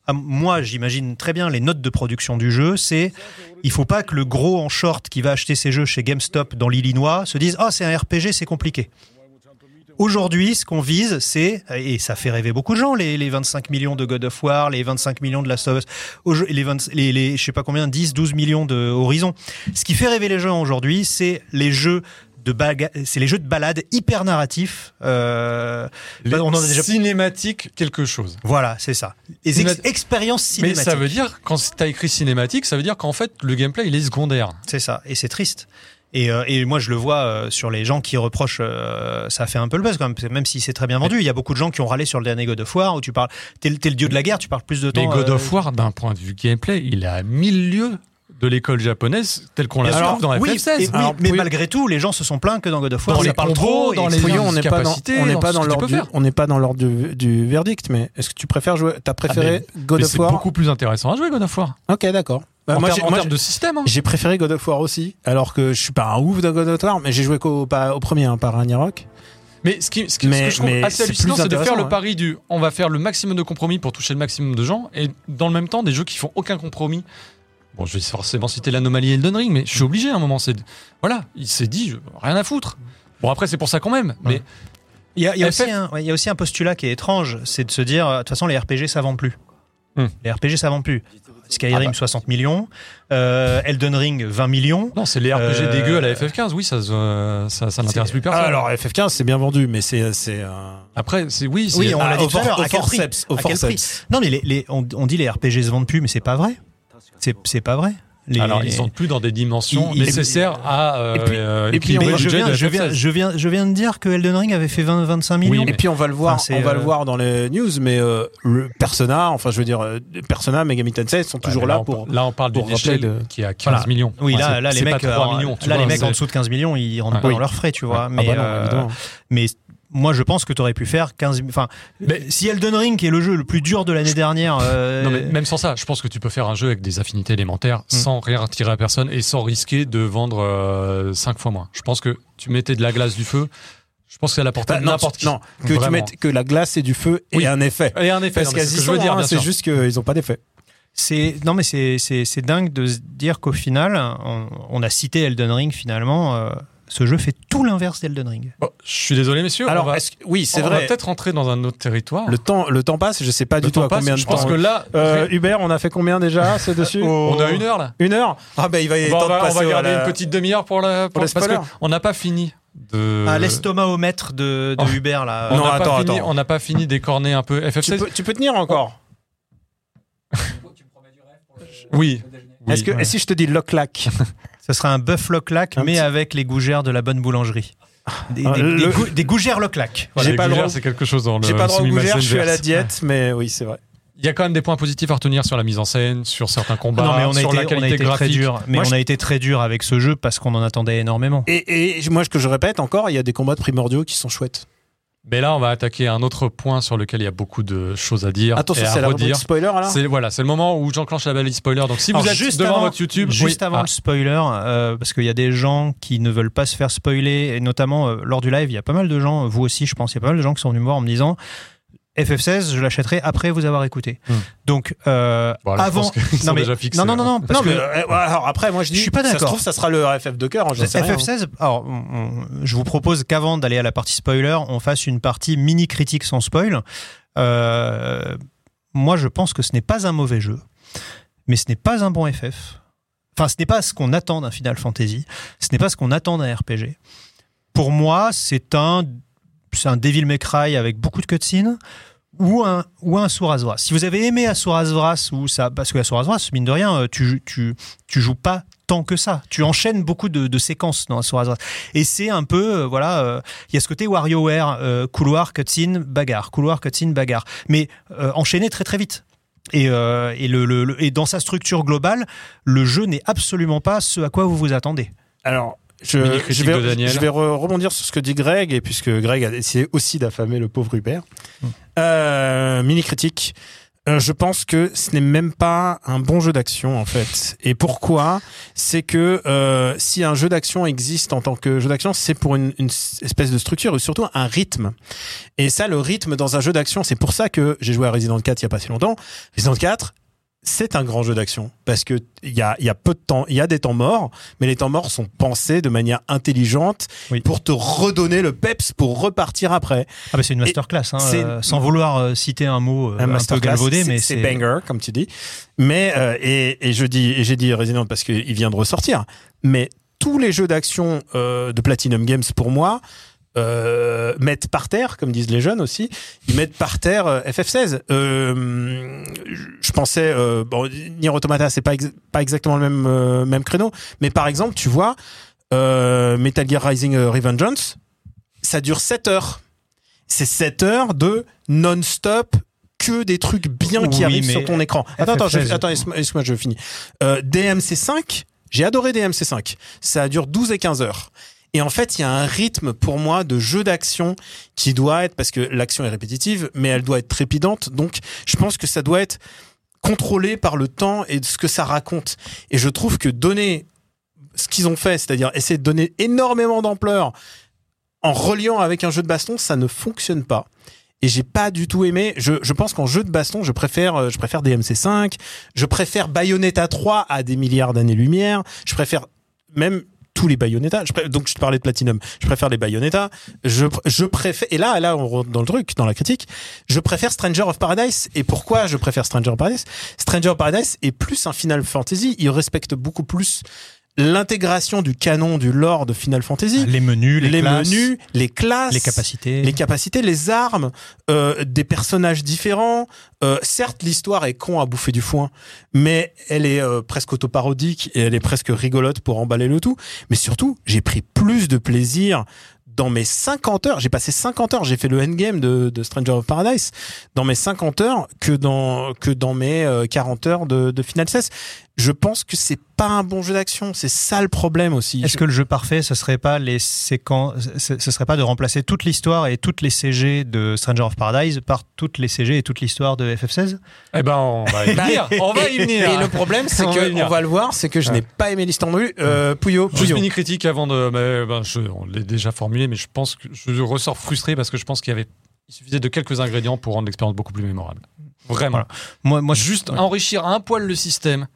Ah, Moi, j'imagine très bien les notes de production du jeu. C'est, il faut pas que le gros en short qui va acheter ses jeux chez GameStop dans l'Illinois se dise, ah, c'est un RPG, c'est compliqué. Aujourd'hui, ce qu'on vise, c'est, et ça fait rêver beaucoup de gens, les, les 25 millions de God of War, les 25 millions de Last of Us, les, 20 les, les, je sais pas combien, 10, 12 millions de Horizon. Ce qui fait rêver les gens aujourd'hui, c'est les jeux c'est les jeux de balade hyper narratifs. Euh, Les on en a déjà cinématiques, quelque chose. voilà, c'est ça. Les ex- expériences Mais cinématiques. ça veut dire, quand tu as écrit cinématique, ça veut dire qu'en fait, le gameplay, il est secondaire. C'est ça, et c'est triste. Et, euh, et moi, je le vois euh, sur les gens qui reprochent, euh, ça fait un peu le buzz quand même, même si c'est très bien vendu. Il y a beaucoup de gens qui ont râlé sur le dernier God of War où tu parles, t'es, le- dieu de la guerre, tu parles plus de temps. Mais God of War, d'un point de vue gameplay, il est à mille lieues de l'école japonaise telle qu'on la trouve dans oui, FF16. et oui, Alors, mais oui. malgré tout, les gens se sont plaints que dans God of War, Dans ça les parle trop. dans les- on n'est pas dans, capacités, on n'est pas dans l'ordre du, on n'est pas dans l'ordre du, du verdict, mais est-ce que tu préfères jouer T'as préféré God Mais of c'est War beaucoup plus intéressant à jouer God of War. Ok, d'accord. Bah, en moi, termes, de système. hein. j'ai préféré God of War aussi, alors que je suis pas un ouf de God of War, mais j'ai joué qu'au pas au premier hein, par Ragnarok. Mais ce, qui, ce, qui- ce Mais- que je trouve mais assez c'est hallucinant, c'est de faire le pari du on va faire le maximum de compromis pour toucher le maximum de gens, et dans le même temps, des jeux qui font aucun compromis. Bon, je vais forcément citer l'anomalie Elden Ring, mais je suis obligé à un moment. C'est voilà, il s'est dit je- rien à foutre. Bon après c'est pour ça quand même, mais Il y a, il y a FF. aussi un, ouais, il y a aussi un postulat qui est étrange, c'est de se dire, de toute façon, les RPG, ça vend plus. Hmm. Les RPG, ça vend plus. Skyrim, Ah bah. 60 millions. Euh, Elden Ring, 20 millions. non, c'est les RPG Euh, dégueux à la FF15. Oui, ça, euh, ça, ça n'intéresse plus personne. Ah, alors FF15 c'est bien vendu, mais c'est c'est euh, Après, c'est oui, c'est- Oui, on l'a dit au tout à for- l'heure. au À quel prix forceps, au À quel prix forceps. Non, mais les, les- on, on dit les RPG se vendent plus, mais c'est pas vrai. C'est pas vrai. Les- alors ils sont plus dans des dimensions Ils- ils- nécessaires à euh, Et puis- euh, et puis, Mais le je, viens, de je, viens, FF16. je, viens, je viens de dire que Elden Ring avait fait 20, 25 millions. Oui, Et puis on va le voir, Enfin, on va euh, le voir dans les news, mais euh, le Persona, enfin je veux dire, euh, Persona, Megami Tensei sont Ouais, toujours mais là on pour. là on parle pour d'une échelle de- qui est à 15 Voilà. millions. Oui, Enfin, là, là les mecs, pas 3 alors, millions. là, vois, les mecs en dessous de 15 millions, ils rentrent Ouais. pas dans leurs frais, tu vois. Ah Mais, bah euh, mais moi, je pense que tu aurais pu faire 15 Enfin, Mais- si Elden Ring, qui est le jeu le plus dur de l'année dernière, euh, Non, mais même sans ça, je pense que tu peux faire un jeu avec des affinités élémentaires sans rien retirer à personne et sans risquer de vendre 5 fois moins. Je pense que tu mettais de la glace, du feu. Je pense que la portée Bah, n'importe qui. non, que tu mettes que la glace et du feu Oui. et un effet. Et un effet, Parce qu'elles c'est y ce que je veux sont, dire, hein, bien c'est sûr. juste qu'ils n'ont pas d'effet. c'est non, mais c'est c'est c'est dingue de se dire qu'au final, on, on a cité Elden Ring finalement. euh, ce jeu fait tout l'inverse d'Elden Ring. Bon, je suis désolé, messieurs. Alors, on va, est-ce que- oui, c'est on va vrai. peut-être rentrer dans un autre territoire. Le temps, le temps passe, je sais pas Le du tout à passe. combien de Je temps. pense que là, Euh, Hubert, on a fait combien déjà C'est dessus on a une heure là. Une heure Ah bah il va y Bon, avoir on de on va garder la- une petite demi-heure pour la pour les parce spoilers. qu'on n'a pas fini de. Ah, l'estomachomètre de, de Oh. Hubert là. On Non, n'a pas attends, fini- attends. On n'a pas fini d'écorner un peu Tu FF16. peux, tu peux tenir encore Oui. Oui, Est-ce que si je te dis lock lac Ce sera un bœuf loc-lac, mais petit- avec les gougères de la bonne boulangerie. Des, Ah, des- le- des gou- des gougères loc-lac. Voilà, J'ai pas le gougères, droit- c'est quelque chose dans le J'ai pas droit au Sumimasen gougère, je suis à la diète, mais oui, c'est vrai. Il y a quand même des points positifs à retenir sur la mise en scène, sur certains combats, non, mais on a, sur été, la on a qualité été très dur. Mais Moi, on je- a été très dur avec ce jeu parce qu'on en attendait énormément. Et, et moi, ce que je répète encore, il y a des combats de primordiaux qui sont chouettes. Mais là, on va attaquer un autre point sur lequel il y a beaucoup de choses à dire Attention, c'est la rubrique spoiler là C'est voilà, c'est le moment où j'enclenche la balise spoiler. Donc si vous Alors, êtes juste devant avant- votre YouTube, Juste oui, avant ah, le spoiler, euh, parce qu'il y a des gens qui ne veulent pas se faire spoiler, et notamment euh, lors du live, il y a pas mal de gens, vous aussi, je pense, il y a pas mal de gens qui sont venus me voir en me disant FF16, je l'achèterai après vous avoir écouté. Hmm. Donc, euh, bon, avant. non, mais, déjà fixés, non, non, non, hein. non, parce non, que euh, alors après, moi je dis, Je suis pas Ça se d'accord. trouve, ça sera le FF de cœur. rien. FF16, alors, on- on- je vous propose qu'avant d'aller à la partie spoiler, on fasse une partie mini critique sans spoil. Euh, moi, je pense que ce n'est pas un mauvais jeu, mais ce n'est pas un bon FF. Enfin, ce n'est pas ce qu'on attend d'un Final Fantasy. Ce n'est pas ce qu'on attend d'un RPG. Pour moi, c'est un, c'est un Devil May Cry avec beaucoup de cutscenes ou un ou un. Si vous avez aimé Asuras Wrath ou ça parce que Asuras Wrath mine de rien euh, tu tu tu joues pas tant que ça. Tu enchaînes beaucoup de, séquences dans Asuras Wrath et c'est un peu euh, voilà euh, il y a ce côté WarioWare couloir cutscene bagarre couloir cutscene bagarre mais enchaîné très très vite. Et, et, le- et dans sa structure globale, le jeu n'est absolument pas ce à quoi vous vous attendez. Alors, je, vais, de Daniel. je vais re- rebondir sur ce que dit Greg, et puisque Greg a décidé aussi d'affamer le pauvre Hubert. Euh, mini critique. Euh, je pense que ce n'est même pas un bon jeu d'action en fait. Et pourquoi? C'est que euh, si un jeu d'action existe en tant que jeu d'action, c'est pour une, une espèce de structure et surtout un rythme. Et ça, le rythme dans un jeu d'action, c'est pour ça que j'ai joué à Resident 4 il y a pas si longtemps. Resident 4, c'est un grand jeu d'action parce que il y a, y a peu de temps, il y a des temps morts, mais les temps morts sont pensés de manière intelligente Oui. pour te redonner le peps pour repartir après. Ah bah c'est une masterclass, hein, euh, sans vouloir euh, citer un mot euh, un, peu galvaudé, mais c'est banger comme tu dis. Mais euh, et, et je dis et j'ai dit Resident parce qu'il vient de ressortir. Mais tous les jeux d'action euh, de Platinum Games pour moi euh, mettent par terre, comme disent les jeunes aussi, ils mettent par terre euh, FF16. Euh, je pensais euh, bon Nier Automata c'est pas ex- pas exactement le même même créneau, mais par exemple tu vois Metal Gear Rising Revengeance, ça dure 7 heures. C'est 7 heures de non-stop que des trucs bien qui arrivent sur ton écran. Attends, attends, je, FF16. attends, laisse-moi, je finis. Euh, DMC5, j'ai adoré DMC5. Ça dure 12 et 15 heures. Et en fait, il y a un rythme pour moi de jeu d'action qui doit être, parce que l'action est répétitive, mais elle doit être trépidante. Donc, je pense que ça doit être contrôlé par le temps et ce que ça raconte. Et je trouve que donner ce qu'ils ont fait, c'est-à-dire essayer de donner énormément d'ampleur en reliant avec un jeu de baston, ça ne fonctionne pas. Et j'ai pas du tout aimé. Je, je pense qu'en jeu de baston, je préfère, euh, je préfère DMC5. Je préfère Bayonetta 3 à des milliards d'années-lumière. Je préfère même tous les Bayonetta. Je donc je te parlais de Platinum. Je préfère les Bayonetta. Je, je préfère. Et là, là, on rentre dans le truc, dans la critique. Je préfère Stranger of Paradise. Et pourquoi je préfère Stranger of Paradise? Stranger of Paradise est plus un Final Fantasy. Il respecte beaucoup plus l'intégration du canon du lore de Final Fantasy. les menus, les, les classes, menus, les classes, les capacités. les capacités, les armes, euh, des personnages différents. Euh, certes, l'histoire est con à bouffer du foin, mais elle est euh, presque autoparodique et elle est presque rigolote pour emballer le tout. Mais surtout, j'ai pris plus de plaisir dans mes 50 heures. J'ai passé 50 heures, j'ai fait le endgame de, de Stranger of Paradise dans mes 50 heures que dans que dans mes euh, 40 heures de, de Final 16. Je pense que c'est pas un bon jeu d'action. C'est ça le problème aussi. Est-ce que le jeu parfait, ce serait pas les séquences, ce ce serait pas de remplacer toute l'histoire et toutes les CG de Stranger of Paradise par toutes les CG et toute l'histoire de FF16 Eh ben, on va y venir. On va y venir. Et le problème, c'est que on va le voir, c'est que je n'ai pas aimé l'histoire non plus. Euh, Pouillot, Juste Pouillot. mini critique avant de. mais, ben, je, on l'a déjà formulé, mais je pense que je ressors frustré parce que je pense qu'il y avait. Il suffisait de quelques ingrédients pour rendre l'expérience beaucoup plus mémorable. Vraiment. Voilà. Moi, moi, Juste ouais. enrichir un poil le système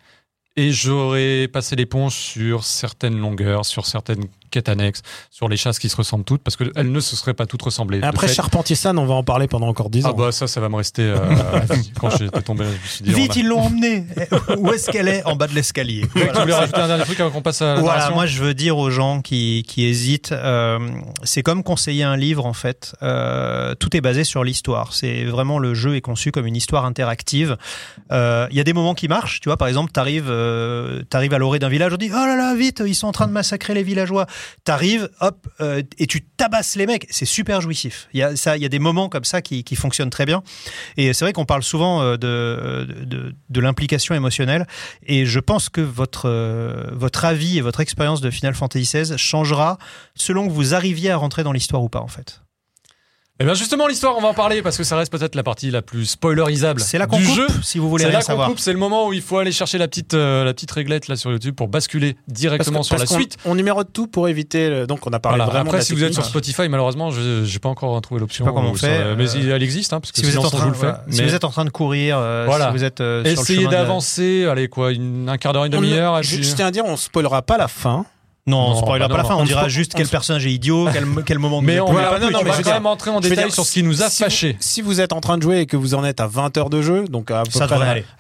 et j'aurais passé l'éponge sur certaines longueurs, sur certaines quêtes annexes, sur les chasses qui se ressemblent toutes, parce qu'elles ne se seraient pas toutes ressemblées. Après fait- Charpentier-San, on va en parler pendant encore 10 ans. Ah bah ça, ça va me rester. euh. Quand j'étais tombé, je me suis dit. Vite, a- ils l'ont emmenée. Où est-ce qu'elle est? En bas de l'escalier. Tu voulais rajouter un dernier truc avant qu'on passe à la Voilà, moi je veux dire aux gens qui, qui hésitent, euh, c'est comme conseiller un livre en fait. Euh, tout est basé sur l'histoire. C'est vraiment le jeu est conçu comme une histoire interactive. Euh, Il y a des moments qui marchent. Tu vois, par exemple, t'arrives, euh, t'arrives à l'orée d'un village, on dit oh là là vite, ils sont en train de massacrer les villageois. T'arrives, hop, euh, et tu tabasses les mecs. C'est super jouissif. Il y a y a des moments comme ça qui, fonctionnent très bien. Et c'est vrai qu'on parle souvent euh, de, de, de l'implication émotionnelle. Et je pense que votre, euh, votre avis et votre expérience de Final Fantasy XVI changera selon que vous arriviez à rentrer dans l'histoire ou pas, en fait. Eh bien justement, l'histoire, on va en parler parce que ça reste peut-être la partie la plus spoilerisable qu'on du coupe, jeu. si vous voulez C'est rien là qu'on savoir. coupe, c'est le moment où il faut aller chercher la petite, euh, la petite réglette là sur YouTube pour basculer directement sur la suite. On numérote tout pour éviter. le- Donc, on a parlé Voilà. vraiment. de Après, la si vous êtes sur. Spotify, malheureusement, je j'ai pas encore trouvé l'option. Je sais pas comment on où fait, ça- Mais euh, elle existe, hein, parce que Si vous, êtes en train, vous le fais. voilà, si Mais vous êtes en train de courir, euh, Voilà. si vous êtes euh, sur le essayez chemin de la- d'avancer, allez quoi, une, un quart d'heure, une On- demi-heure. et je, puis- je tiens à dire, on spoilera pas la fin. Non, on spoilera bah pas la fin. On dira juste quel personnage est idiot, quel, moment. Mais on, est- va, quand même entrer en détail sur ce qui nous a fâchés. Si vous êtes en train de jouer et que vous en êtes à 20 heures de jeu, donc à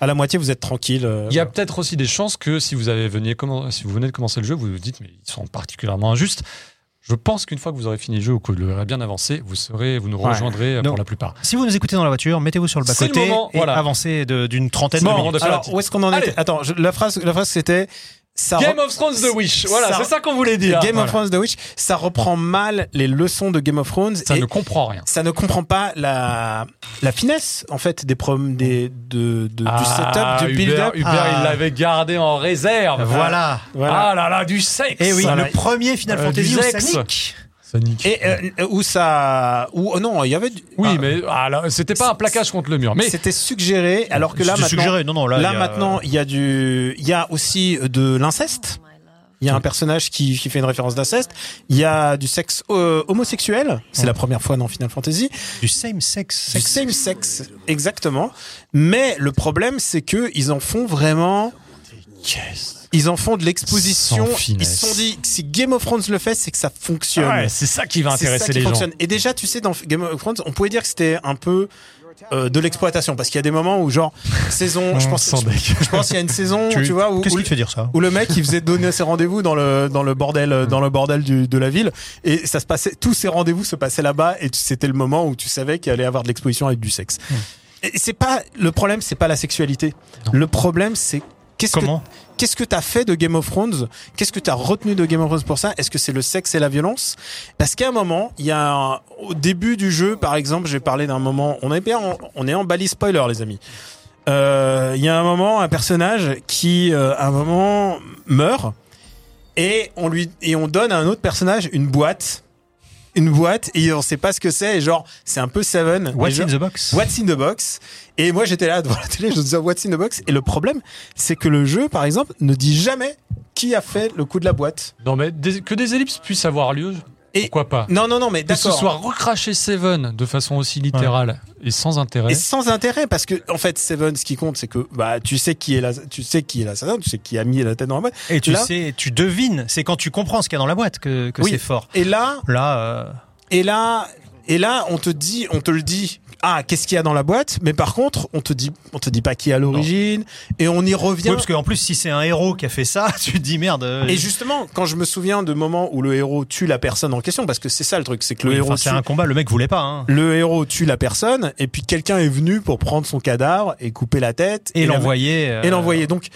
la moitié, vous êtes tranquille. euh, Il y a peut-être aussi des chances que si vous avez venu commen- si vous venez de commencer le jeu, vous vous dites mais ils sont particulièrement injustes. Je pense qu'une fois que vous aurez fini le jeu ou que vous l'aurez bien avancé, vous serez, vous nous rejoindrez euh, pour la plupart. Si vous nous écoutez dans la voiture, mettez-vous sur le le bas-côté moment, et voilà. avancez d'une trentaine Bon, de minutes. Alors, où est-ce qu'on en Allez. était Attends, je- la phrase, la phrase c'était ça Game of Thrones The Witch. Voilà, c'est ça qu'on voulait dire. Game of. Thrones The Witch, ça reprend mal les leçons de Game of Thrones Ça et ne comprend rien. ça ne comprend pas la la finesse en fait des prom des de, de- du Ah, setup, du build-up. Hubert, Ah. il l'avait gardé en réserve. Voilà. Voilà. Ah là là, du sexe. Et oui, Voilà. le premier Final Euh, Fantasy du où sexe. ça nique. Ça nique. Et euh, où ça où oh non, il y avait du- Oui, ah, mais ah, c'était pas un plaquage contre le mur. Mais c'était suggéré alors que là maintenant suggéré. Non, non, là, Là il y a- maintenant, il y a du, il y a aussi de l'inceste. Il y a un personnage qui, qui fait une référence d'inceste. Il y a du sexe euh, homosexuel. C'est la première fois dans Final Fantasy. du same sex. Du same sex, exactement. Mais le problème, c'est que ils en font vraiment. Ils en font de l'exposition. Ils se sont dit, si Game of Thrones le fait, c'est que ça fonctionne. Ouais, c'est ça qui va ça intéresser qui les gens. fonctionne. Et déjà, tu sais, dans Game of Thrones, on pouvait dire que c'était un peu euh, de l'exploitation parce qu'il y a des moments où genre saison, je pense, je, deck. je pense qu'il y a une saison, tu, vois, où, Qu'est-ce où, qui te fait dire ça où le mec il faisait donner ses rendez-vous dans le dans le bordel euh, dans le bordel du, de la ville et ça se passait tous ces rendez-vous se passaient là-bas et c'était le moment où tu savais qu'il allait y avoir de l'exposition avec du sexe. Et c'est pas le problème, c'est pas la sexualité. Le problème c'est qu'est-ce que Qu'est-ce que t'as fait de Game of Thrones? Qu'est-ce que t'as retenu de Game of Thrones pour ça? Est-ce que c'est le sexe et la violence? Parce qu'à un moment, il y a un- au début du jeu, par exemple, j'ai parlé d'un moment. On est bien, en- on est en balise spoiler, les amis. Euh, Il y a un moment, un personnage qui, euh, à un moment, meurt et on lui et on donne à un autre personnage une boîte, une boîte et on sait pas ce que c'est. Et genre, c'est un peu Seven. What's genre- in the box? What's in the box? Et moi j'étais là devant la télé, je me disais What's in the box? Et le problème, c'est que le jeu, par exemple, ne dit jamais qui a fait le coup de la boîte. Non, mais des- que des ellipses puissent avoir lieu, Et- pourquoi pas Non, non, non, mais Que ce d'accord. soit recraché Seven de façon aussi littérale et sans intérêt. Et sans intérêt, parce que en fait, Seven, ce qui compte, c'est que bah tu sais qui est la, tu sais qui est l'assassin, tu sais qui a mis la tête dans la boîte. Et tu Là- sais, tu devines. C'est quand tu comprends ce qu'il y a dans la boîte que, que Oui. c'est fort. Et là, Là, euh, et là, et là, on te dit, on te le dit. Ah, qu'est-ce qu'il y a dans la boîte? Mais par contre, on te dit, on te dit pas qui est à l'origine, et on y revient. oui, parce qu'en plus, si c'est un héros qui a fait ça, tu te dis merde. euh, Et justement, quand je me souviens de moments où le héros tue la personne en question, parce que c'est ça le truc, c'est que le oui, héros enfin, c'est un combat, le mec voulait pas. Hein. le héros tue la personne, et puis quelqu'un est venu pour prendre son cadavre et couper la tête Et l'envoyer. euh, et l'envoyer. Donc,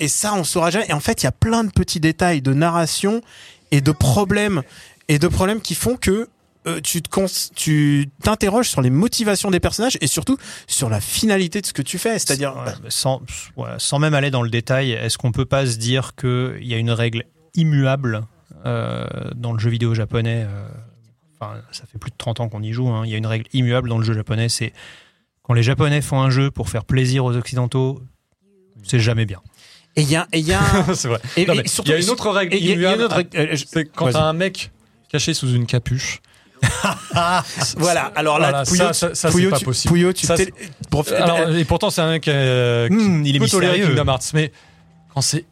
et ça, on saura jamais. Et en fait, il y a plein de petits détails de narration et de problèmes et de problèmes qui font que euh, tu te cons- tu t'interroges sur les motivations des personnages et surtout sur la finalité de ce que tu fais. C'est-à-dire, Ouais, sans, ouais, sans même aller dans le détail, est-ce qu'on peut pas se dire qu'il y a une règle immuable euh, dans le jeu vidéo japonais euh, Enfin, ça fait plus de 30 ans qu'on y joue. hein, Il y a une règle immuable dans le jeu japonais, c'est quand les Japonais font un jeu pour faire plaisir aux Occidentaux, c'est jamais bien. et il y a, et il y a, vrai. et, Non, et mais surtout, il y a une autre règle il il immuable. autre- euh, C'est quand t'as un mec caché sous une capuche. Voilà. Alors là, Voilà, Pouillot, ça, ça, ça, Pouillot, pas tu- possible. Pouillot, tu Ça, Alors, et pourtant, c'est un mec euh, qui Hmm, il est mystérieux. Kingdom Hearts, mais quand c'est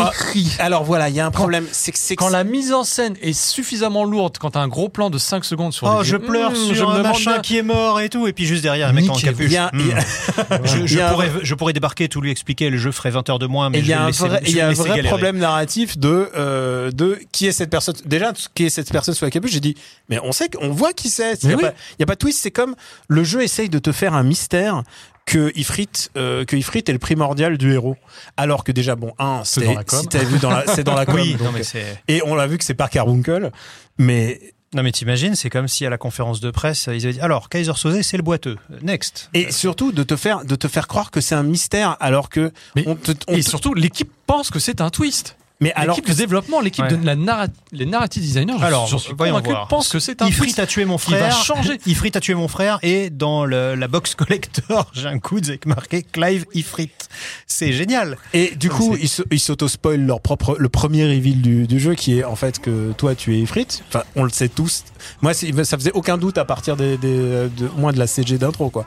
Ah, alors voilà, il y a un problème, c'est que c'est que quand la mise en scène est suffisamment lourde, quand t'as un gros plan de 5 secondes sur Oh, les je pleure hmm, sur je un machin bien. qui est mort et tout, et puis juste derrière, un mec en capuche. il y a, il y a-. Je, je il y a un pourrais, je pourrais débarquer, tout lui expliquer, le jeu ferait 20 heures de moins, mais il y a un vrai, je il y vais a le un laisser vrai galérer. problème narratif de euh, de qui est cette personne. Déjà, qui est cette personne sous la capuche J'ai dit, mais on sait, qu'on voit qui c'est. Il y Mais a oui. pas, il y a pas de twist. C'est comme le jeu essaye de te faire un mystère que Ifrit, euh, que Ifrit est le primordial du héros. Alors que déjà, bon, un, C'est dans la com. si t'as vu dans la, c'est dans la com. Oui, donc, non mais c'est. et on l'a vu que c'est par Carbuncle, mais Non mais t'imagines, c'est comme si à la conférence de presse, ils avaient dit alors Kaiser Soze c'est le boiteux. Next. et surtout de te faire de te faire croire que c'est un mystère alors que Mais- on te, on Et te- surtout, l'équipe pense que c'est un twist. Mais alors L'équipe de développement, l'équipe Ouais. de la narra- les narrative designers, Alors, j'en suis convaincu, pensent que c'est un Ifrit a tué mon qui va frère. changer. Ifrit a tué mon frère et dans le- la box collector, j'ai un coude avec marqué Clive Ifrit. C'est génial. Et du coup, ils s'auto-spoilent leur propre, le premier reveal du, du jeu qui est en fait que toi tu es Ifrit. Enfin, on le sait tous. Moi, ça faisait aucun doute à partir des, des- de, moins de la CG d'intro, quoi.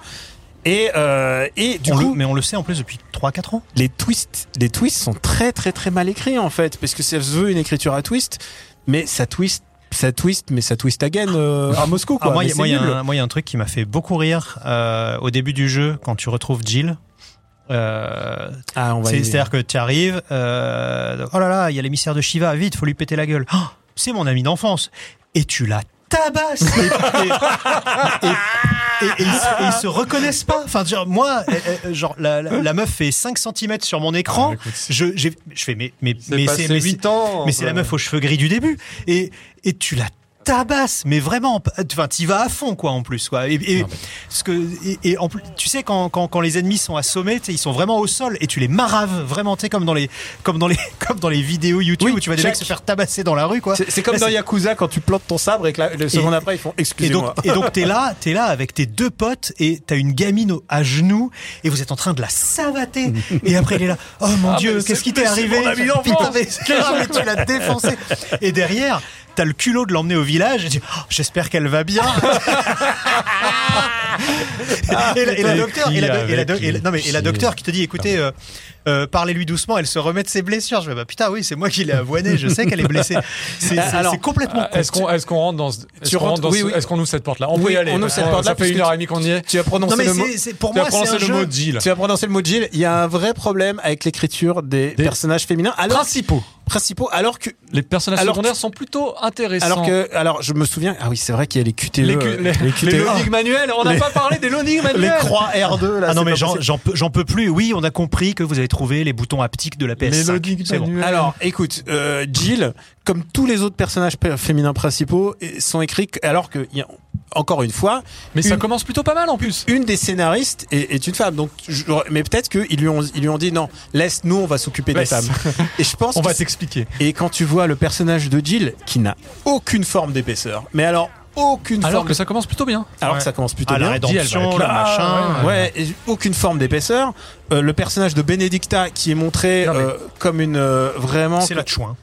Et, euh, et du On le- coup, mais on le sait en plus depuis 3-4 ans. les twists, les twists sont très très très mal écrits en fait, parce que ça se veut une écriture à twist, mais ça twist, ça twist, mais ça twist again euh, à Moscou, quoi. Alors moi, il y a- un- truc qui m'a fait beaucoup rire euh, au début du jeu quand tu retrouves Jill. Euh, Ah, C'est-à-dire que tu arrives, euh, oh là là, il y a l'émissaire de Shiva, vite, faut lui péter la gueule. Oh, c'est mon ami d'enfance. Et tu la tabasses. et, et- et, et ils, se- et ils se reconnaissent pas. Enfin, genre, moi, euh, euh, genre, la, la, la meuf fait 5 cm sur mon écran. je, j'ai- je fais, mais, mais, c'est, mais, c'est- ans, mais c'est la meuf aux cheveux gris du début. Et, et tu la tabasses, mais vraiment, enfin, t'y vas à fond, quoi, en plus, quoi. Et, et, ce que, et, et en plus, tu sais, quand, quand, quand les ennemis sont assommés, ils sont vraiment au sol et tu les maraves, vraiment, tu sais, comme dans les, comme dans les, comme dans les vidéos YouTube Oui, où tu vois des mecs se faire tabasser dans la rue, quoi. C'est comme Là, dans Yakuza quand tu plantes ton sabre et que la- le seconde après ils font et excusez-moi. donc, et donc t'es là, t'es là avec tes deux potes et t'as une gamine au- à genoux et vous êtes en train de la savater. Et après il est là, oh mon Ah, dieu, qu'est-ce qui t'est arrivé? Putain, mais tu l'as défoncé. Et derrière, t'as le culot de l'emmener au village et tu dis, oh, j'espère qu'elle va bien. et, la, et la Et docteur, et la, qui et la- avec et la- non mais et la qui- docteur qui te dit, écoutez. euh, euh, parlez-lui doucement, elle se remet de ses blessures. Je vais bah putain oui, c'est moi qui l'ai avoiné, je sais qu'elle est blessée. C'est complètement con. Est-ce qu'on rentre dans ce- est-ce Tu qu'on rentre rentres- dans oui, ce- oui. est-ce qu'on ouvre cette porte là On peut Oui, y aller. on ouvre cette porte-là Ça fait parce une heure tu- et demie qu'on y est. Tu as prononcé Non le mot. pour Tu moi c'est le mot Jill. Tu as prononcé le mot Jill. Il y a un vrai problème avec l'écriture des, Des- personnages féminins, alors Principaux. principaux, alors que Les personnages Alors secondaires que- sont plutôt intéressants. alors que alors je me souviens ah oui c'est vrai qu'il y a les QTE les, cu- euh, les, les les QTE. loading manuels, on n'a Les- pas parlé des loading manuels. les croix R2 là Ah non mais j'en peux, j'en peux plus. Oui, on a compris que vous avez les boutons haptiques de la PS5. Les loading C'est bon. Alors, écoute, euh, Jill, comme tous les autres personnages féminins principaux, sont écrits alors que, il y a- encore une fois, Mais ça commence plutôt pas mal en plus. une des scénaristes est, est une femme. Donc, je- mais peut-être qu'ils lui ont, ils lui ont dit non, laisse nous, on va s'occuper des femmes. Et je pense. On va t'expliquer. Et quand tu vois le personnage de Jill qui n'a aucune forme d'épaisseur, mais alors aucune Alors forme, que ça commence plutôt bien. alors Ouais. que ça commence plutôt Ah, la bien. rédemption, le machin. Ouais, aucune forme d'épaisseur. Euh, le personnage de Benedicta qui est montré Non, euh, comme une euh, vraiment. C'est la chouin.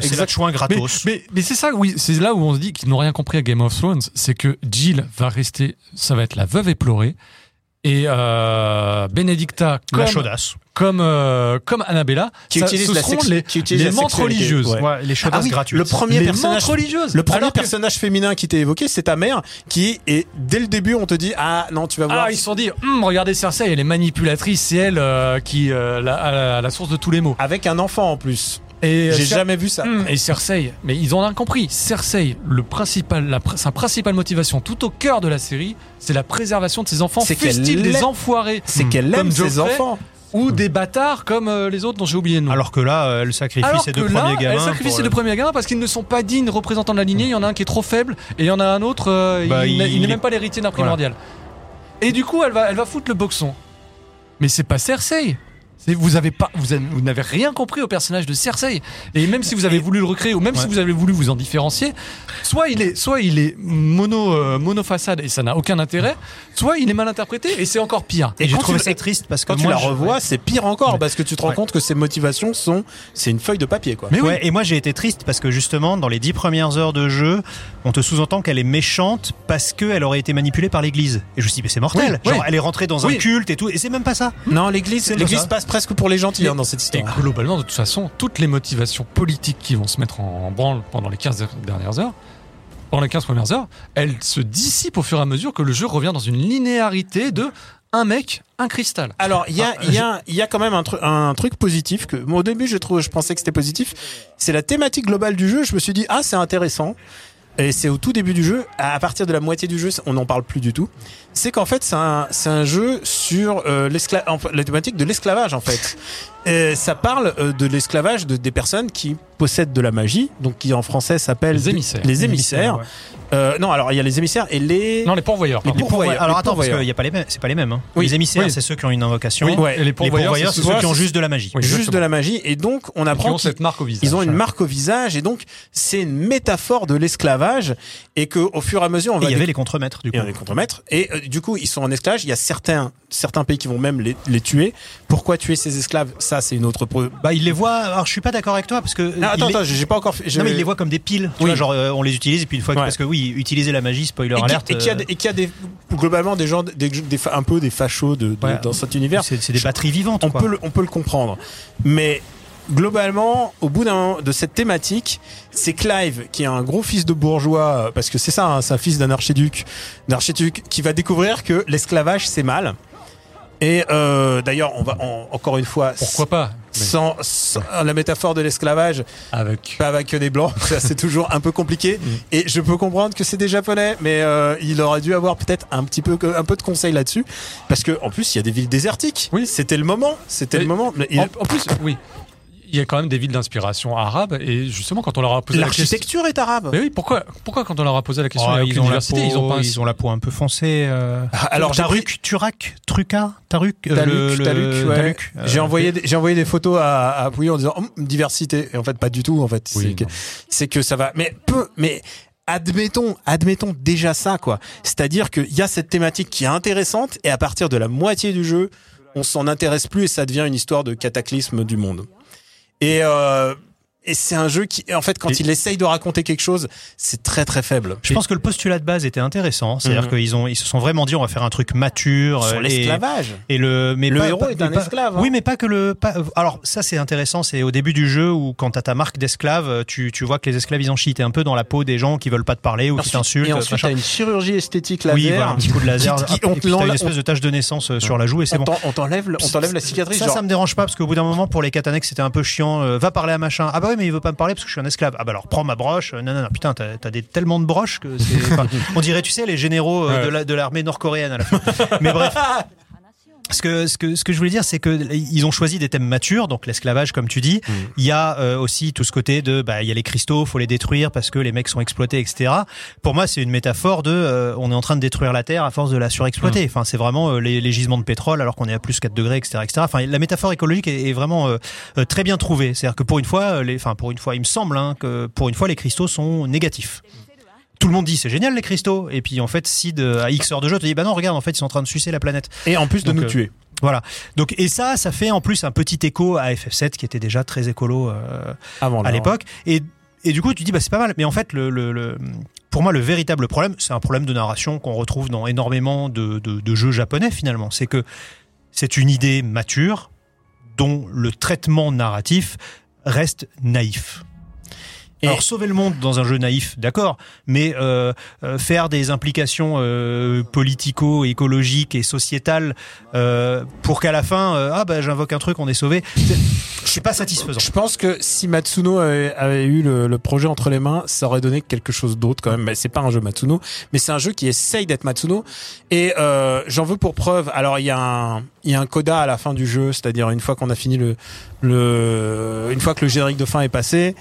c'est la chouin Mais, gratos. mais, mais c'est ça, oui, c'est là où on se dit qu'ils n'ont rien compris à Game of Thrones, c'est que Jill va rester, ça va être la veuve éplorée, et euh, Benedicta la comme, chaudasse. comme, euh, comme Annabella, Qui ça- utilise ce la seront les, qui utilise les la mantes sexualité. religieuses. Ouais. Ouais, les chaudasses Ah oui, gratuites. le premier les personnage religieuses. Le premier que- personnage féminin qui t'est évoqué, c'est ta mère, qui est dès le début, on te dit ah non, tu vas voir. Ah, ils se sont dit, Hum, regardez Cersei, elle est manipulatrice, c'est elle euh, qui la, à la, à la source de tous les maux. Avec un enfant en plus. Et J'ai Cer- jamais vu ça. Hum, Et Cersei, mais ils ont rien compris. Cersei, le principal, la, pr- sa principale motivation, tout au cœur de la série, c'est la préservation de ses enfants, C'est qu'elle fussent-ils des enfoirés C'est qu'elle Comme aime ses enfants. ou des bâtards comme euh, les autres dont j'ai oublié le nom. Alors que là, euh, elle sacrifie Alors ses que deux là, premiers gamins. elle sacrifie ses le- deux premiers gamins parce qu'ils ne sont pas dignes représentants de la lignée. Il y en a un qui est trop faible et il y en a un autre, euh, Bah, il, il- n'est- il n'est il même pas l'héritier d'un primordial. Et du coup, elle va, elle va foutre le boxon. Mais c'est pas Cersei. Vous avez pas, vous, avez- vous n'avez rien compris au personnage de Cersei. Et même si vous avez voulu le recréer, ou même si vous avez voulu vous en différencier, soit il est, soit il est mono, euh, monofaçade et ça n'a aucun intérêt, soit il est mal interprété et c'est encore pire. Et j'ai quand trouvé ça triste parce que Quand tu la je- revois, c'est pire encore parce que tu te rends Ouais. compte que ses motivations sont, c'est une feuille de papier quoi. Mais oui. Ouais, et moi j'ai été triste parce que justement dans les dix premières heures de jeu, on te sous-entend qu'elle est méchante parce qu'elle aurait été manipulée par l'Église. Et je me suis dit mais c'est mortel. Oui, Genre oui. elle est rentrée dans Oui. un culte et tout, et c'est même pas ça. Non, l'église, C'est l'église ça. Passe presque pour les gentils hein, dans cette Et histoire. globalement, de toute façon, toutes les motivations politiques qui vont se mettre en branle pendant les 15 dernières heures, pendant les 15 premières heures, elles se dissipent au fur et à mesure que le jeu revient dans une linéarité de un mec, un cristal. Alors, il y a, il y, a, il y a quand même un, tru- un truc positif que, moi, au début, je trouve, je pensais que c'était positif. C'est la thématique globale du jeu. Je me suis dit, ah, c'est intéressant. Et c'est au tout début du jeu, à partir de la moitié du jeu, on n'en parle plus du tout. C'est qu'en fait, c'est un, jeu sur euh, la thématique de l'esclavage, en fait. Et ça parle euh, de l'esclavage de, des personnes qui possèdent de la magie, donc qui en français s'appellent Les émissaires. Les émissaires. Ouais. Euh, non, alors il y a les émissaires et les. Non, les pourvoyeurs. Les. Les pourvoyeurs. Alors Les attends, parce qu'il y a pas les mêmes, c'est pas les mêmes. hein. Oui. Les émissaires, Oui. c'est ceux qui ont une invocation. Oui, Ouais. et les Les pourvoyeurs, pourvoyeurs, c'est ceux qui ont juste de la magie. Oui, juste de la magie et donc on apprend ont qu'ils- cette marque au visage. Ils ont une marque au visage et donc c'est une métaphore de l'esclavage et que au fur et à mesure on Et va il y avait les contremaîtres du il coup. y a des contremaîtres et euh, du coup ils sont en esclavage. Il y a certains certains pays qui vont même les, les tuer. Pourquoi tuer ces esclaves? Ça c'est une autre. pro- Bah, il les voit. Alors, je suis pas d'accord avec toi parce que. Attends les- attends j'ai pas encore. fait- Non, mais il les voit comme des piles. Tu Oui. vois, genre, euh, on les utilise et puis une fois que, Ouais. parce que oui, utiliser la magie, spoiler et qui- alert. et qu'il y a, euh, et y a des globalement des gens des, des un peu des fachos de, de- Ouais. dans cet univers. c'est des batteries vivantes. on quoi. peut le, on peut le comprendre. Mais globalement, au bout d'un de cette thématique, c'est Clive qui est un gros fils de bourgeois, parce que c'est ça, hein, c'est un fils d'un archiduc, d'un archiduc qui va découvrir que l'esclavage c'est mal. Et euh, d'ailleurs, on va en- encore une fois, Pourquoi pas sans, sans la métaphore de l'esclavage, Avec. pas avec des blancs, ça c'est toujours un peu compliqué. Et je peux comprendre que c'est des japonais, mais euh, il aurait dû avoir peut-être un petit peu un peu de conseils là-dessus, parce que en plus il y a des villes désertiques. Oui. c'était le moment, c'était le moment. Mais il- En, en plus, oui, il y a quand même des villes d'inspiration arabe et justement quand on leur a posé la question. L'architecture est arabe. Mais oui, pourquoi, pourquoi quand on leur a posé la question, Oh, ils, ont la peau, ils ont pas un- ils ont la peau un peu foncée. euh. Ah, Alors Taruk, Turak, Truca, Taruk, euh, Taluk, le- le- Taluk, ouais. Taluk, euh, J'ai envoyé, des- j'ai envoyé des photos à, à Pouilly en disant Hum, diversité. Et en fait, pas du tout. En fait, Oui, c'est que, c'est que ça va. Mais peu, mais admettons, admettons déjà ça, quoi. C'est-à-dire qu'il y a cette thématique qui est intéressante et à partir de la moitié du jeu, on s'en intéresse plus et ça devient une histoire de cataclysme du monde. Et euh, et c'est un jeu qui, en fait, quand Et- il essaye de raconter quelque chose, c'est très très faible. Je pense que le postulat de base était intéressant, c'est-à-dire Mhm. qu'ils ont, ils se sont vraiment dit on va faire un truc mature Sur euh, et- l'esclavage. Et le, mais Le pas- héros pas- est un pas- esclave, hein. Oui, mais pas que le. Alors ça c'est intéressant, c'est au début du jeu où quand t'as ta marque d'esclave, tu, tu vois que les esclaves ils en chient. T'es un peu dans la peau des gens qui veulent pas te parler ou qui t'insultent. et ensuite, t'as une chirurgie esthétique laser. oui, voilà, un petit coup de laser. Qui- qui- on t'as une espèce de tache de naissance euh, sur la joue et c'est on bon. on t'enlève, on t'enlève la cicatrice. Ça, ça me dérange pas parce qu'au bout d'un moment, pour les katanex, c'était un peu chiant. euh, va parler à machin. Ah bah mais il veut pas me parler parce que je suis un esclave. Ah bah alors prends ma broche. Euh, Non, non, non, putain, t'as des, tellement de broches que c'est. enfin, on dirait, tu sais, les généraux euh, la- de l'armée nord-coréenne à la fin. mais bref. Ce que, ce, que, ce que je voulais dire, c'est que ils ont choisi des thèmes matures, donc l'esclavage, comme tu dis. Il y a euh, aussi tout ce côté de, bah, il y a les cristaux, faut les détruire parce que les mecs sont exploités, etc. Pour moi, c'est une métaphore de, euh, on est en train de détruire la terre à force de la surexploiter. Enfin, c'est vraiment euh, les, les gisements de pétrole alors qu'on est à plus 4 degrés, etc., etc. Enfin, la métaphore écologique est, est vraiment euh, euh, très bien trouvée. C'est-à-dire que pour une fois, les, enfin, pour une fois, il me semble hein, que pour une fois, les cristaux sont négatifs. Tout le monde dit c'est génial les cristaux et puis en fait Sid euh, à X heures de jeu te dit bah non regarde en fait ils sont en train de sucer la planète Et en plus de Donc, nous euh, tuer. voilà. Donc et ça, ça fait en plus un petit écho à FF7 qui était déjà très écolo euh, Avant à l'époque. Et et du coup, tu dis bah c'est pas mal. Mais en fait, le, le, le- pour moi, le véritable problème, c'est un problème de narration qu'on retrouve dans énormément de, de, de jeux japonais finalement. C'est que c'est une idée mature dont le traitement narratif reste naïf. Et- Alors sauver le monde dans un jeu naïf, d'accord, mais euh, euh, faire des implications euh, politico-écologiques et sociétales euh, pour qu'à la fin, euh, ah bah j'invoque un truc, on est sauvé, c'est- c'est pas satisfaisant. Je pense que si Matsuno avait, avait eu le, le projet entre les mains, ça aurait donné quelque chose d'autre quand même. Mais c'est pas un jeu Matsuno, mais c'est un jeu qui essaye d'être Matsuno. Et euh, j'en veux pour preuve. Alors il y a un, il y a un coda à la fin du jeu, c'est-à-dire une fois qu'on a fini le, le, une fois que le générique de fin est passé,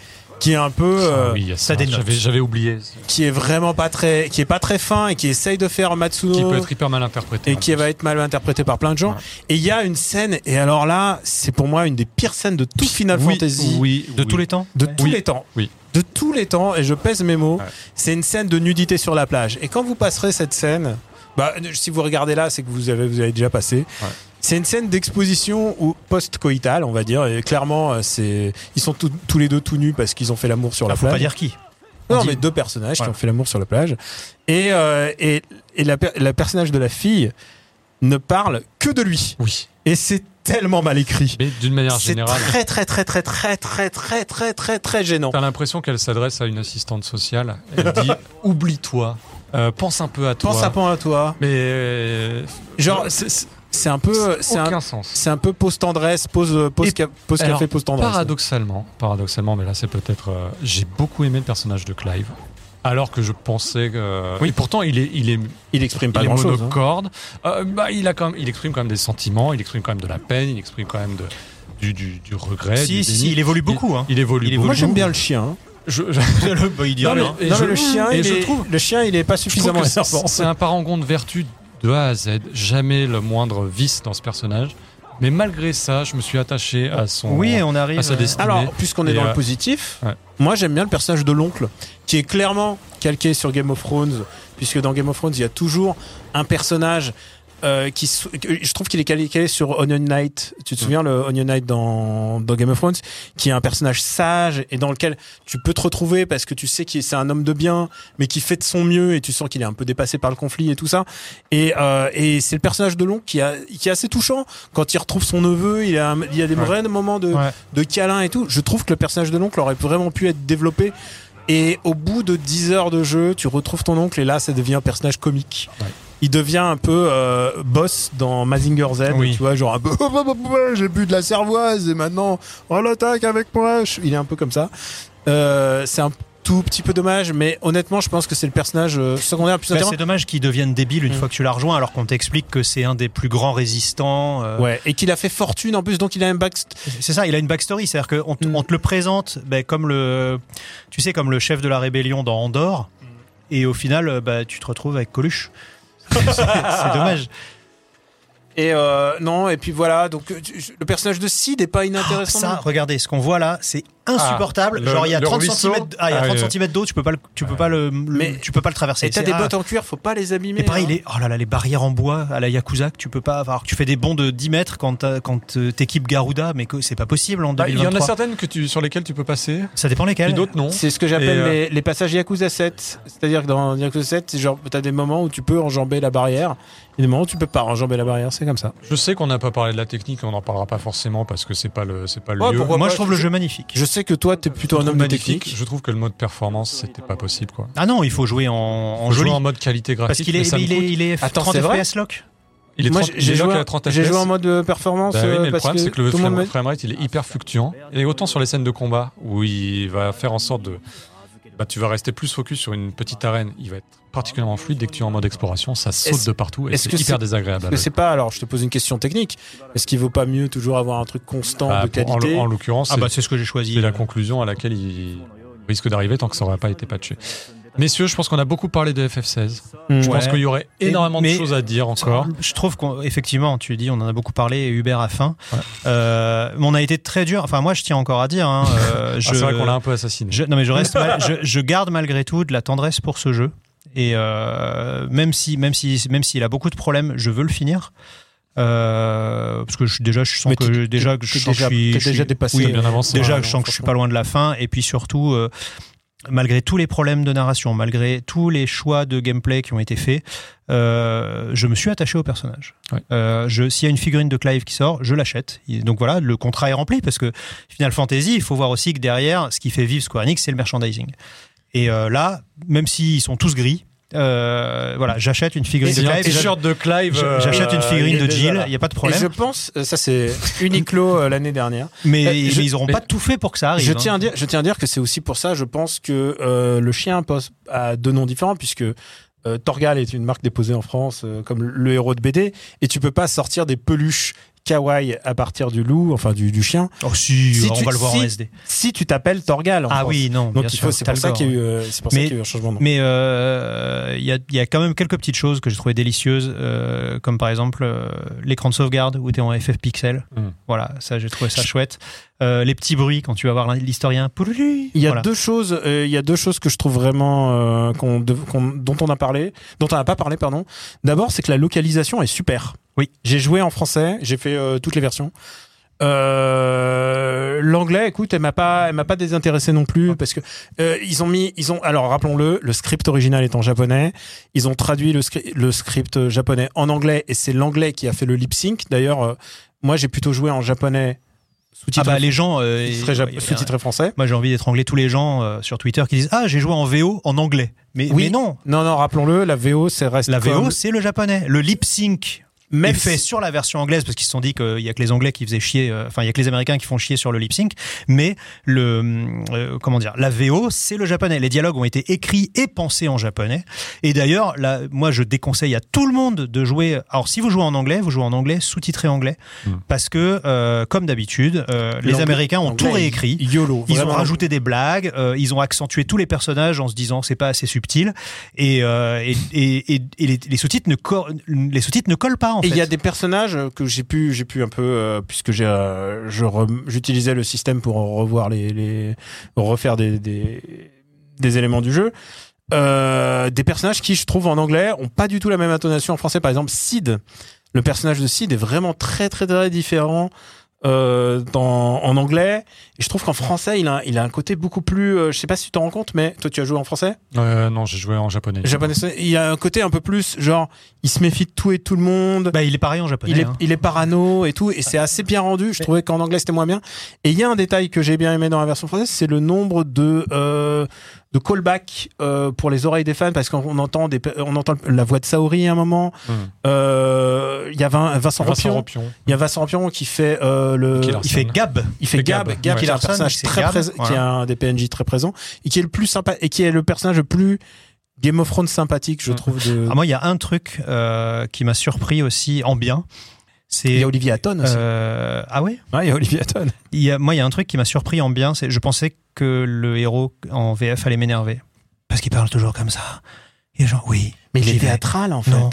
qui est un peu, euh, oui, ça ça. dénote. J'avais, j'avais oublié. qui est vraiment pas très, qui est pas très fin et qui essaye de faire Matsuno. Qui peut être hyper mal interprété. et qui plus. va être mal interprété par plein de gens. Ouais. Et il y a une scène, et alors là, c'est pour moi une des pires scènes de tout Final Oui, Fantasy oui, De oui. tous les temps de Ouais. tous les temps. Oui. De tous les temps, et je pèse mes mots, Ouais. c'est une scène de nudité sur la plage. Et quand vous passerez cette scène, bah, si vous regardez là, c'est que vous avez, vous avez déjà passé. Ouais. C'est une scène d'exposition ou post-coïtale, on va dire. Et clairement, euh, c'est, ils sont tous- tous les deux tout nus parce qu'ils ont fait l'amour sur Ah, la faut plage. pas dire qui. Non, dit- mais deux personnages qui ont fait l'amour sur la plage. Et, euh, et, et la, la personnage de la fille ne parle que de lui. Oui. Et c'est tellement mal écrit. Mais d'une manière C'est générale, très, très, très, très, très, très, très, très, très, très gênant. t'as l'impression qu'elle s'adresse à une assistante sociale. Elle dit Oublie-toi, euh, pense un peu à toi. Pense à point à toi. Mais. euh, Genre, c'est, c'est- un peu, c'est un, aucun sens. c'est un peu pause tendresse, pause, ca- pause alors, café, pause tendresse. Paradoxalement, paradoxalement, mais là c'est peut-être. euh, j'ai beaucoup aimé le personnage de Clive. Alors que je pensais que. Oui. Et pourtant, il est, il est, Il exprime pas il grand chose. monocorde. Euh, bah, il, a quand même, il exprime quand même des sentiments, il exprime quand même de la peine, il exprime quand même de, du, du, du regret. Si, du si, il évolue beaucoup. Hein. Il évolue Il beaucoup. Moi j'aime bien le chien. hein. Je- je- bah, il dit Non, mais- rien. et non je- mais le chien, et il je est, trouve- le chien, il est pas suffisamment. C'est un parangon de vertu de A à Z. Jamais le moindre vice dans ce personnage. Mais malgré ça, je me suis attaché à son. Oui, on arrive. à sa euh, destinée. Alors, puisqu'on est Et, dans euh, le positif, ouais. moi j'aime bien le personnage de l'oncle, qui est clairement calqué sur Game of Thrones, puisque dans Game of Thrones, il y a toujours un personnage euh, qui, je trouve qu'il est calé, sur Onion Knight. Tu te souviens le Onion Knight dans, dans Game of Thrones, qui est un personnage sage et dans lequel tu peux te retrouver parce que tu sais que c'est un homme de bien, mais qui fait de son mieux et tu sens qu'il est un peu dépassé par le conflit et tout ça. Et, euh, et c'est le personnage de l'oncle qui, a, qui est assez touchant quand il retrouve son neveu. Il, a, il y a des Ouais. vrais moments de, Ouais. de câlin et tout. Je trouve que le personnage de l'oncle aurait vraiment pu être développé. Et au bout de 10 heures de jeu, tu retrouves ton oncle et là, ça devient un personnage comique. Ouais. Il devient un peu euh, boss dans Mazinger Z, Oui. tu vois, genre un peu j'ai bu de la cervoise et maintenant on l'attaque avec moi. Il est un peu comme ça. Euh, c'est un tout petit peu dommage, mais honnêtement, je pense que c'est le personnage euh, secondaire le plus Bah, intéressant. c'est dommage qu'il devienne débile une Mm. fois que tu l'as rejoint, alors qu'on t'explique que c'est un des plus grands résistants. euh, Ouais, et qu'il a fait fortune en plus, donc il a un back. C'est ça, il a une backstory, c'est-à-dire qu'on te, Mm. te le présente comme le, tu sais, comme le chef de la rébellion dans Andorre, et au final, bah, tu te retrouves avec Coluche. C'est dommage. Et euh, non, et puis voilà, donc euh, le personnage de Sid est pas inintéressant. Ça, regardez, ce qu'on voit là, c'est insupportable. Ah, le- Genre, il y a le 30 ruisseau. cm, ah, il y a Ah, 30 oui. centimètres d'eau, tu peux pas le, tu peux pas le, Mais- tu peux pas le traverser. et t'as des ah. bottes en cuir, faut pas les abîmer. Et pareil, hein. les, oh là là, les barrières en bois à la Yakuza que tu peux pas avoir. Tu fais des bonds de 10 mètres quand quand euh, t'équipes Garuda, mais que c'est pas possible en Bah, il y en a 2023. certaines que tu, sur lesquelles tu peux passer, Ça dépend et lesquelles. d'autres non. C'est ce que j'appelle euh, les, les passages Yakuza 7. C'est-à-dire que dans Yakuza 7, c'est genre, t'as des moments où tu peux enjamber la barrière, et des moments où tu peux pas enjamber la barrière, c'est comme ça. Je sais qu'on n'a pas parlé de la technique, on n'en parlera pas forcément parce que c'est pas le, c'est pas le Ouais, lieu. Moi, pas, je trouve le jeu magnifique. Je sais que toi, t'es plutôt un homme de magnifique. technique. Je trouve que le mode performance, c'était pas possible quoi. Ah non, il faut jouer en, en Faut jouer joli. en mode qualité graphique. Parce qu'il est, il est, il est Attends, 30 c'est vrai FPS lock. Il est Moi, 30 j'ai il est lock joué, à 30 j'ai joué en mode euh, performance Bah oui, euh, mais le parce problème, c'est que le le frame, framerate, il est hyper fluctuant. Et autant sur les scènes de combat, où il va faire en sorte de. Bah, tu vas rester plus focus sur une petite arène, il va être particulièrement fluide. Dès que tu es en mode exploration, ça saute Est-ce- de partout et est-ce c'est hyper désagréable. Parce que c'est pas, alors je te pose une question technique, est-ce qu'il vaut pas mieux toujours avoir un truc constant Bah, de pour- en, qualité en l'occurrence, Ah c'est bah c'est ce que j'ai choisi. c'est la conclusion à laquelle il risque d'arriver tant que ça n'aurait pas été patché. Messieurs, je pense qu'on a beaucoup parlé de FF16. Hmm. Je pense qu'il y aurait énormément mais- de choses à dire encore. Je trouve qu'effectivement, tu dis, on en a beaucoup parlé, et Hubert a faim. Ouais. Euh, mais on a été très dur. Enfin, moi, je tiens encore à dire. Hein, euh, Ah, c'est vrai qu'on l'a un peu assassiné. je- non, mais je reste. mal- je, je garde malgré tout de la tendresse pour ce jeu. Et euh, même si, même si, même s'il a beaucoup de problèmes, je veux le finir. Euh, parce que je, déjà, je sens Mais que déjà, que je t'es sens que déjà- je suis, déjà dépassé, oui, bien avancé. Déjà, Ouais, je sens que je suis pas loin de la fin, et puis surtout, euh, malgré tous les problèmes de narration, malgré tous les choix de gameplay qui ont été faits, euh, je me suis attaché au personnage. Ouais. Euh, S'il y a une figurine de Clive qui sort, je l'achète. Donc voilà, le contrat est rempli parce que Final Fantasy, il faut voir aussi que derrière, ce qui fait vivre Square Enix, c'est le merchandising. Et euh, là, même s'ils sont tous gris, euh, voilà, j'achète une figurine de Clive. t-shirt de Clive. J'- euh, J'achète une figurine de Jill, il n'y a pas de Et problème. je pense, ça c'est Uniqlo euh, l'année dernière. Mais, mais je- ils auront mais- pas tout fait pour que ça arrive. Je hein. tiens, à dire, je tiens à dire que c'est aussi pour ça, je pense que euh, le chien pose a deux noms différents, puisque euh, Torgal est une marque déposée en France euh, comme le héros de BD, et tu peux pas sortir des peluches kawaii à partir du loup, enfin du, du chien, Oh si, Si on tu- va le voir en SD. si tu t'appelles Torgal. en Ah France. oui, non. Donc bien il faut, c'est pour ça Talgor, qu'il y a eu, euh, c'est pour ça Mais- qu'il y a eu un changement de nom. Mais euh, il y, a, il y a quand même quelques petites choses que j'ai trouvé délicieuses, euh, comme par exemple euh, l'écran de sauvegarde où tu es en FF pixel. Mm. Voilà, ça j'ai trouvé ça chouette. Euh, les petits bruits quand tu vas voir l'historien. Il y a Voilà. deux choses, euh, il y a deux choses que je trouve vraiment euh, qu'on- dont on a parlé, dont on n'a pas parlé, pardon. D'abord, c'est que la localisation est super. Oui. J'ai joué en français, j'ai fait euh, toutes les versions. Euh, L'anglais, écoute, elle m'a pas, elle m'a pas désintéressé non plus parce que euh, ils ont mis, ils ont, alors rappelons-le, le script original est en japonais. Ils ont traduit le, scri- le script japonais en anglais et c'est l'anglais qui a fait le lip sync. D'ailleurs, moi j'ai plutôt joué en japonais Ah bah les gens. euh, sous-titré français. Moi j'ai envie d'étrangler tous les gens euh, sur Twitter qui disent Ah, j'ai joué en VO en anglais. Mais, Oui. mais non, Non, non, rappelons-le, la VO, c'est reste la comme- VO c'est le japonais. Le lip sync même fait sur la version anglaise parce qu'ils se sont dit qu'il y a que les Anglais qui faisaient chier, euh, enfin il y a que les Américains qui font chier sur le lip sync, mais le euh, comment dire, la VO c'est le japonais. Les dialogues ont été écrits et pensés en japonais. Et d'ailleurs, là, moi je déconseille à tout le monde de jouer. Alors si vous jouez en anglais, vous jouez en anglais sous-titré anglais Mm. parce que euh, comme d'habitude, euh, les Américains ont tout réécrit. YOLO. Ils ont rajouté des blagues, euh, ils ont accentué tous les personnages en se disant c'est pas assez subtil et, euh, et, et, et- les, les sous-titres ne les sous-titres ne collent pas en Et il fait. y a des personnages que j'ai pu, j'ai pu un peu, euh, puisque j'ai, euh, j'utilisais le système pour revoir les, les refaire des, des, des éléments du jeu. Euh, des personnages qui, je trouve, en anglais, ont pas du tout la même intonation en français. Par exemple, Sid, le personnage de Sid est vraiment très, très, très différent. Euh, dans, en anglais, et je trouve qu'en français, il a, il a un côté beaucoup plus. euh, je sais pas si tu t'en rends compte, mais toi, tu as joué en français? Euh, non, j'ai joué en japonais. Japonais, il y a un côté un peu plus genre, il se méfie de tout et tout le monde. Bah, il est pareil en japonais. Il est, hein. il est parano et tout, et c'est assez bien rendu. Je trouvais qu'en anglais c'était moins bien. Et il y a un détail que j'ai bien aimé dans la version française, c'est le nombre de euh, de callback euh, pour les oreilles des fans parce qu'on entend des, on entend la voix de Saori à un moment. Hmm. Euh, Il y a Vin- Vincent, Vincent. Il y a Vincent Rampion qui fait euh, le. Il fait Gab. Il fait Gab, Gab. Gab, Ouais. qui est un personnage très Gab, présent, qui est un des PNJ très présent et qui est le plus sympa et qui est le personnage le plus Game of Thrones sympathique, je Mm. trouve. De... Ah, moi, il y a un truc euh, qui m'a surpris aussi en bien. Il y a Olivier Hatton aussi. euh, ah ouais? Ouais, il y a Olivier Hatton. Il y a, moi, il y a un truc qui m'a surpris en bien. C'est je pensais que le héros en VF allait m'énerver parce qu'il parle toujours comme ça. Et genre oui. Mais il est théâtral en fait. Non,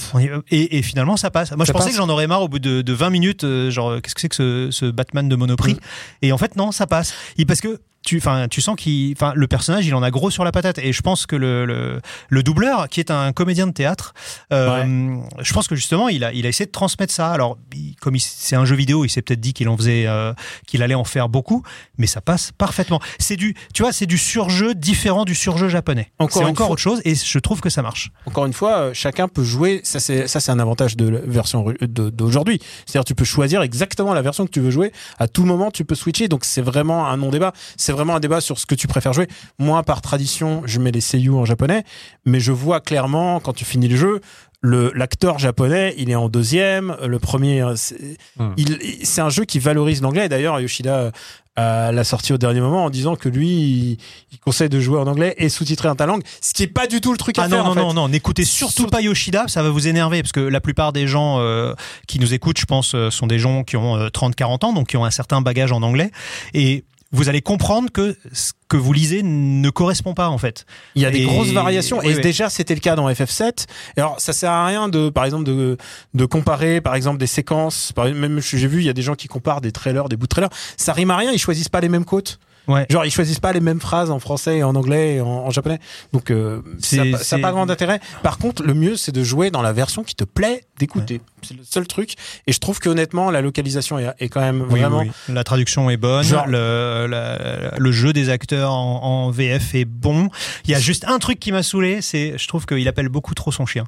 et, et finalement ça passe. Moi je pensais passe. que j'en aurais marre au bout de, de 20 minutes, euh, genre qu'est-ce que c'est que ce, ce Batman de Monoprix Mm. Et en fait non, ça passe. Il, parce que tu, enfin, tu sens qu'il, enfin, le personnage il en a gros sur la patate. Et je pense que le, le, le doubleur, qui est un comédien de théâtre, euh, je pense que justement il a, il a essayé de transmettre ça. Alors il- comme il- c'est un jeu vidéo, il s'est peut-être dit qu'il en faisait, euh, qu'il allait en faire beaucoup, mais ça passe parfaitement. C'est du, tu vois, c'est du surjeu différent du surjeu japonais. Encore c'est encore fois- autre chose et je trouve que ça marche. Encore une fois, euh, chacun peut jouer. Ça, c'est ça, c'est un avantage de la version d'aujourd'hui. C'est-à-dire, tu peux choisir exactement la version que tu veux jouer. À tout moment, tu peux switcher. Donc, c'est vraiment un non-débat. C'est vraiment un débat sur ce que tu préfères jouer. Moi, par tradition, je mets les seiyuu en japonais, mais je vois clairement quand tu finis le jeu. Le l'acteur japonais, il est en deuxième. Le premier, euh, c'est Hmm. il- c'est un jeu qui valorise l'anglais. D'ailleurs, Yoshida euh, l'a sorti au dernier moment en disant que lui, il, il conseille de jouer en anglais et sous-titrer en ta langue, ce qui est pas du tout le truc à Ah faire. non, non, fait. non, non, n'écoutez surtout pas Yoshida, ça va vous énerver, parce que la plupart des gens euh, qui nous écoutent, je pense, euh, sont des gens qui ont 30-40 ans, donc qui ont un certain bagage en anglais, et vous allez comprendre que ce que vous lisez ne correspond pas, en fait. Il y a des Et- grosses variations et oui. déjà c'était le cas dans FF7. Alors ça sert à rien de par exemple de de comparer par exemple des séquences. Par, même j'ai vu il y a des gens qui comparent des trailers, des bouts de trailers. Ça rime à rien. Ils choisissent pas les mêmes côtes. Ouais. Genre ils choisissent pas les mêmes phrases en français et en anglais et en, en japonais. Donc euh, ça n'a pas- grand intérêt. Par contre le mieux c'est de jouer dans la version qui te plaît d'écouter. C'est le seul truc. Et je trouve que honnêtement la localisation est, est quand même Oui, vraiment. oui, oui. La traduction est bonne, Genre- le, la- le jeu des acteurs en, en VF est bon. Il y a juste un truc qui m'a saoulé, c'est je trouve qu'il appelle beaucoup trop son chien.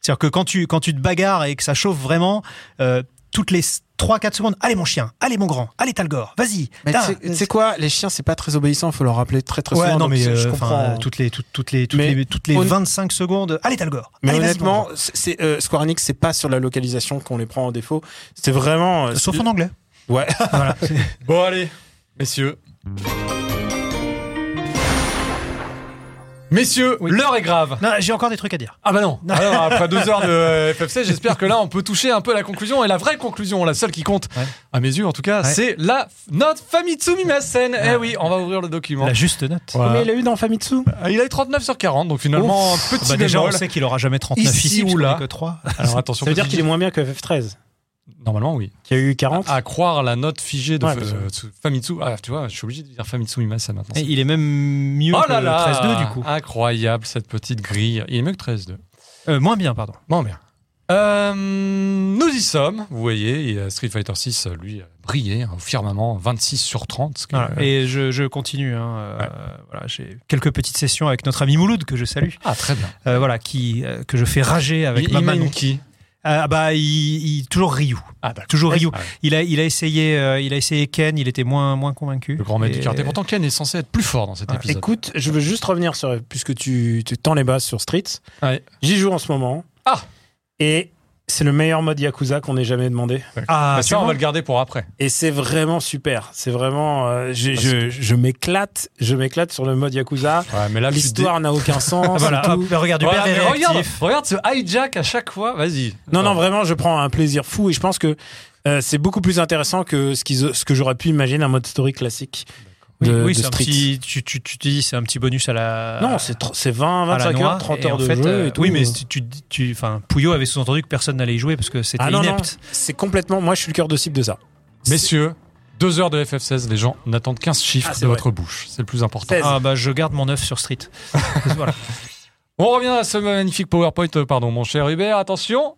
C'est-à-dire que quand tu, quand tu te bagarres et que ça chauffe vraiment, euh, toutes les 3-4 secondes, allez mon chien, allez mon grand, allez Talgor, vas-y. Tu sais- quoi, les chiens c'est pas très obéissant. Faut leur rappeler très très Ouais, souvent. non mais euh, je comprends. toutes les toutes, toutes les toutes Mais les toutes les on- 25 secondes, allez Talgor. Mais allez, honnêtement, c'est c'est, euh, Square Enix, c'est pas sur la localisation qu'on les prend en défaut. C'est vraiment. euh, sauf en anglais. Ouais. Voilà. Bon, allez, messieurs. Messieurs, l'heure est grave. non, j'ai encore des trucs à dire. Ah bah non. Alors, après deux heures de FFC, j'espère que là, on peut toucher un peu la conclusion. Et la vraie conclusion, la seule qui compte, Ouais. à mes yeux en tout cas, Ouais. c'est la note Famitsu Mimasen. Eh Ah. oui, on va ouvrir le document. La juste note. Combien il a eu dans Famitsu Ah, Il a eu 39 sur 40, donc finalement, un petit Bah déjà, on sait qu'il aura jamais 39 Ici ici, ou là. que 3. Alors attention, Ça veut dire qu'il est moins bien que FF13, Normalement, oui. qui a eu 40. À croire la note figée de Ouais, euh, Tsu- Famitsu. Ah, tu vois, je suis obligé de dire Famitsu Mimasen maintenant. il est même mieux Oh que là le là 13-2 du coup. Incroyable cette petite grille. Il est mieux que 13-2. Euh, moins bien, pardon. Bon, bien. Euh, nous y sommes, vous voyez, et, Street Fighter 6, lui, a brillé hein, au firmament, 26 sur 30. ce qui est, Voilà. euh, Et je, je continue. hein, euh, voilà, j'ai quelques petites sessions avec notre ami Mouloud que je salue. Ah, très bien. Euh, voilà, qui euh, que je fais rager avec il, ma Manon. qui? Ah bah il, il- toujours Ryu. Ah, d'accord. Toujours Ryu. Ah ouais. Il a il a essayé euh, il a essayé Ken, il était moins moins convaincu. Le grand maître du karaté. Pourtant, Ken est censé être plus fort dans cet épisode. Écoute, je veux juste revenir sur. Puisque tu, tu tends les bases sur Street. Ouais. J'y joue en ce moment. Ah Et c'est le meilleur mode Yakuza qu'on ait jamais demandé. Ah, Bah, ça, on va le garder pour après. Et c'est vraiment super. C'est vraiment. euh, je je m'éclate. Je m'éclate sur le mode Yakuza. Ouais, mais là, L'histoire n'a aucun sens. Voilà, et tout. hop, mais regarde, Ouais, mais regarde, ce hijack à chaque fois. Vas-y. Non, non, vraiment, je prends un plaisir fou et je pense que euh, c'est beaucoup plus intéressant que ce, ce que j'aurais pu imaginer un mode story classique. Oui, de- oui, de c'est un petit tu tu tu te dis c'est un petit bonus à la Non, c'est tr- c'est 20, à la 25 noix, heures, 30 et heures de fait, jeu euh, et tout. Oui, mais tu tu enfin Pouillot avait sous-entendu que personne n'allait y jouer parce que c'était Ah non, non, inepte. c'est complètement. Moi, je suis le cœur de cible de ça. Messieurs, deux heures de FF16, les gens n'attendent 15 chiffres Ah, de vrai. votre bouche. C'est le plus important. 16. Ah bah je garde mon œuf sur Street. voilà. On revient à ce magnifique PowerPoint, euh, pardon, mon cher Hubert, attention.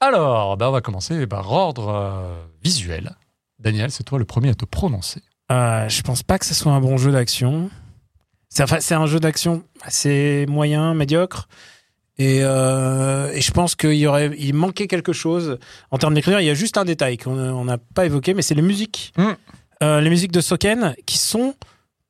Alors, bah, on va commencer par ordre euh, visuel. Daniel, c'est toi le premier à te prononcer. Euh, je pense pas que ce soit un bon jeu d'action. C'est enfin, un jeu d'action assez moyen, médiocre. Et, euh, et je pense qu'il y aurait, il manquait quelque chose en termes d'écriture. Il y a juste un détail qu'on on n'a pas évoqué, mais c'est les musiques. Mm. Euh, les musiques de Soken qui sont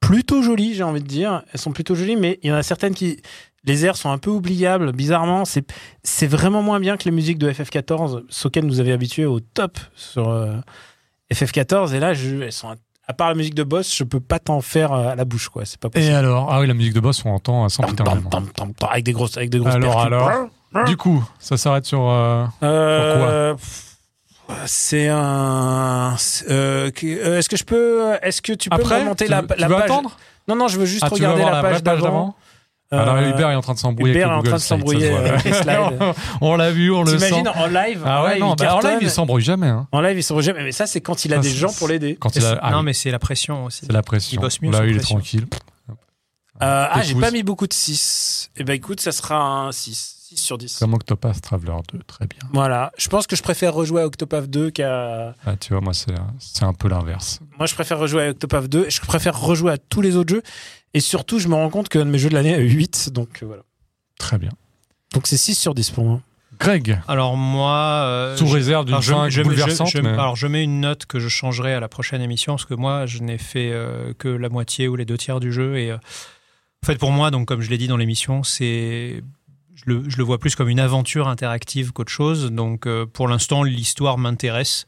plutôt jolies, j'ai envie de dire. Elles sont plutôt jolies, mais il y en a certaines qui. Les airs sont un peu oubliables, bizarrement. C'est, vraiment moins bien que les musiques de FF14, auxquelles nous avait habitués au top sur euh, FF14. Et là, je, elles sont. À part la musique de boss, je peux pas t'en faire euh, à la bouche, quoi. C'est pas Et possible. alors? Ah oui, la musique de boss, on entend tam, tam, avec des grosses, avec des grosses Alors, alors Du coup, ça s'arrête sur. euh, Euh, C'est un. euh, est-ce que je peux. Est-ce que tu peux Après, me remonter tu la, tu la veux page? attendre? Non, non, je veux juste Ah, regarder la vraie page d'avant? Alors, Euh, Hubert est en train de s'embrouiller Hubert est avec en train de s'embrouiller on l'a vu, on le sent. T'imagines en live Ah ouais, non, il bah, en live, il s'embrouille jamais. Hein. En live, il s'embrouille jamais. Mais ça, c'est quand il a Ça, des gens pour l'aider. Quand il a. ah non, mais c'est la pression aussi. c'est la pression. il bosse mieux Là, il est tranquille. Euh, ah, j'ai pas mis beaucoup de 6. Eh ben écoute, ça sera un 6. 6 sur 10. Comme Octopath Traveler 2, très bien. Voilà. Je pense que je préfère rejouer à Octopath 2 qu'à. Ah, tu vois, moi, c'est c'est un peu l'inverse. Moi, je préfère rejouer à Octopath 2. Je préfère rejouer à tous les autres jeux. Et surtout, je me rends compte qu'un de mes jeux de l'année a eu 8. Donc euh, voilà. Très bien. Donc c'est 6 sur 10 pour moi. Greg, Alors moi, euh, sous je- réserve d'une fin je- bouleversante. je- je- mais- alors je mets une note que je changerai à la prochaine émission parce que moi je n'ai fait euh, que la moitié ou les deux tiers du jeu et euh, en fait pour moi donc comme je l'ai dit dans l'émission c'est je le, vois plus comme une aventure interactive qu'autre chose donc euh, pour l'instant l'histoire m'intéresse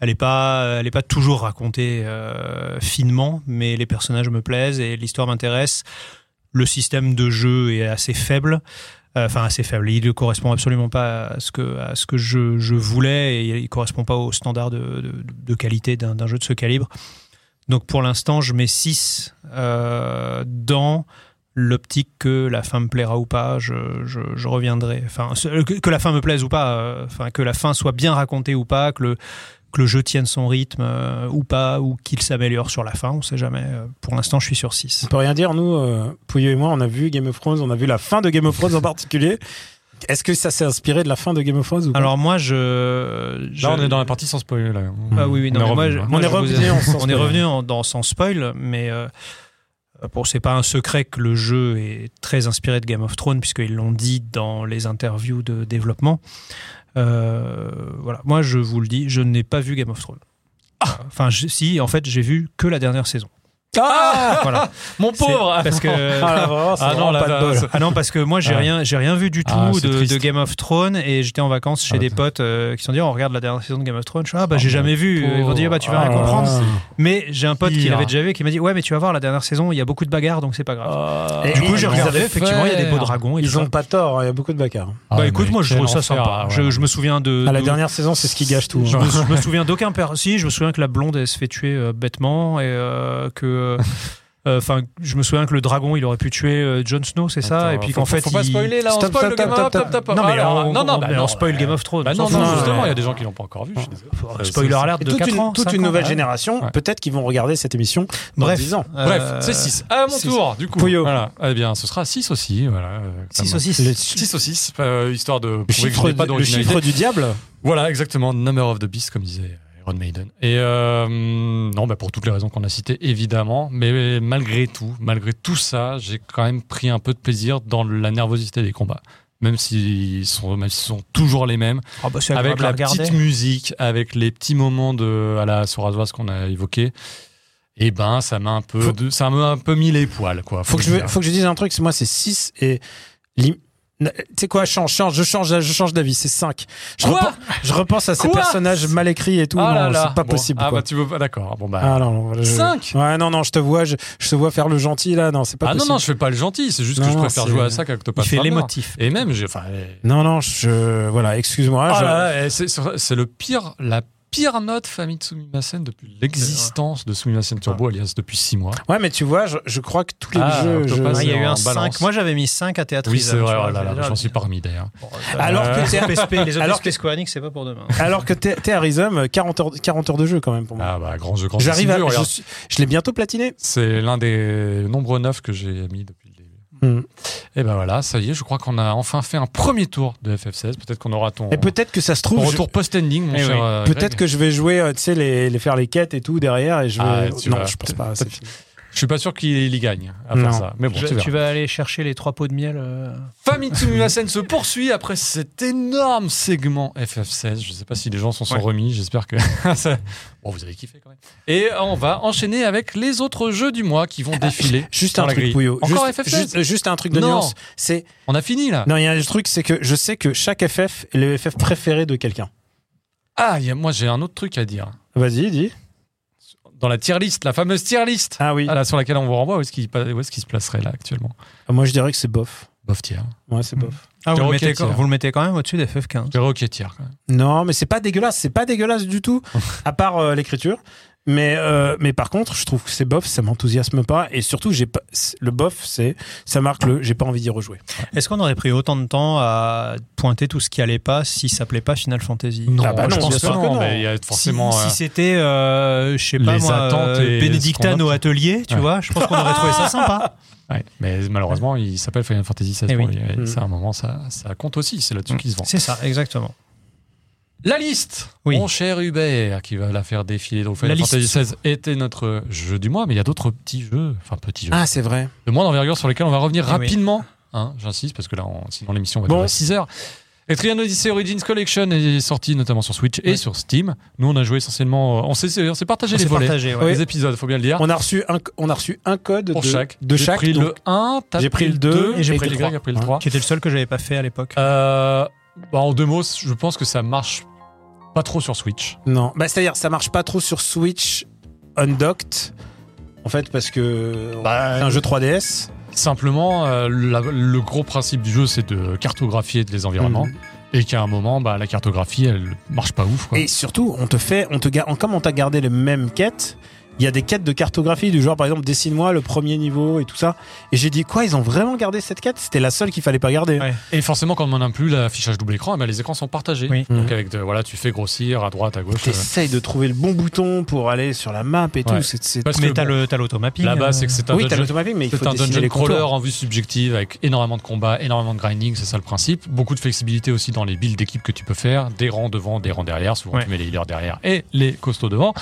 elle n'est pas elle est pas toujours racontée euh, finement mais les personnages me plaisent et l'histoire m'intéresse le système de jeu est assez faible Euh, enfin assez faible. Il ne correspond absolument pas à ce que, je, voulais et il ne correspond pas aux standards de, de, qualité d'un jeu de ce calibre. Donc pour l'instant, je mets 6 euh, dans l'optique que la fin me plaira ou pas, je, je, je reviendrai. Enfin, que, que la fin me plaise ou pas, euh, enfin, que la fin soit bien racontée ou pas, que le, que le jeu tienne son rythme euh, ou pas, ou qu'il s'améliore sur la fin, on sait jamais. Euh, Pour l'instant, je suis sur 6. On peut rien dire. Nous, euh, Pouilleux et moi, on a vu Game of Thrones. On a vu la fin de Game of Thrones en particulier. Est-ce que ça s'est inspiré de la fin de Game of Thrones ou Alors moi, je, je- Là, on est dans la partie sans spoiler. Là. Ah oui, oui, non, On est mais moi, revenu, je- hein. moi, On est revenu ai- en sans on est spoil. revenu en- dans sans spoil, mais euh, bon, c'est pas un secret que le jeu est très inspiré de Game of Thrones puisqu'ils l'ont dit dans les interviews de développement. Euh, voilà, moi je vous le dis, je n'ai pas vu Game of Thrones. Ah. Enfin, je- si, en fait, j'ai vu que la dernière saison. Ah Voilà. Mon pauvre Parce que Ah, vraiment, Ah non, vraiment là, pas de là, bol. ça- ah non, parce que moi j'ai Ah. rien, j'ai rien vu du tout Ah, c'est de, Game of Thrones et j'étais en vacances chez Ah, des potes euh, qui se sont dit on regarde la dernière saison de Game of Thrones. Je suis ah bah Ah, j'ai jamais vu. Ils vont dire bah tu vas rien Ah, comprendre. Ah. Mais j'ai un pote qui l'avait déjà vu et qui m'a dit ouais mais tu vas voir la dernière saison il y a beaucoup de bagarres donc c'est pas grave. Ah, Et du coup j'ai regardé effectivement il y a des beaux dragons tout Ils ont pas tort. hein, Il y a beaucoup de bagarres. Ah, Bah écoute moi je trouve ça sympa. ah, je, me souviens de. La de- dernière saison, c'est ce qui gâche tout. Je hein. me, me souviens d'aucun. Si, je me souviens que la blonde elle se fait tuer euh, bêtement et euh, que. Enfin, je me souviens que le dragon, il aurait pu tuer euh, Jon Snow, c'est ça, Attends, et puis qu'en fait, faut pas il- spoiler là, on spoil Game stop, of stop, Top, top, Non mais non, non, on- bah mais non, on spoil euh, Game of Thrones. Bah on non, non, justement, Ouais. il y a des gens qui l'ont pas encore vu. Euh, Spoiler alert de toute 4 une, ans. toute 5 une nouvelle génération, Ouais. peut-être qu'ils vont regarder cette émission dans Bref, 10 ans. Bref, euh, c'est 6. À mon six. tour, du coup. Voilà. Eh bien, ce sera 6 aussi. Voilà. euh, Six comme- au six. Le, 6 au 6, euh, histoire de le prouver que pas chiffre du diable. Voilà, exactement. Number of the Beast, comme disait Iron Maiden. Et euh, non, bah pour toutes les raisons qu'on a citées, évidemment. Mais malgré tout, malgré tout ça, j'ai quand même pris un peu de plaisir dans la nervosité des combats. Même s'ils sont, même sont toujours les mêmes. Ah bah, avec la regarder. petite musique, avec les petits moments de à la Sorazoise qu'on a évoqué. Et ben, ça m'a un peu, de- ça m'a un peu mis les poils, quoi. Faut que, je, faut que je dise un truc, moi c'est 6 et. Tu sais quoi, change, change, je change, je change d'avis, c'est 5. Je, Quoi repen- je repense à ces Quoi personnages mal écrits et tout. Ah non, c'est pas Bon. possible. Ah quoi. bah tu veux pas, d'accord. Bon bah. Ah non, non, je- Ouais, non, non, je te vois, je, je te vois faire le gentil là, non, c'est pas Ah non, possible. non, je fais pas le gentil, c'est juste que Non, je non, préfère jouer à ça qu'Octopath Il fait Traveler. l'émotif. Et même, j'ai, enfin, eh, Non, non, je. Voilà, excuse-moi. ah eh, c'est, c'est le pire, la pire note Famitsu Mimasen depuis l'existence de Sumimasen Turbo, alias depuis 6 mois. Ouais, mais tu vois, je, je crois que tous les Ah, jeux. Je- Ah, il y a eu un balance. 5. Moi j'avais mis 5 à Théâtre Oui, c'est vrai, oh là là, j'en suis parmi d'ailleurs. Alors que t'es- les autres alors alors que- Square Enix, c'est pas pour demain. Alors que Rhythm, 40 heures, 40 heures de jeu quand même pour moi. Ah bah, grand jeu, grand J'arrive à. jeu. Je, je l'ai bientôt platiné. C'est l'un des nombreux neufs que j'ai mis depuis Hmm. Et ben voilà, ça y est, je crois qu'on a enfin fait un premier tour de FF16. Peut-être qu'on aura ton, Et peut-être que ça se ton trouve. je- retour post-ending, mon Eh cher. oui. euh, Peut-être que je vais jouer, euh, tu sais, les, les faire les quêtes et tout derrière et je vais. Ah, tu non, vas- je pense pas. Je suis pas sûr qu'il y gagne à faire Non. ça. Mais bon, Tu tu tu vas aller chercher les trois pots de miel. euh, Famitsu Mimasen se poursuit après cet énorme segment FF16. Je sais pas si les gens s'en sont Ouais. remis. J'espère que ça- bon, vous avez kiffé quand même. Et on va enchaîner avec les autres jeux du mois qui vont défiler. Juste un la truc. Pouillot. Encore juste, FF16 juste, juste un truc de Non. nuance. C'est On a fini là. non, il y a un truc, c'est que je sais que chaque FF est le FF préféré de quelqu'un. Ah, il y a- moi j'ai un autre truc à dire. Vas-y, dis. Dans la tier list, la fameuse tier list. Ah oui. Là, sur laquelle on vous renvoie, où est-ce qu'il pa- où est-ce qu'il se placerait là actuellement? Moi, je dirais que c'est bof. Bof tier. Ouais, c'est bof. Ah, vous, le mettez, roquette, vous le mettez quand même au-dessus des FF15. Je dirais ok tier quand même. Non, mais c'est pas dégueulasse. C'est pas dégueulasse du tout, à part euh, l'écriture. Mais, euh, mais par contre, je trouve que c'est bof, ça m'enthousiasme pas. Et surtout, j'ai pas, le bof, c'est, ça marque le, j'ai pas envie d'y rejouer. Est-ce qu'on aurait pris autant de temps à pointer tout ce qui allait pas si ça plaît pas Final Fantasy? Non, Ah bah je non, pense bien que sûr non, mais y a Si, forcément. si euh, c'était, euh, je sais pas les moi, attentes euh, et ce Bénédictane au atelier, tu Ouais. vois, je pense qu'on aurait trouvé ça sympa. Ouais, mais malheureusement, il s'appelle Final Fantasy XVI Eh oui. Mm. ça, à un moment, ça, ça compte aussi. C'est là-dessus qu'il se vend. C'est ça, exactement. La liste Oui. Mon cher Hubert, qui va la faire défiler. Donc, Final La liste. Fantasy XVI était notre jeu du mois, mais il y a d'autres petits jeux, enfin petits jeux, Ah, c'est vrai. de moins d'envergure sur lesquels on va revenir Eh oui. rapidement. Hein, J'insiste, parce que là, on- sinon l'émission va Bon. durer 6 heures. Etrian Odyssey Origins Collection est sorti notamment sur Switch et Ouais. sur Steam. Nous, on a joué essentiellement. On s'est on s'est partagé On les s'est volets, partagé, ouais. Les épisodes, faut bien le dire. On a reçu un, on a reçu un code pour de, chaque. de J'ai chaque. pris donc- le 1, t'as j'ai pris le 2 2 et j'ai pris le Greg 3. a pris le Ouais. 3. Qui était le seul que j'avais pas fait à l'époque. Euh, bah, en deux mots, je pense que ça marche pas trop sur Switch. Non, bah, c'est-à-dire ça marche pas trop sur Switch undocked. En fait, parce que Bah, c'est un jeu 3DS. Simplement, euh, la- le gros principe du jeu, c'est de cartographier les environnements. Mhm. Et qu'à un moment, bah, la cartographie, elle marche pas ouf. Quoi. Et surtout, on te fait, on te ga- comme on t'a gardé les mêmes quêtes, il y a des quêtes de cartographie du genre par exemple dessine-moi le premier niveau et tout ça. Et j'ai dit quoi, ils ont vraiment gardé cette quête? C'était la seule qu'il fallait pas garder. Ouais. Et forcément, quand on n'en a plus l'affichage double écran, eh ben, les écrans sont partagés. Oui. Donc Mhm. avec de- voilà, tu fais grossir à droite, à gauche. euh. T'essayes de trouver le bon bouton pour aller sur la map et tout. C'est, c'est- Parce Mais que t'as bon, le- t'as l'automapping. là-bas, euh, c'est que c'est un Oui, dungeon- mais il faut un dungeon les crawler en vue subjective avec énormément de combats, énormément de grinding, c'est ça le principe. Beaucoup de flexibilité aussi dans les builds d'équipe que tu peux faire, des rangs devant, des rangs derrière. Souvent Ouais. tu mets les healers derrière et les costauds devant.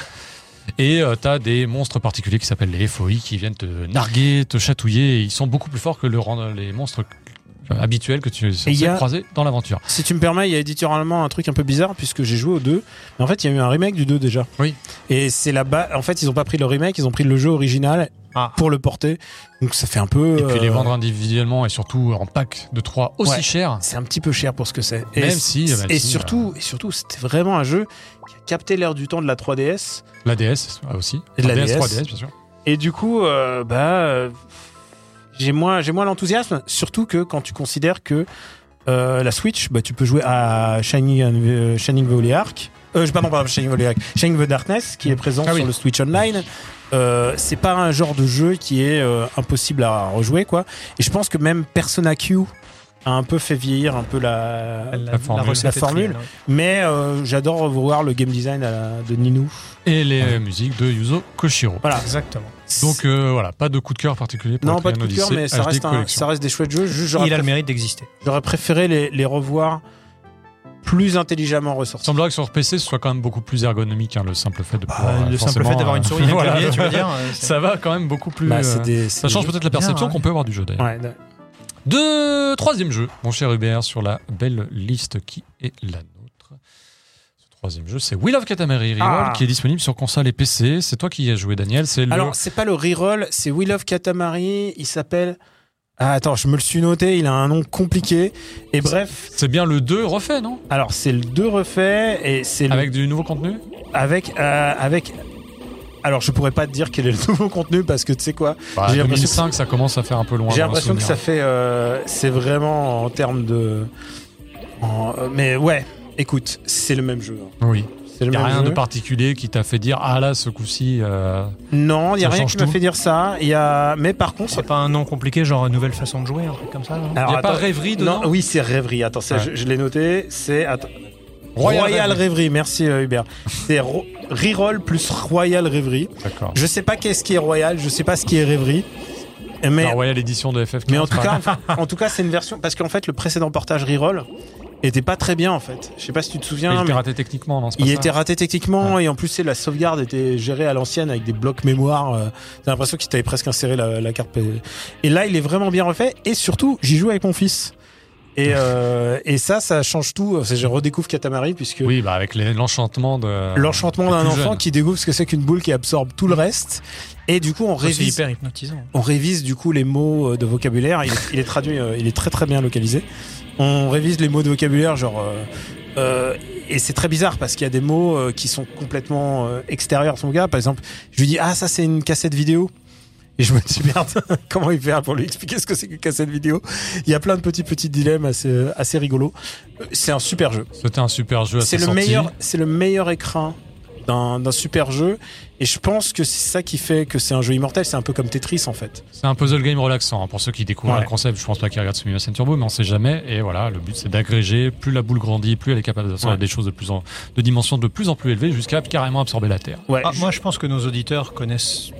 Et euh, t'as des monstres particuliers qui s'appellent les FOI qui viennent te narguer, te chatouiller. Et ils sont beaucoup plus forts que le, les monstres euh, habituels que tu es croiser dans l'aventure. Si tu me permets, il y a éditorialement un truc un peu bizarre puisque j'ai joué au 2. Mais en fait, il y a eu un remake du 2 déjà. Oui. Et c'est là-bas. En fait, ils ont pas pris le remake, ils ont pris le jeu original Ah. pour le porter. Donc ça fait un peu. Et puis les euh, vendre individuellement et surtout en pack de 3 aussi Ouais. cher. C'est un petit peu cher pour ce que c'est. Même si, même et si, surtout, et surtout, c'était vraiment un jeu qui a capté l'air du temps de la 3DS. La DS aussi. Et de la DS, DS. 3DS bien sûr. Et du coup, euh, bah, euh, j'ai moins, j'ai moins l'enthousiasme. Surtout que quand tu considères que euh, la Switch, bah, tu peux jouer à Shining, euh, Shining Valley Arc. Euh, pardon, pas Shining Arc. Shining the Darkness, qui est présent Ah oui. sur le Switch Online. Euh, c'est pas un genre de jeu qui est euh, impossible à rejouer, quoi. Et je pense que même Persona Q a un peu fait vieillir un peu la, La formule. La ouais. Mais euh, j'adore revoir le game design la- de Ninu. Et les euh, musiques de Yuzo Koshiro. Voilà. Exactement. Donc euh, voilà, pas de coup de cœur particulier pour non, pas de coup de cœur, mais ça reste, un- Collection. ça reste des chouettes jeux. Juste, Il a le mérite d'exister. j'aurais préféré les, les revoir plus intelligemment Il ressortis. semblerait que sur PC, ce soit quand même beaucoup plus ergonomique, hein, le simple fait de Bah, pouvoir. euh, le simple forcément, fait d'avoir une euh, souris et un voilà, clavier, tu veux dire euh, Ça va quand même beaucoup plus. Bah, euh, des, ça change peut-être la perception qu'on peut avoir du jeu d'ailleurs. Ouais, ouais. De troisième jeu, mon cher Hubert, sur la belle liste qui est la nôtre. Ce troisième jeu, c'est Will of Katamari Reroll, Ah. qui est disponible sur console et PC. C'est toi qui y as joué, Daniel. C'est le. Alors, c'est pas le reroll, c'est Will of Katamari. Il s'appelle. Ah, attends, je me le suis noté. Il a un nom compliqué. Et bref, c'est bien le 2 refait, non? Alors c'est le 2 refait et c'est le- Avec du nouveau contenu? Avec euh, avec. Alors, je pourrais pas te dire quel est le nouveau contenu parce que tu sais quoi? Bah, J'ai l'impression 2005, ça commence à faire un peu loin. J'ai l'impression que ça fait. euh, c'est vraiment en termes de. en- euh, mais ouais, écoute, c'est le même jeu. hein. Oui. Il n'y a rien jeu. de particulier qui t'a fait dire Ah là, ce coup-ci. euh, Non, il y a rien qui m'a fait dire ça. Il y a, mais par contre, C'est pas un nom compliqué, genre nouvelle façon de jouer, un truc comme ça. Il n'y a pas attends. rêverie dedans Non, oui, c'est rêverie. Attends, Ouais. je, je l'ai noté. C'est. Royal Royal, Rêverie. rêverie. Merci euh, Hubert. C'est ro- reroll plus Royal rêverie. D'accord. Je sais pas qu'est-ce qui est Royal, je sais pas ce qui est rêverie. Mais La Royal Édition de FF15. Mais en tout cas, en tout cas, c'est une version parce qu'en fait, le précédent portage reroll était pas très bien en fait. Je sais pas si tu te souviens. il était raté techniquement, non pas il ça était raté techniquement et en plus c'est la sauvegarde était gérée à l'ancienne avec des blocs mémoire. euh, T'as l'impression qu'il t'avait presque inséré la, la carte. Et là il est vraiment bien refait et surtout j'y joue avec mon fils. Et, euh, et ça, ça change tout. Je redécouvre Katamari puisque Oui, bah avec l'enchantement de. l'enchantement le d'un enfant jeune. qui découvre ce que c'est qu'une boule qui absorbe tout le reste. Et du coup, on C'est révise, hyper hypnotisant. on révise du coup les mots euh, de vocabulaire. Il est, il est traduit, euh, il est très très bien localisé. On révise les mots de vocabulaire, genre. euh, euh, et c'est très bizarre parce qu'il y a des mots euh, qui sont complètement euh, extérieurs à son gars. Par exemple, je lui dis ah ça c'est une cassette vidéo. Et je me dis merde, comment il fait pour lui expliquer ce que c'est qu'une cassette vidéo? Il y a plein de petits petits dilemmes assez assez rigolos. Euh, C'est un super jeu. C'était un super jeu. à C'est le meilleur, c'est le meilleur écran d'un d'un super jeu. Et je pense que c'est ça qui fait que c'est un jeu immortel. C'est un peu comme Tetris en fait. C'est un puzzle game relaxant. hein. Pour ceux qui découvrent Ouais. le concept, je pense pas qu'ils regardent Sumimasen Turbo, mais on sait jamais. Et voilà, le but c'est d'agréger. Plus la boule grandit, plus elle est capable d'absorber Ouais. des choses de plus en, de dimensions de plus en plus élevées jusqu'à carrément absorber la Terre. Ouais. Ah, moi, je pense que nos auditeurs connaissent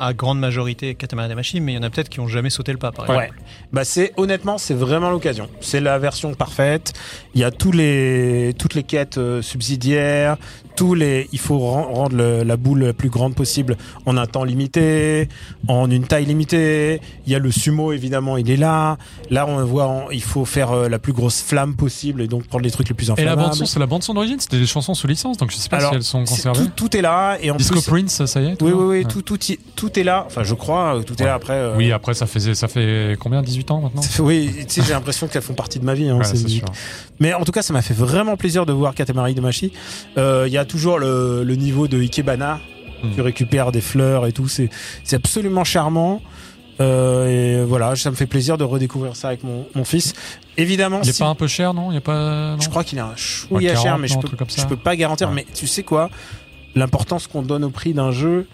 à grande majorité Katamari Damacy, mais il y en a peut-être qui ont jamais sauté le pas, par Ouais. exemple. Bah c'est honnêtement c'est vraiment l'occasion. C'est la version parfaite. Il y a tous les toutes les quêtes euh, subsidiaires, tous les il faut ren- rendre le- la boule la plus grande possible en un temps limité, en une taille limitée. Il y a le sumo évidemment, il est là. Là on voit il faut faire euh, la plus grosse flamme possible et donc prendre les trucs les plus Et la inflammables. bande son, c'est la bande son d'origine. C'était des chansons sous licence, donc je sais pas Alors, si elles sont conservées. tout, tout est là et en Disco plus Prince, ça y est. oui oui oui Ouais. tout tout tout est là. Enfin je crois euh, tout est là après. euh, Oui, après ça fait ça fait combien 18 ans maintenant oui, tu sais, j'ai l'impression qu'elles font partie de ma vie. Hein, Ouais, ces c'est musiques. sûr. Mais en tout cas, ça m'a fait vraiment plaisir de voir Katamari. Euh, Il y a toujours le, le niveau de Ikebana. Hmm. Tu récupères des fleurs et tout. C'est absolument charmant. Euh, et voilà, ça me fait plaisir de redécouvrir ça avec mon, mon fils. Évidemment, Il est si- pas un peu cher, non? Il y a pas. non? Je crois qu'il est un chouïa Ouais, cher, 40, mais je non, peux, je peux pas garantir. Ouais. Mais tu sais quoi? L'importance qu'on donne au prix d'un jeu,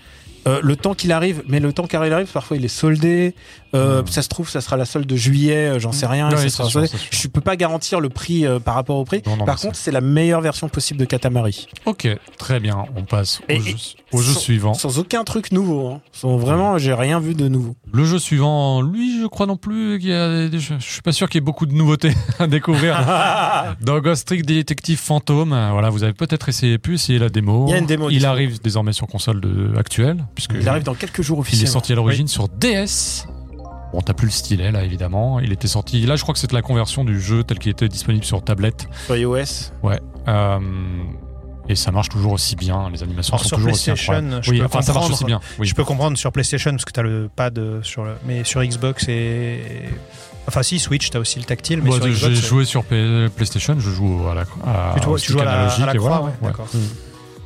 euh, le temps qu'il arrive, mais le temps qu'il arrive, parfois il est soldé. Euh, Hmm. Ça se trouve, ça sera la solde de juillet, euh, j'en sais rien. Et ça sera sûr. Je peux pas garantir le prix euh, par rapport au prix. Non, non, Par contre, c'est la meilleure version possible de Katamari. Ok, très bien. On passe au Et- jeu, et- au jeu sans- suivant. Sans aucun truc nouveau. Hein. Sans vraiment, j'ai rien vu de nouveau. Le jeu suivant, lui, je crois non plus qu'il y a des Je suis pas sûr qu'il y ait beaucoup de nouveautés à découvrir. Dans Ghost Trick Detective Phantom, voilà, vous avez peut-être essayé, pu essayer la démo. Il y a une démo Il disponible. arrive désormais sur console de, actuelle, puisque Il arrive dans quelques jours il est officiellement. sorti à l'origine sur DS. Bon, t'as plus le stylet là, évidemment. Il était sorti. Là, je crois que c'était la conversion du jeu tel qu'il était disponible sur tablette. sur iOS. Ouais. Euh, et ça marche toujours aussi bien. Les animations Alors, sont sur toujours aussi PlayStation, incroyables. je Oui, peux enfin, ça marche aussi bien. Oui. Je peux comprendre sur PlayStation parce que tu as le pad euh, sur le. Mais sur Xbox et. Enfin, si, Switch, tu as aussi le tactile, mais j'ai Xbox. joué sur P- PlayStation, je joue à la, à, Tu, joues- tu stick joues à la, analogique à la et croix, voilà. ouais, Ouais. d'accord.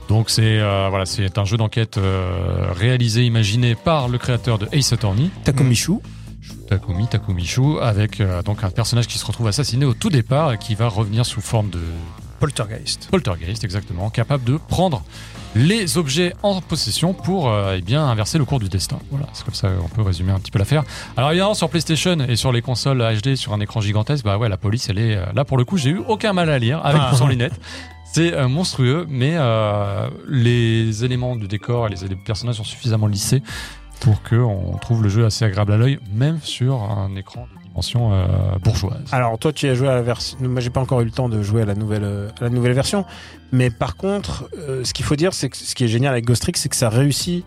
Donc c'est euh, voilà, c'est un jeu d'enquête euh, réalisé, imaginé par le créateur de Ace Attorney, Takomichu. Takumi Takumishu, avec euh, donc un personnage qui se retrouve assassiné au tout départ et qui va revenir sous forme de Poltergeist. poltergeist exactement, capable de prendre les objets en possession pour euh, eh bien inverser le cours du destin. Voilà, c'est comme ça qu'on peut résumer un petit peu l'affaire. Alors évidemment sur PlayStation et sur les consoles HD sur un écran gigantesque, bah ouais, la police elle est euh, là pour le coup, j'ai eu aucun mal à lire avec Ah. ou sans lunettes. C'est euh, monstrueux, mais les éléments du décor et les, les personnages sont suffisamment lissés pour que on trouve le jeu assez agréable à l'œil, même sur un écran de dimension euh, bourgeoise. Alors toi, tu as joué à la version. Moi, j'ai pas encore eu le temps de jouer à la nouvelle, euh, à la nouvelle version. Mais par contre, euh, ce qu'il faut dire, c'est que ce qui est génial avec Ghost Trick, c'est que ça réussit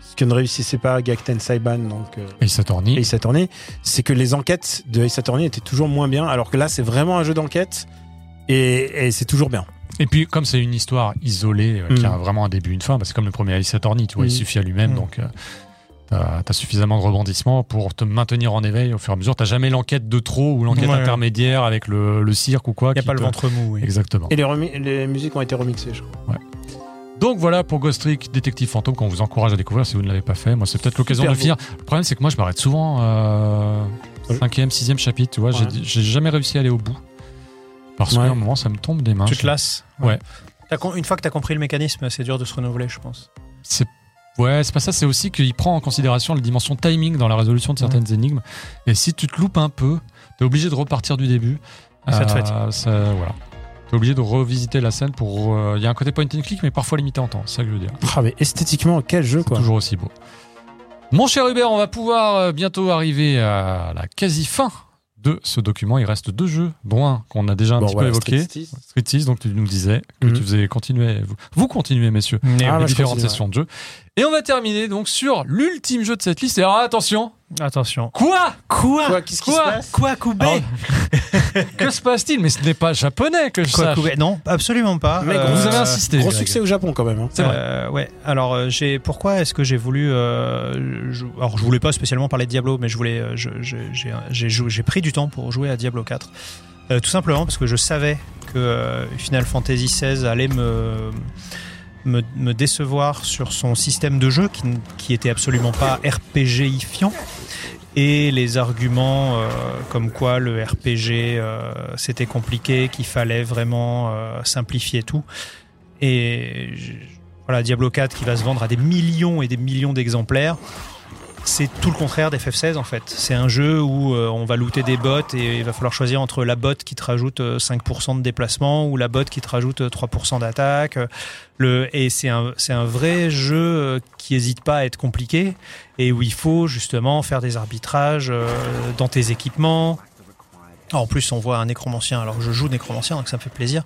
ce que ne réussissait pas Gakten Saiban, donc euh, Ace Attorney, Ace Attorney, c'est que les enquêtes de Ace Attorney étaient toujours moins bien, alors que là, c'est vraiment un jeu d'enquête et, et c'est toujours bien. Et puis, comme c'est une histoire isolée, euh, qui Mm. a vraiment un début, une fin, bah, c'est comme le premier Ace Attorney, tu vois, Mm. il suffit à lui-même, Mm. donc euh, t'as as suffisamment de rebondissements pour te maintenir en éveil au fur et à mesure. T'as jamais l'enquête de trop ou l'enquête Ouais. intermédiaire avec le, le cirque ou quoi. Il n'y a pas le ventre mou. oui. Exactement. Et les, musiques ont été remixées, je crois. Donc voilà pour Ghost Trick Détective Fantôme qu'on vous encourage à découvrir si vous ne l'avez pas fait. Moi, c'est peut-être l'occasion de le finir. Le problème, c'est que moi, je m'arrête souvent euh, cinquième, sixième chapitre. Tu vois, j'ai- Ouais. j'ai jamais réussi à aller au bout parce Ouais. qu'à un moment, ça me tombe des mains. Tu te lasses. Ouais. Une fois que tu as compris le mécanisme, c'est dur de se renouveler, je pense. C'est ouais, c'est pas ça. C'est aussi qu'il prend en considération la dimension timing dans la résolution de certaines énigmes. Et si tu te loupes un peu, t'es obligé de repartir du début. Et ça te Euh, fatigue. ça- voilà. T'es obligé de revisiter la scène pour. euh, Il y a un côté point and click, mais parfois limité en temps. C'est ça que je veux dire. Ah, mais esthétiquement, quel jeu, quoi. toujours aussi beau. Mon cher Hubert, on va pouvoir euh, bientôt arriver à la quasi fin de ce document. Il reste deux jeux, dont un qu'on a déjà un Bon, petit voilà, peu évoqué. Street Citizen. Street 6, donc tu nous disais que Mhm. tu faisais continuer, vous, vous continuez messieurs, Ah, les différentes sessions de jeu. Et on va terminer donc sur l'ultime jeu de cette liste. Et alors attention, Attention. quoi? Quoi? Quoi, qu'est-ce qui se Quoi? passe? Quoi, Koubé? Alors, Que se passe-t-il? Mais ce n'est pas japonais que je Quoi, sache. Koubé? Non, absolument pas. Mec, Euh, Vous avez insisté. Gros Greg. succès au Japon quand même. hein. C'est vrai. Euh, ouais. Alors euh, j'ai pourquoi est-ce que j'ai voulu euh, je, alors je voulais pas spécialement parler de Diablo mais je voulais euh, je- je- j'ai j'ai joué- j'ai pris du temps pour jouer à Diablo 4. Euh, tout simplement parce que je savais que euh, Final Fantasy XVI allait me me, décevoir sur son système de jeu qui, qui était absolument pas RPGifiant et les arguments euh, comme quoi le RPG euh, c'était compliqué, qu'il fallait vraiment euh, simplifier tout. Et voilà, Diablo 4 qui va se vendre à des millions et des millions d'exemplaires. C'est tout le contraire d'FF16 en fait. C'est un jeu où euh, on va looter des bots et il va falloir choisir entre la bot qui te rajoute euh, 5% de déplacement ou la bot qui te rajoute euh, 3% d'attaque. Le, et c'est un, un vrai jeu euh, qui hésite pas à être compliqué et où il faut justement faire des arbitrages euh, dans tes équipements. En plus, on voit un nécromancien. Alors, je joue nécromancien, donc ça me fait plaisir.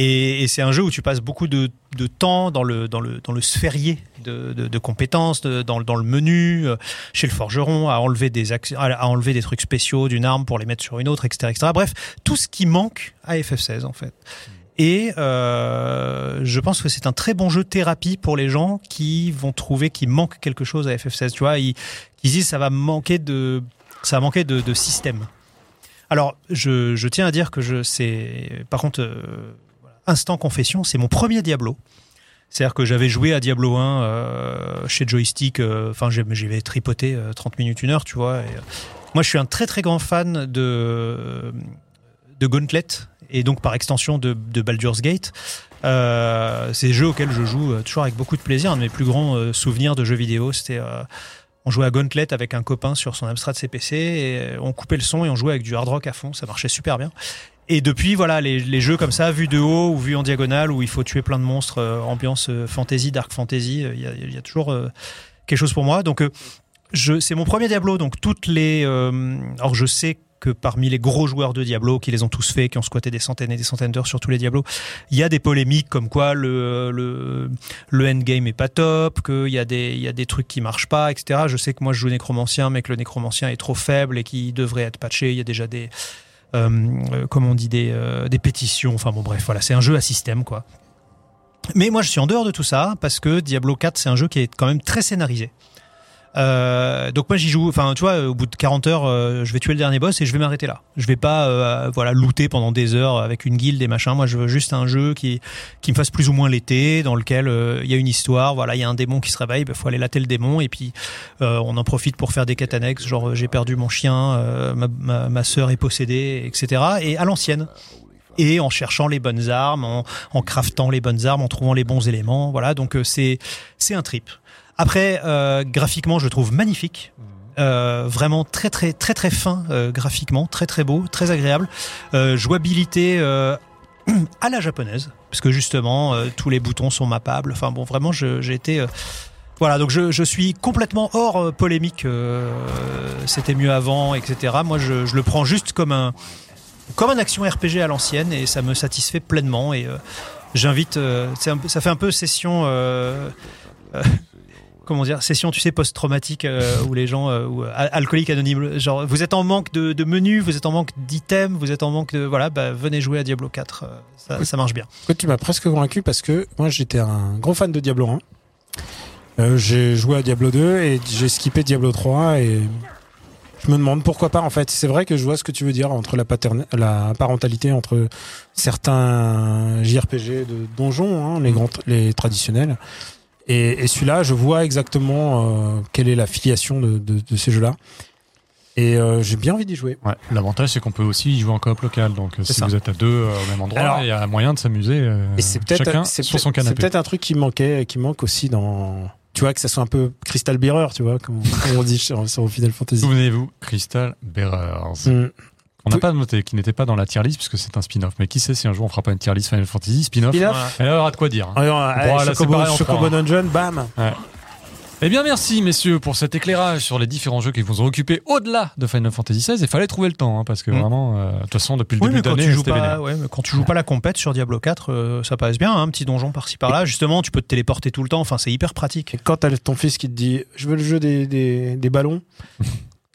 Et, et c'est un jeu où tu passes beaucoup de, de temps dans le, dans le, dans le sphérier de, de, de compétences, dans, le- dans le menu, euh, chez le forgeron, à enlever, des à enlever des trucs spéciaux d'une arme pour les mettre sur une autre, etc., etc. Bref, tout ce qui manque à FF16, en fait. Et euh, je pense que c'est un très bon jeu de thérapie pour les gens qui vont trouver qu'il manque quelque chose à FF16. Tu vois, ils, ils disent ça va manquer de, ça va manquer de, de système. Alors, je, je tiens à dire que je, c'est, par contre, euh, instant confession, c'est mon premier Diablo. C'est-à-dire que j'avais joué à Diablo 1 euh, chez Joystick, euh, enfin j'ai- j'y vais tripoter euh, 30 minutes, une heure, tu vois. Euh, moi, je suis un très très grand fan de, de Gauntlet et donc par extension de, de Baldur's Gate. Euh, c'est jeux auxquels je joue euh, toujours avec beaucoup de plaisir. Un de mes plus grands euh, souvenirs de jeux vidéo, c'était euh, on jouait à Gauntlet avec un copain sur son Amstrad CPC et euh, on coupait le son et on jouait avec du hard rock à fond. Ça marchait super bien. Et depuis, voilà, les, les jeux comme ça, vus de haut ou vus en diagonale, où il faut tuer plein de monstres, euh, ambiance euh, fantasy, dark fantasy, euh, il y, a, il y a toujours euh, quelque chose pour moi. Donc, euh, c'est mon premier Diablo. Donc, toutes les. euh, alors, je sais que parmi les gros joueurs de Diablo, qui les ont tous faits, qui ont squatté des centaines et des centaines d'heures sur tous les Diablos, il y a des polémiques comme quoi le, le, le endgame est pas top, qu'il y, a des- y a des trucs qui marchent pas, etc. Je sais que moi je joue nécromancien, mais que le nécromancien est trop faible et qu'il devrait être patché. Il y a déjà des, euh, euh, comment on dit, des, euh, des pétitions. Enfin bon, bref, voilà, c'est un jeu à système, quoi. Mais moi, je suis en dehors de tout ça parce que Diablo 4, c'est un jeu qui est quand même très scénarisé. Euh, donc moi j'y joue, enfin tu vois, au bout de 40 heures, euh, je vais tuer le dernier boss et je vais m'arrêter là. Je vais pas, euh, voilà, looter pendant des heures avec une guilde et machin. Moi je veux juste un jeu qui qui me fasse plus ou moins l'été, dans lequel euh, il y a une histoire. Voilà, il y a un démon qui se réveille, il faut aller latter le démon et puis euh, on en profite pour faire des quêtes annexes, genre euh, j'ai perdu mon chien, ma, ma, ma sœur est possédée, etc. Et à l'ancienne. Et en cherchant les bonnes armes, en, en craftant les bonnes armes, en trouvant les bons éléments. Voilà, donc c'est c'est un trip. Après, euh, graphiquement, je le trouve magnifique. Euh, vraiment très très très très fin euh, graphiquement, très très beau, très agréable. Jouabilité à la japonaise, parce que justement tous les boutons sont mappables. Enfin bon, vraiment, j'ai été voilà, donc je, je suis complètement hors polémique. C'était mieux avant, etc. Moi, je, je le prends juste comme un comme un action RPG à l'ancienne et ça me satisfait pleinement. Et euh, j'invite, euh, ça fait un peu session. euh, Comment dire, session, tu sais, post-traumatique euh, où les gens, euh, ou, euh, alcooliques anonymes, genre vous êtes en manque de, de menus, vous êtes en manque d'items, vous êtes en manque de, voilà, bah, venez jouer à Diablo 4, euh, ça, ça marche bien. Tu m'as presque convaincu parce que moi j'étais un gros fan de Diablo 1. Euh, j'ai joué à Diablo 2 et j'ai skippé Diablo 3 et je me demande pourquoi pas en fait. C'est vrai que je vois ce que tu veux dire entre la, la parentalité entre certains JRPG de donjons, hein, les grands, les traditionnels. Et, et celui-là, je vois exactement euh, quelle est la filiation de, de- de ces jeux-là. Et euh, j'ai bien envie d'y jouer. Ouais. L'avantage, c'est qu'on peut aussi y jouer en coop local. Donc, euh, si ça. vous êtes à deux euh, au même endroit, Alors- il y a moyen de s'amuser Et c'est peut-être chacun c'est sur son peut-être- c'est canapé. peut-être un truc qui manquait, qui manque aussi dans. Tu vois que ça soit un peu Crystal Bearer, tu vois, comme comme on dit sur, sur Final Fantasy. Souvenez-vous, Crystal Bearers. Mm. On n'a Oui. pas noté, qui n'était pas dans la tier list puisque c'est un spin-off. Mais qui sait si un jour on fera pas une tier list Final Fantasy spin-off Voilà. Elle aura de quoi dire. hein. Là, c'est Chocobo, hein. Dungeon, bam Eh bien, merci, messieurs, pour cet éclairage sur les différents jeux qui vous ont occupé au-delà de Final Fantasy XVI. Il fallait trouver le temps, hein, parce que Mm. vraiment, euh, de toute façon, depuis le Oui, début quand d'année, tu, joues c'était pas, ouais, mais quand tu joues pas la compète sur Diablo 4, euh, ça passe bien, hein, un petit donjon par-ci par-là. Justement, tu peux te téléporter tout le temps. Enfin, c'est hyper pratique. Et quand t'as ton fils qui te dit je veux le jeu des, des, des ballons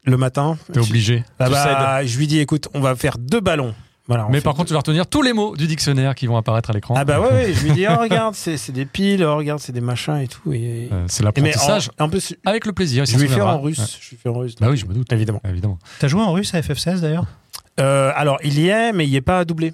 le matin, T'es obligé. ah bah, je lui dis écoute, on va faire deux ballons. Voilà, Mais par deux- contre, tu vas retenir tous les mots du dictionnaire qui vont apparaître à l'écran. ah bah ouais, ouais, je lui dis oh, regarde, c'est c'est des piles, oh, regarde, c'est des machins et tout. Et, Euh, c'est l'apprentissage en, en plus, avec le plaisir. je lui fais souviendra. en russe. Ouais. Je lui fais en russe. Bah oui, je me doute. Évidemment. Évidemment. T'as joué en russe à FF16 d'ailleurs? Euh, alors, il y est, mais il n'y est pas doublé.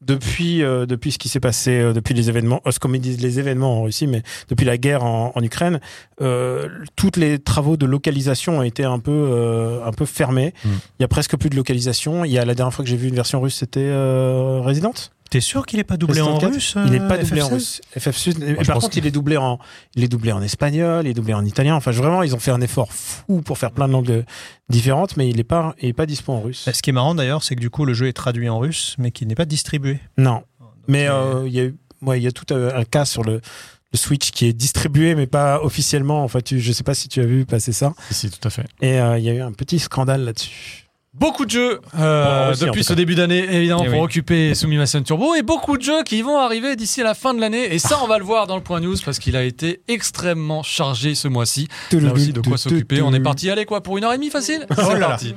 Depuis, euh, depuis ce qui s'est passé, euh, depuis les événements, euh, comme ils disent les événements en Russie, mais depuis la guerre en, en Ukraine, euh, tous les travaux de localisation ont été un peu, euh, un peu fermés. Mm. Il y a presque plus de localisation. Il y a la dernière fois que j'ai vu une version russe, c'était euh, Resident? T'es sûr qu'il est pas doublé en Resident 4. russe Il n'est euh, pas doublé en FF16? russe. FF6, et je par contre, il est doublé en, il est doublé en espagnol, il est doublé en italien. Enfin, vraiment, ils ont fait un effort fou pour faire plein de langues euh, différentes, mais il n'est pas, il est pas dispo en russe. Bah, Ce qui est marrant d'ailleurs, c'est que du coup, le jeu est traduit en russe, mais qu'il n'est pas distribué. Non. Mais Donc, euh, il y a eu, il y a tout euh, un cas sur le, le Switch qui est distribué, mais pas officiellement. Enfin, tu, je sais pas si tu as vu passer ça. Si, tout à fait. Et euh, il y a eu un petit scandale là-dessus. Beaucoup de jeux euh, Bon, aussi, en depuis ce début d'année, évidemment, Eh pour oui. occuper Sumimasen Turbo, et beaucoup de jeux qui vont arriver d'ici à la fin de l'année. Et ça, on va le voir dans le point news parce qu'il a été extrêmement chargé ce mois-ci. Là aussi, de quoi s'occuper. On est parti, allez quoi, pour une heure et demie facile? Oh C'est parti.